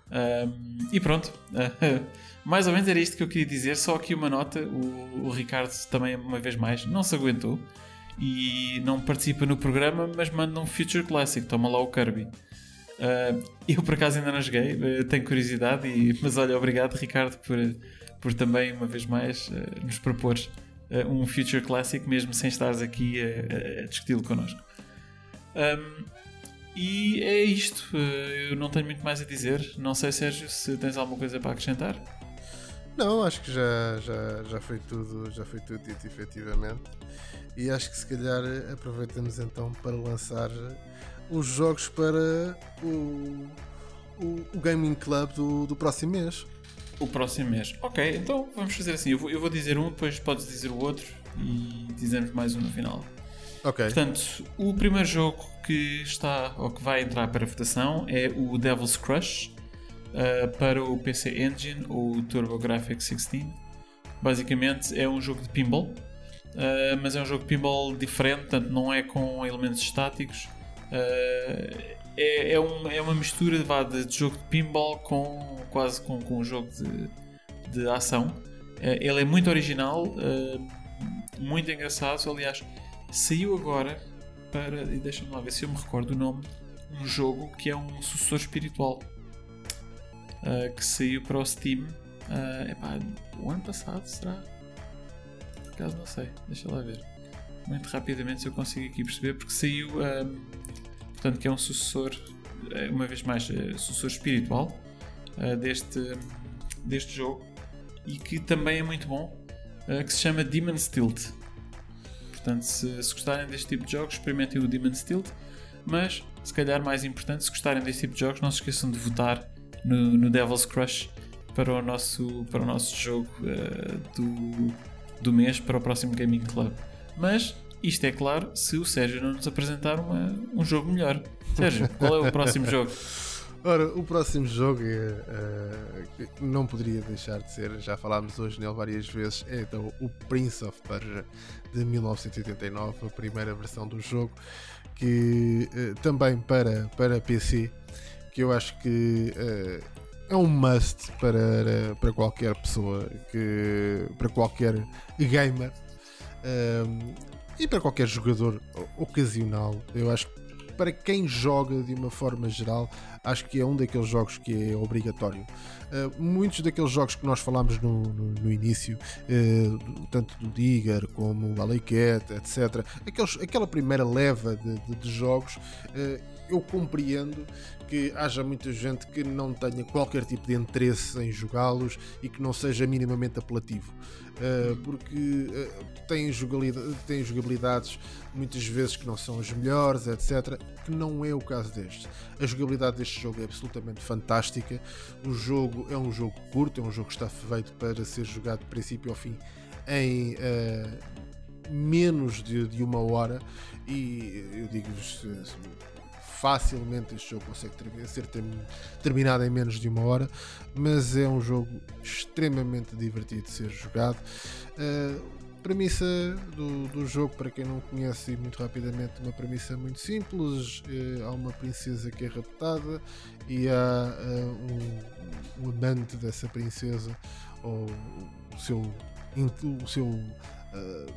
Um, e pronto, mais ou menos era isto que eu queria dizer. Só aqui uma nota: o, o Ricardo também, uma vez mais, não se aguentou e não participa no programa, mas manda um Future Classic. Toma lá o Kirby. Uh, eu por acaso ainda não joguei, uh, tenho curiosidade, e, mas olha, obrigado Ricardo por, por também, uma vez mais, uh, nos propor uh, um Future Classic, mesmo sem estares aqui a, a discuti-lo connosco. Um, e é isto. Eu não tenho muito mais a dizer. Não sei, Sérgio, se tens alguma coisa para acrescentar. Não, acho que já, já, já foi tudo, já foi tudo dito efetivamente. E acho que se calhar aproveitamos então para lançar os jogos para o, o, o Gaming Club do, do próximo mês. O próximo mês. Ok, então vamos fazer assim. Eu vou, eu vou dizer um, depois podes dizer o outro e dizemos mais um no final. Portanto, o primeiro jogo que está ou que vai entrar para votação é o Devil's Crush uh, para o PC Engine ou TurboGrafx 16. Basicamente é um jogo de pinball, uh, mas é um jogo de pinball diferente, portanto não é com elementos estáticos. Uh, é, é, um, é uma mistura vá, de, de, jogo de pinball com quase com, com um jogo de, de ação. Uh, ele é muito original, muito engraçado. Aliás, saiu agora para. E deixa-me lá ver se eu me recordo o nome. Um jogo que é um sucessor espiritual uh, que saiu para o Steam. Uh, epá, o ano passado será? Por acaso não sei, deixa lá ver. Muito rapidamente se eu consigo aqui perceber, porque saiu portanto que é um sucessor, eh, uma vez mais, eh, sucessor espiritual uh, deste, deste jogo e que também é muito bom, uh, que se chama Demon's Tilt. Portanto, se, se, gostarem deste tipo de jogos, experimentem o Demon's Tilt, mas se calhar mais importante, se gostarem deste tipo de jogos, não se esqueçam de votar no, no Devil's Crush para o nosso, para o nosso jogo uh, do, do mês para o próximo Gaming Club. Mas isto é claro se o Sérgio não nos apresentar uma, um jogo melhor. Sérgio, qual é o próximo jogo? Ora, o próximo jogo é, uh, não poderia deixar de ser, já falámos hoje nele várias vezes, é então o Prince of Persia de 1989, a primeira versão do jogo, que uh, também para, para PC, que eu acho que uh, é um must para, para qualquer pessoa, que, para qualquer gamer. Um, e para qualquer jogador ocasional, eu acho que para quem joga de uma forma geral, acho que é um daqueles jogos que é obrigatório. Uh, muitos daqueles jogos que nós falámos no, no, no início, uh, tanto do Digger como o Cat, etc., aqueles, aquela primeira leva de, de, de jogos, uh, eu compreendo que haja muita gente que não tenha qualquer tipo de interesse em jogá-los e que não seja minimamente apelativo. Porque tem, jogabilidade, tem jogabilidades muitas vezes que não são as melhores, etc. Que não é o caso deste. A jogabilidade deste jogo é absolutamente fantástica. O jogo é um jogo curto, é um jogo que está feito para ser jogado de princípio ao fim em uh, menos de, de, uma hora. E eu digo-vos facilmente este jogo consegue ser terminado em menos de uma hora, mas é um jogo extremamente divertido de ser jogado. Uh, premissa do, do jogo, para quem não conhece muito rapidamente, uma premissa muito simples. Uh, há uma princesa que é raptada e há uh, um, um, amante dessa princesa, ou o seu, o seu uh,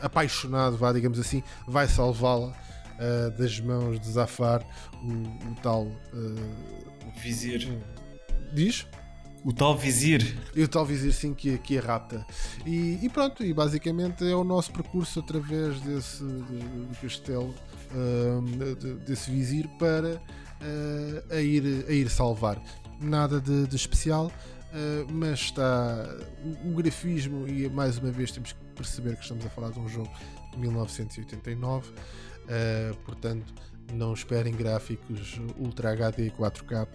apaixonado, vá, digamos assim, vai salvá-la uh, das mãos de Zafar, o, o tal uh, vizir. Diz? O tal vizir. E o tal vizir, sim, que, que a rapta. E, e, pronto, e basicamente é o nosso percurso através desse castelo, uh, desse vizir, para uh, a, ir, a ir salvar. Nada de, de especial, uh, mas está. O, o, grafismo, e mais uma vez temos que perceber que estamos a falar de um jogo de 1989. Uh, portanto, não esperem gráficos Ultra HD 4K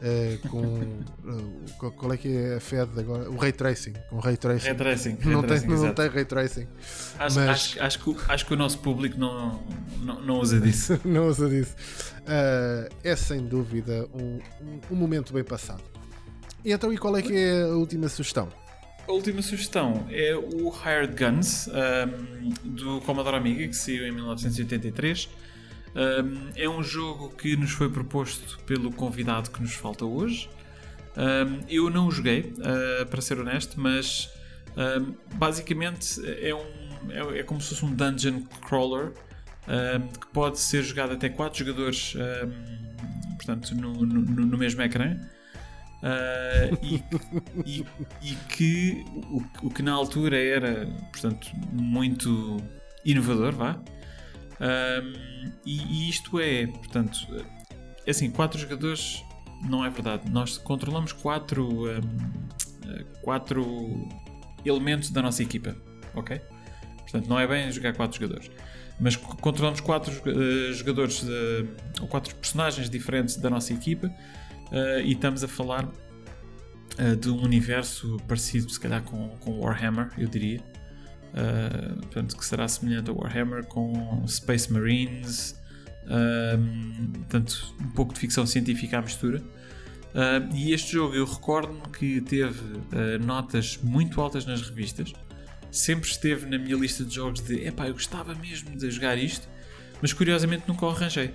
uh, com uh, qual é que é a FED agora? O Ray Tracing. Com Ray Tracing. Ray tracing, não, ray tem, tracing, não tem Ray Tracing. Acho, mas... acho, acho, que, acho que o nosso público não, não, não usa disso. não usa disso. é sem dúvida um, um, um momento bem passado. E então, e qual é que é a última sugestão? A última sugestão é o Hired Guns um, do Commodore Amiga que saiu em 1983. Um, é um jogo que nos foi proposto pelo convidado que nos falta hoje. Um, eu não o joguei, uh, para ser honesto, mas basicamente é, um, é, é, como se fosse um dungeon crawler que pode ser jogado até 4 jogadores portanto, no, no, no mesmo ecrã. Uh, e, e, e, que o, o, que na altura era portanto muito inovador vá uh, e, e, isto é portanto é assim quatro jogadores não é verdade. Nós controlamos quatro um, quatro elementos da nossa equipa ok? Portanto não é bem jogar quatro jogadores. Mas controlamos quatro uh, jogadores ou quatro personagens diferentes da nossa equipa Uh, e estamos a falar uh, de um universo parecido, se calhar, com, com Warhammer, eu diria. Uh, portanto, que será semelhante a Warhammer com Space Marines, portanto, um pouco de ficção científica à mistura. e este jogo eu recordo-me que teve notas muito altas nas revistas, sempre esteve na minha lista de jogos de epá, eu gostava mesmo de jogar isto, mas curiosamente nunca o arranjei.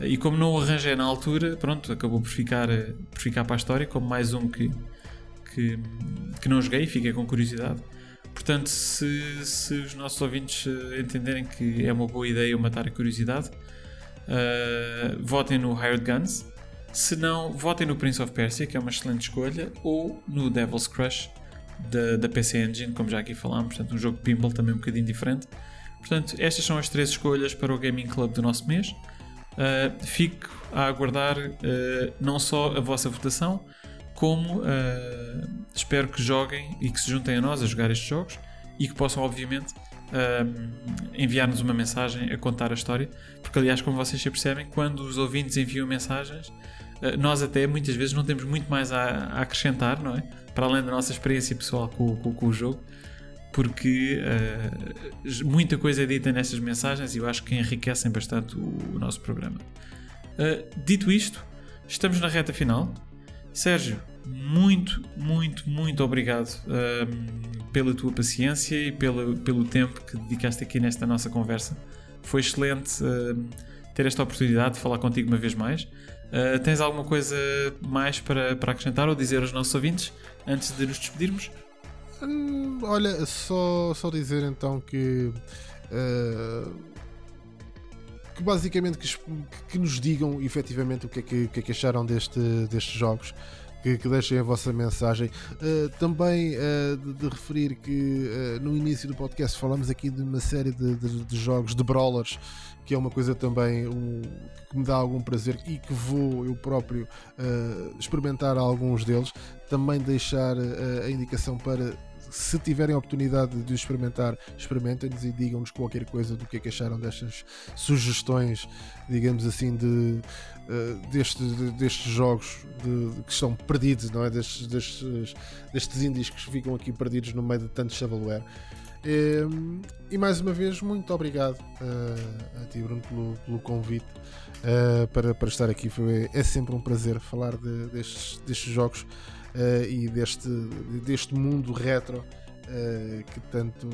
E como não o arranjei na altura, pronto, acabou por ficar, por ficar para a história, como mais um que, que, que não joguei e fiquei com curiosidade. Portanto, se, se os nossos ouvintes eh, entenderem que é uma boa ideia matar a curiosidade, uh, votem no Hired Guns. Se não, votem no Prince of Persia, que é uma excelente escolha, ou no Devil's Crush da, da PC Engine, como já aqui falámos. Portanto, um jogo pinball também um bocadinho diferente. Portanto, estas são as três escolhas para o Gaming Club do nosso mês. Uh, fico a aguardar uh, não só a vossa votação, como uh, espero que joguem e que se juntem a nós a jogar estes jogos e que possam, obviamente, enviar-nos uma mensagem a contar a história, porque, aliás, como vocês já percebem, quando os ouvintes enviam mensagens, nós até muitas vezes não temos muito mais a, a, acrescentar, não é? Para além da nossa experiência pessoal com, com, com o jogo porque uh, muita coisa é dita nestas mensagens e eu acho que enriquecem bastante o, o nosso programa. Uh, dito isto, estamos na reta final. Sérgio, muito, muito, muito obrigado uh, pela tua paciência e pela, pelo tempo que dedicaste aqui nesta nossa conversa. Foi excelente ter esta oportunidade de falar contigo uma vez mais. tens alguma coisa mais para, para acrescentar ou dizer aos nossos ouvintes antes de nos despedirmos? Hum, olha, só, só dizer então que uh, que basicamente que, que, nos digam efetivamente o que é que, que, é que acharam deste, destes jogos. Que, que, deixem a vossa mensagem. Uh, também uh, de, de, referir que uh, no início do podcast falamos aqui de uma série de, de, de jogos de brawlers, que é uma coisa também um, que me dá algum prazer e que vou eu próprio experimentar alguns deles. Também deixar a indicação para se tiverem a oportunidade de experimentar, experimentem-nos e digam-nos qualquer coisa do que é que acharam destas sugestões, digamos assim, de, uh, deste, de, destes jogos de, que estão perdidos, não é? Destes, destes, destes indies que ficam aqui perdidos no meio de tanto shovelware. E, ehm, e mais uma vez, muito obrigado uh, a ti, Bruno, pelo, pelo convite uh, para, para estar aqui. Foi, é sempre um prazer falar de, destes, destes jogos uh, e deste, deste mundo retro uh, que, tanto,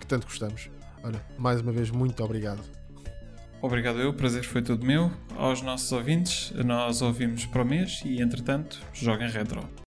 que tanto gostamos. Olha, mais uma vez, muito obrigado. Obrigado eu, o prazer foi todo meu. Aos nossos ouvintes, nós ouvimos para o mês e, entretanto, joguem retro.